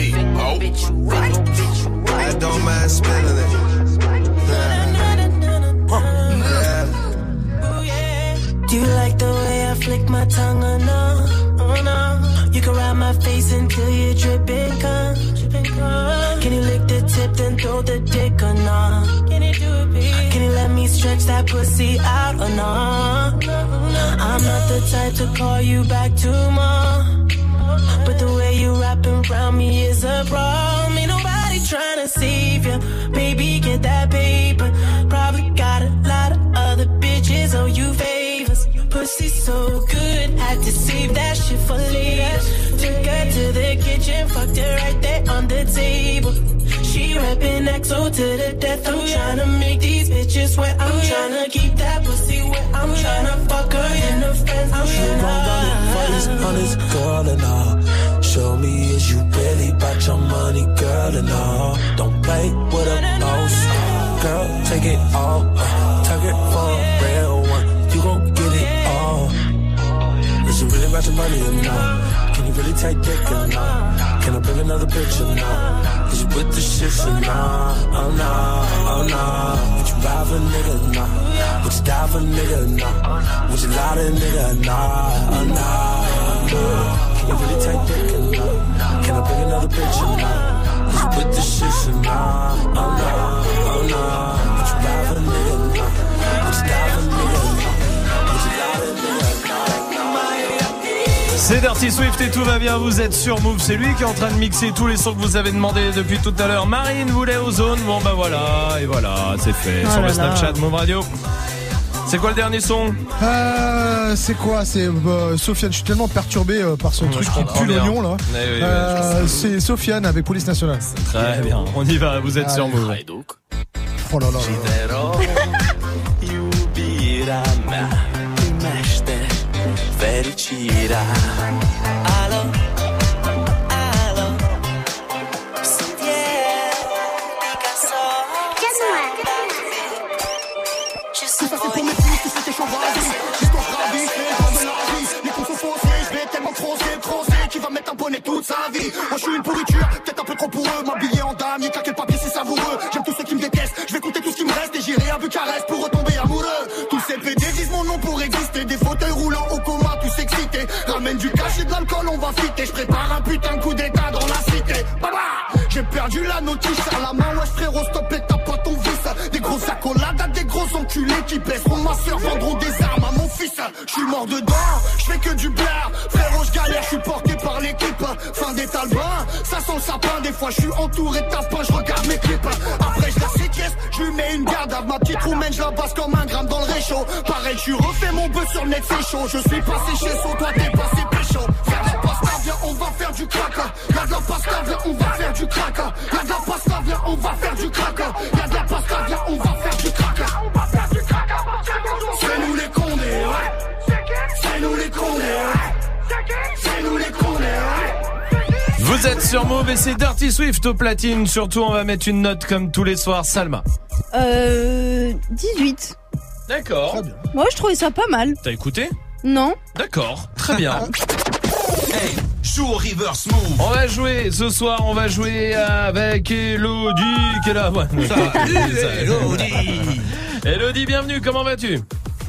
oh. don't mind spending it. Do you like the way I flick my tongue or no? Oh no. You can ride my face until you're dripping cum. Can you lick the tip then throw the dick or no? Can you do it, baby? Can you let me stretch that pussy out or no? I'm not the type to call you back tomorrow. But the way you wrapping around me is a problem. Ain't nobody trying to save you. Baby, get that paper. Probably pussy so good, had to save that shit for later. Took her to the kitchen, fucked her right there on the table. She rapping XO to the death. I'm tryna make these bitches wet. I'm tryna keep that pussy wet. I'm tryna fuck her in the fence. I'm tryna. Honest, honest girl and all. Show me is you really about your money, girl and all. Don't play with a boss. Girl, take it all. Uh, Target for money or not? Can you really take dick or not? Can I bring another bitch or not? Is you with the shits or not? Oh nah, oh. Would you ride for nigga? Nah. Would you die for a nigga? Nah. Would you lie to nigga? Oh nah, oh. Can you really take dick or not? Can I bring another bitch or not? Is you with the shits or not? Oh nah, oh. C'est Dirty Swift et tout va bien, vous êtes sur Move, c'est lui qui est en train de mixer tous les sons que vous avez demandé depuis tout à l'heure. Marine voulait Ozone, bon bah voilà, et voilà, c'est fait. Oh sur le. Snapchat Move Radio. C'est quoi le dernier son? Euh, c'est quoi? C'est euh, Sofiane. Je suis tellement perturbé euh, par ce Ouais, truc qui pue l'oignon là. Ouais, ouais, Euh, c'est Sofiane avec Police Nationale. Très bien, on y va, vous êtes sur Move. Oh là là. là pour mes fils, tous ceux qui sont ravis J'histoire ravie, je fais comme de la vie Les cons sont faussés, je vais tellement crosser, crosser Qui va mettre un bonnet toute sa vie Moi je suis une pourriture, peut-être un peu trop pour eux M'habiller en dame, y'a claquer le papier c'est savoureux J'aime tous ceux qui me détestent, je vais compter tout ce qui me reste Et j'irai à Bucarest pour retomber amoureux Et de l'alcool, on va fitter. Je prépare un putain de coup d'état dans la cité. Baba J'ai perdu la notice à la main, ouais frérot stop et tape pas ton vice. Des grosses accolades à des gros enculés qui baisseront ma soeur Vendront des armes à mon fils. Je suis mort dedans, je fais que du blaire Frérot je galère, je suis porté par l'équipe. Fin des talbins, ça sent le sapin. Des fois je suis entouré de tapins, je regarde mes clips. Après je la séquestre, je lui mets une garde à ma petite roumaine. Je la passe comme un gramme dans le réchaud. Pareil je suis refait mon bœuf sur le net c'est chaud. Je suis passé chez So, toi t'es passé faire du crack Y'a de la pasta, viens on va faire du crack Y'a de la pasta, viens on va faire du crack Y'a de la pasta, viens on va faire du crack On va faire du crack C'est nous les condés, ouais C'est nous les condés, ouais C'est nous les condés, ouais Vous êtes sur Move et c'est Dirty Swift au platine. Surtout, on va mettre une note comme tous les soirs. Salma. Euh, 18. D'accord. Moi, je trouvais ça pas mal. T'as écouté? Non D'accord, très bien. Hey, joue au reverse move. On va jouer ce soir, on va jouer avec Elodie qui est là. Ouais. Ça- Elodie. Elodie, bienvenue, comment vas-tu?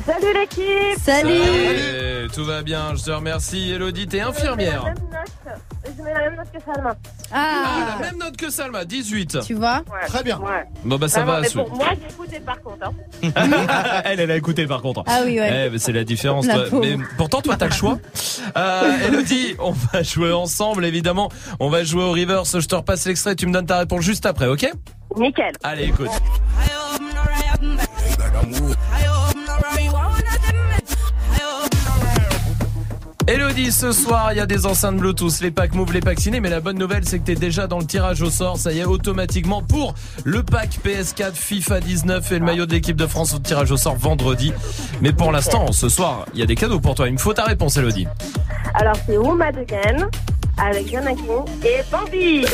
Salut l'équipe Salut. Tout va bien, je te remercie. Elodie, t'es infirmière. Je mets la même note que Salma. Ah, la même note que Salma, 18. Tu vois Très bien. Ouais. Bon bah ça Vraiment, va. mais bon, moi j'ai écouté par contre. Hein. elle, elle a écouté par contre. Ah oui, ouais. Eh, mais c'est la différence. La toi. pauvre. Mais pourtant, toi, t'as le choix. Euh, Elodie, on va jouer ensemble, évidemment. On va jouer au reverse. Je te repasse l'extrait. Tu me donnes ta réponse juste après, ok? Nickel. Allez, écoute. Elodie, ce soir, il y a des enceintes Bluetooth, les packs Move, les packs ciné, mais la bonne nouvelle, c'est que t'es déjà dans le tirage au sort, ça y est, automatiquement pour le pack PS4 FIFA 19 et le maillot de l'équipe de France au tirage au sort vendredi. Mais pour l'instant, ce soir, il y a des cadeaux pour toi. Il me faut ta réponse, Elodie. Alors c'est Woman Again avec Jonakin et Bambi.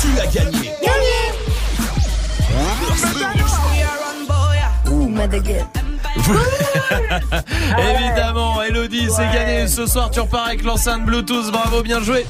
Tu as gagné. Ouh, Madagascar. Évidemment, Elodie, c'est gagné. Ce soir, tu repars avec l'enceinte Bluetooth. Bravo, bien joué.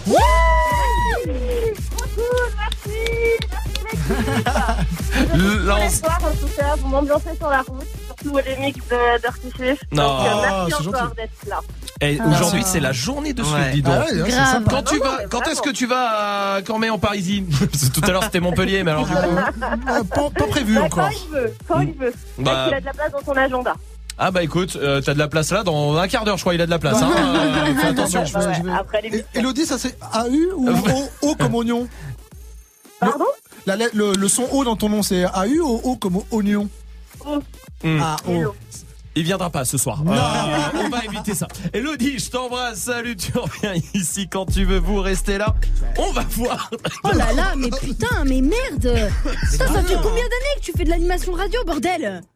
Tout cas, vous m'ambiancez sur la route, surtout les mix de Dirty Swift. Non. Donc, euh, Oh, merci c'est encore d'être là. Et Ah. aujourd'hui, c'est la journée de Swift, Ouais. dis donc. Ah ouais, hein. Quand tu non, est-ce que tu vas à Cormet en Parisie Parce que Tout à l'heure, c'était Montpellier, mais alors du coup. Euh, pas, pas prévu Bah, encore. Quand il veut, quand il veut. Bah. Qu'il a de la place dans son agenda Ah bah écoute, euh, t'as de la place là dans un quart d'heure, je crois. Il a de la place. Hein. Euh, fais attention. Je vais- je vais- Après Elodie, ça c'est AU ou O, O comme oignon Pardon? La, le, le son O dans ton nom, c'est AU ou O comme oignon O. Hmm. Ah, O. Il viendra pas ce soir. Euh, on va éviter ça. Elodie, je t'embrasse. Salut, tu reviens ici quand tu veux. Vous restez là. On va voir. Oh là là, mais putain, mais merde Putain, ça fait combien d'années que tu fais de l'animation radio, bordel? Ça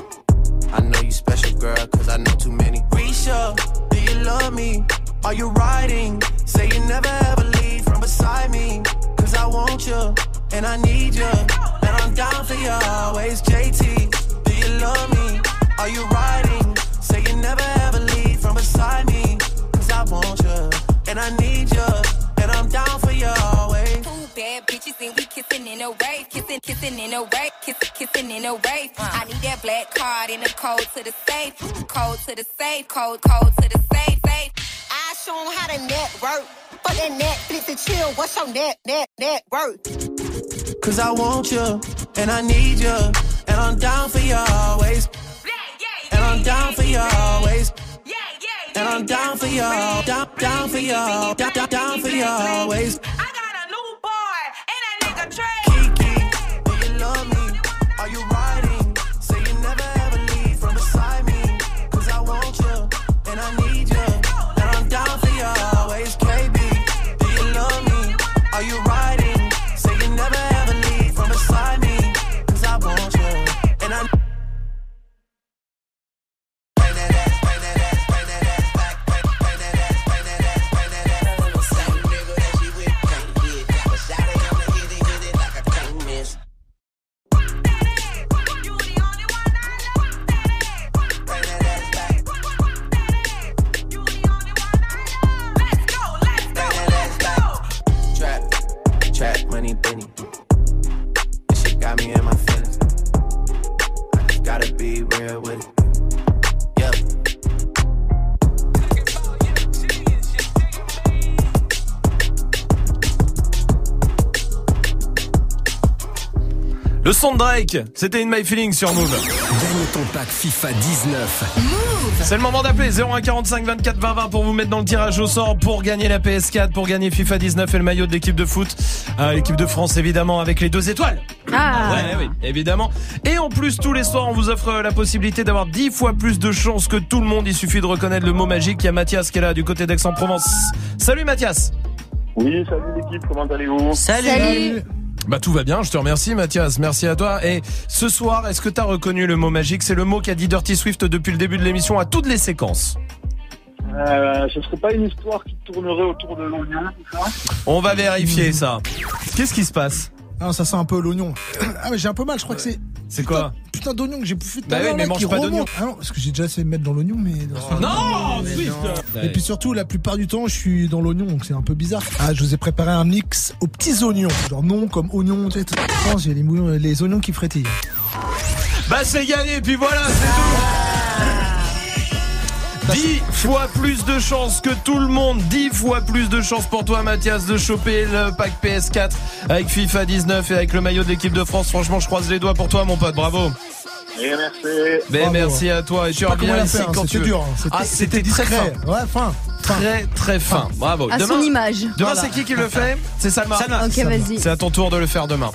Are you riding? Say you never ever leave from beside me. Cause I want you, and I need you. And I'm down for you always. JT, do you love me? Are you riding? Say you never ever leave from beside me. Cause I want you, and I need you. And I'm down for you always. Two bad bitches and we kissing in a wave, kissing, kissing in a wave, kissing, kissing in a wave. Uh. I need that black card and the code to the safe, code to the safe, code, code to the safe, safe. I show 'em how to network. Fuck that Netflix and chill. What's your net, net, net worth? Cause I want you, and I need you. And I'm down for you always. And I'm down for you always. And I'm down for you, down, down for you, down, down, down for you always. Be real with Le son de Drake, c'était une My Feeling sur Move. Gagne ton pack FIFA 19. C'est le moment d'appeler 0145 24 20 20 pour vous mettre dans le tirage au sort pour gagner la PS4, pour gagner FIFA 19 et le maillot de l'équipe de foot. Euh, l'équipe de France évidemment avec les deux étoiles. Ah. Ouais, oui, évidemment. Et en plus, tous les soirs, on vous offre la possibilité d'avoir 10 fois plus de chances que tout le monde. Il suffit de reconnaître le mot magique. Il y a Mathias qui est là du côté d'Aix-en-Provence. Salut Mathias Oui, salut l'équipe, comment allez-vous? Salut. Bah tout va bien, je te remercie Mathias, merci à toi. Et ce soir, est-ce que t'as reconnu le mot magique? C'est le mot qu'a dit Dirty Swift depuis le début de l'émission à toutes les séquences. euh, Ce serait pas une histoire qui tournerait autour de l'oignon, tout ça? On va vérifier ça. Qu'est-ce qui se passe? Ah, ça sent un peu l'oignon. Ah, mais j'ai un peu mal, je crois que c'est. C'est quoi Putain d'oignon que j'ai bouffé tout Bah à oui, l'heure, mais là, mange qui pas remonte. d'oignon. Ah non, parce que j'ai déjà essayé de mettre dans l'oignon, mais. Non, Swift Et puis surtout, la plupart du temps, je suis dans l'oignon, donc c'est un peu bizarre. Ah, je vous ai préparé un mix aux petits oignons. Genre non comme oignon, tu sais. tout- Je pense, j'ai les, mouillons- les oignons qui frétillent. Bah c'est gagné, puis voilà, c'est tout 10 fois plus de chances que tout le monde 10 fois plus de chances pour toi Mathias de choper le pack PS4 avec FIFA 19 et avec le maillot de l'équipe de France Franchement je croise les doigts pour toi mon pote, bravo Et merci. Mais merci à toi et Je tu reviens ici fait, hein, quand tu dur, hein. Ah c'était très fin discret. Ouais, fin. Très très fin, bravo À son image. Demain Voilà. c'est qui qui le fait C'est Salma. Salma. Ok, vas-y. C'est à ton tour de le faire demain.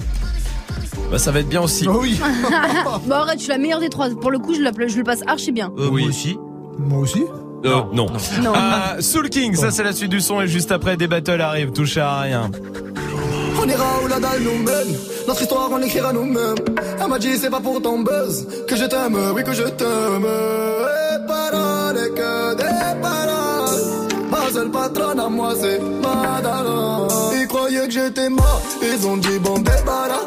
Bah ça va être bien aussi. oui. bon arrête, je suis la meilleure des trois. Pour le coup, je, la- je le passe archi bien. oui aussi. Moi aussi Euh, non. Non. Euh, Soul King, ça c'est la suite du son et juste après des battles arrivent, touche à rien. On ira où la dalle nous mène. Notre histoire, on l'écrira nous-mêmes. Elle m'a dit, c'est pas pour ton buzz que je t'aime, oui, que je t'aime. Et paroles, et que des paroles. Pas seule patronne à moi c'est Madara Ils croyaient que j'étais mort, ils ont dit bon débarras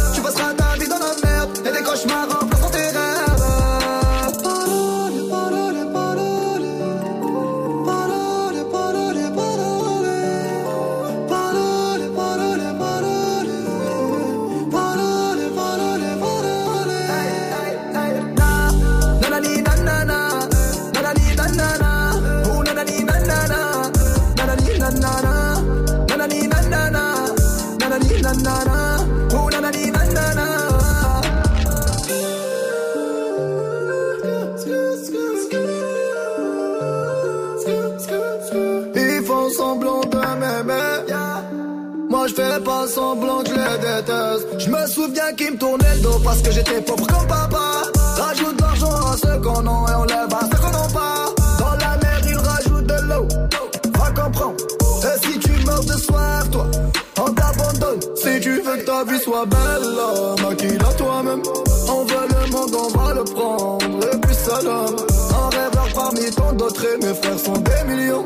je fais pas semblant que je les déteste. Je me souviens qu'ils me tournaient le dos parce que j'étais pauvre comme papa. Rajoute de l'argent à ceux qu'on a et on lève à ceux qu'on n'a pas. Dans la mer, ils rajoutent de l'eau. Va comprendre. Et si tu meurs de soif, toi, on t'abandonne. Si tu veux que ta vie soit belle, maquille-la toi-même. On veut le monde, on va le prendre. Et puis salam. Un rêveur parmi tant d'autres et mes frères sont des millions.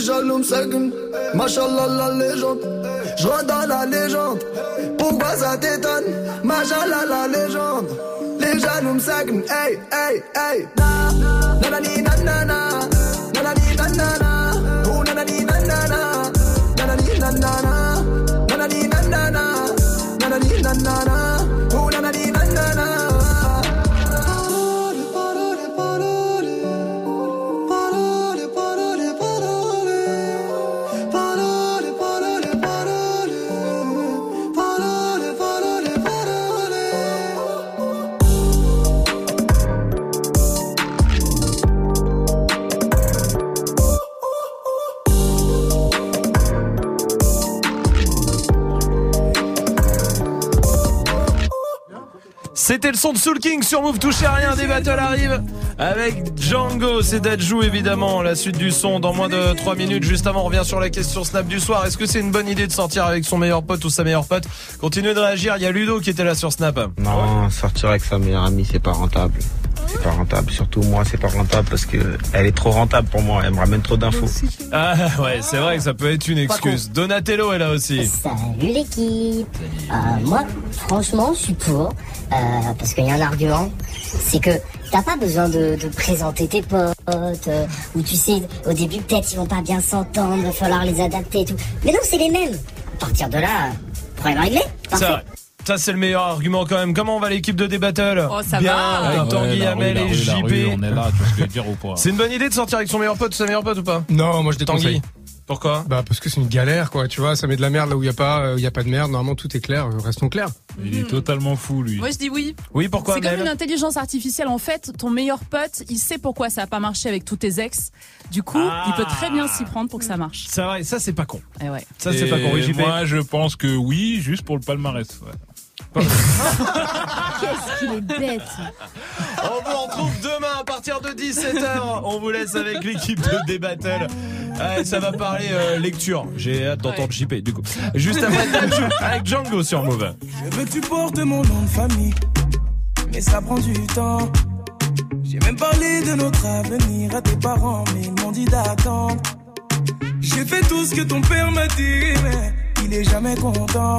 Les jaloux me machallah la légende. Je dans la légende, pourquoi ça t'étonne? Machallah la légende. Les jaloux me seguent, hey, hey, hey. Na, nanani nanana. Nanani nanana, oh C'était le son de Soul King sur Move Touché à rien, des battles arrivent avec Django, c'est Dajou évidemment, la suite du son dans moins de 3 minutes. Juste avant, on revient sur la question Snap du soir. Est-ce que c'est une bonne idée de sortir avec son meilleur pote ou sa meilleure pote? Continuez de réagir, il y a Ludo qui était là sur Snap. Non, sortir avec sa meilleure amie, c'est pas rentable. C'est pas rentable. Surtout moi, c'est pas rentable parce que elle est trop rentable pour moi. Elle me ramène trop d'infos. Ah ouais, c'est vrai que ça peut être une excuse. Donatello est là aussi. Salut l'équipe Euh, Moi, franchement, je suis pour, euh, parce qu'il y a un argument, c'est que t'as pas besoin de, de présenter tes potes, euh, ou tu sais, au début peut-être ils vont pas bien s'entendre, va falloir les adapter et tout. Mais non, c'est les mêmes. À partir de là, problème réglé. Vrai. Ça c'est le meilleur argument quand même. Comment va l'équipe de D-Battle Oh, ça Bien, va. avec Ouais, Tanguy, la et JP. on est là, tu vois ce que je veux dire ou pas C'est une bonne idée de sortir avec son meilleur pote ou sa meilleure pote ou pas Non, moi je Tanguy. déconseille. Pourquoi Bah parce que c'est une galère quoi, tu vois, ça met de la merde là où il y a pas euh, il y a pas de merde, normalement tout est clair, euh, restons clairs. Il est totalement fou lui. Moi je dis oui. Oui, pourquoi C'est comme Amel une intelligence artificielle. En fait, ton meilleur pote, il sait pourquoi ça a pas marché avec tous tes ex. Du coup, il peut très bien s'y prendre pour que ça marche. C'est vrai, ça c'est pas con. Eh ouais. Ça c'est pas con. Et JP. Moi, je pense que oui, juste pour le palmarès. ouais. Qu'est-ce qu'il est bête. On vous retrouve demain à partir de 17h. On vous laisse avec l'équipe de D-Battle. Ouais, ça va parler euh, lecture. J'ai hâte d'entendre JP du coup. Juste après avec Django sur Move. Je veux que tu portes mon nom de famille, mais ça prend du temps. J'ai même parlé de notre avenir à tes parents, mais ils m'ont dit d'attendre. J'ai fait tout ce que ton père m'a dit, mais il est jamais content.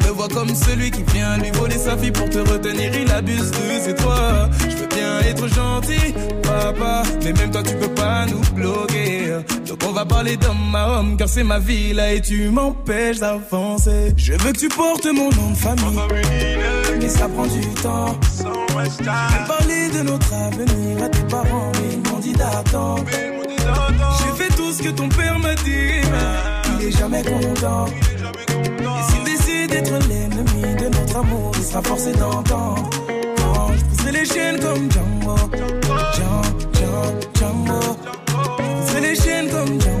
Comme celui qui vient lui voler sa fille pour te retenir. Il abuse de c'est toi. Je veux bien être gentil, papa, mais même toi tu peux pas nous bloquer. Donc on va parler d'homme à homme car c'est ma vie là et tu m'empêches d'avancer. Je veux que tu portes mon nom de famille, mais ça prend du temps. J'ai parlé de notre avenir à tes parents, mais ils m'ont dit d'attendre. J'ai fait tout ce que ton père m'a dit, mais il est jamais content. Et d'être l'ennemi de notre amour, il sera forcé d'entendre. Briserai les chaînes comme Django, Django, Django, Django. Les chaînes comme Django,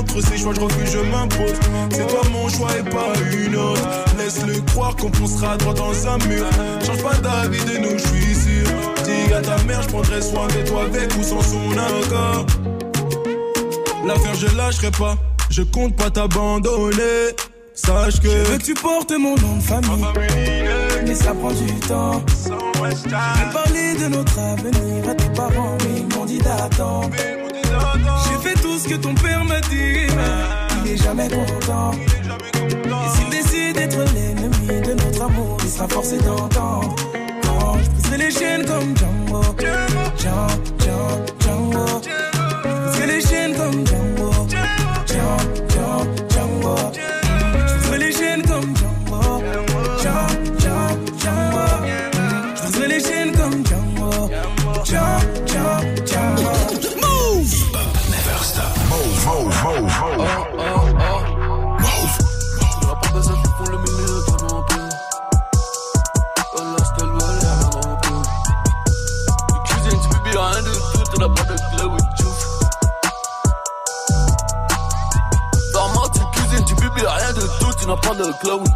Contre ces choix, je refuse, je m'impose. C'est toi mon choix et pas une autre. Laisse-le croire qu'on poussera droit dans un mur. Change pas d'avis de nous, je suis sûr. Dis à ta mère, je prendrai soin de toi avec ou sans son accord. L'affaire, je lâcherai pas. Je compte pas t'abandonner. Sache que. Je veux que tu portes mon nom de famille. Mais ça prend du temps. J'ai parlé de notre avenir à tes parents, mais ils m'ont dit d'attendre. Ce que ton père m'a dit, il est jamais content. Et s'il décide d'être l'ennemi de notre amour, il sera forcé d'entendre. Quand je les chaînes comme Django, Django, Django, Django.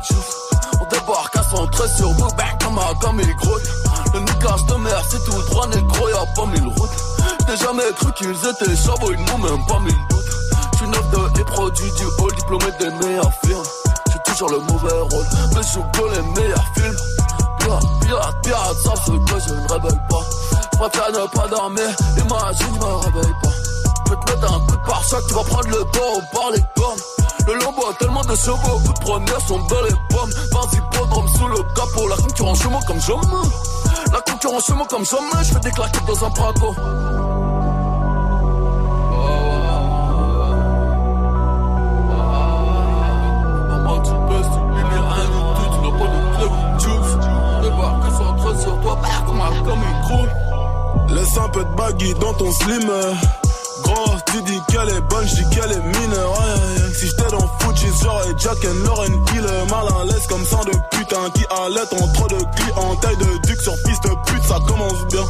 Juice. On débarque à 113 sur vous, bang, comme un comme il grotte. Le niquage de mer, c'est tout droit, négro, y'a pas mille routes. J'ai jamais cru qu'ils étaient chabots, ils n'ont même pas mille doutes. J'suis neuf de les produits du hall, diplômé des meilleurs films. J'suis toujours le mauvais rôle, mais je joue les meilleurs films. Pirate, pirate, pirate, ça ce que je ne révèle pas. J'préfère ne pas dormir, imagine, je me réveille pas. Je te mettre un coup de pare-choc, tu vas prendre le taureau par les cornes. Le lambeau a tellement de chevaux, première sont dans les pommes. Vas-y, sous le capot, la concurrence chez moi comme jamais. La concurrence chez moi comme jamais, je fais des claquettes dans un croûte. Laisse un peu de baggy dans ton slim. Gros, tu dis qu'elle est bonne, je dis qu'elle est aïe, aïe. Si j'étais dans Fuji, j'aurais Jack and Lauren Hill. Mal à l'aise comme ça de putain qui allait en trop de clients. Taille de duc sur piste de pute, ça commence bien.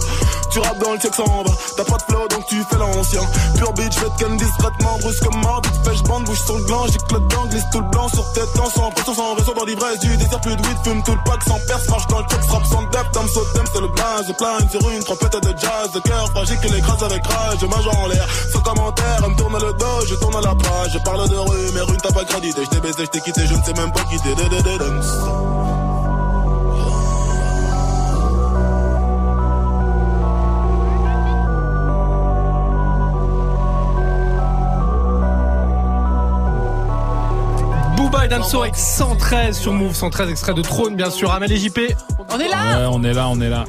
Tu rappes dans le check sans bas. T'as pas de flow donc tu fais l'ancien. Pure bitch, fais ken discrètement, brusquement. Vite fait, j'bande, bouge sur le gland. J'ai clotte dans, glisse tout le blanc sur tête, temps sans pression, sans réseau dans l'ivresse. Du désert, plus de weed, fume tout le pack sans perce. Marche dans le check, frappe sans depth. Tom Sotem, c'est le blaze. Plane sur une trompette de jazz. De cœur fragile que l'écrase avec rage. Je mange en l'air, sans commentaire. Elle me tourne le dos, je tourne la page. Je parle de rue, mais rue, t'as pas crédité. Je t'ai baisé, je t'ai quitté, je ne sais même pas quitter. Et Damso avec 113 sur Move, 113 extrait de Trône bien sûr. Amel et JP. On est là Ouais, on est là, on est là.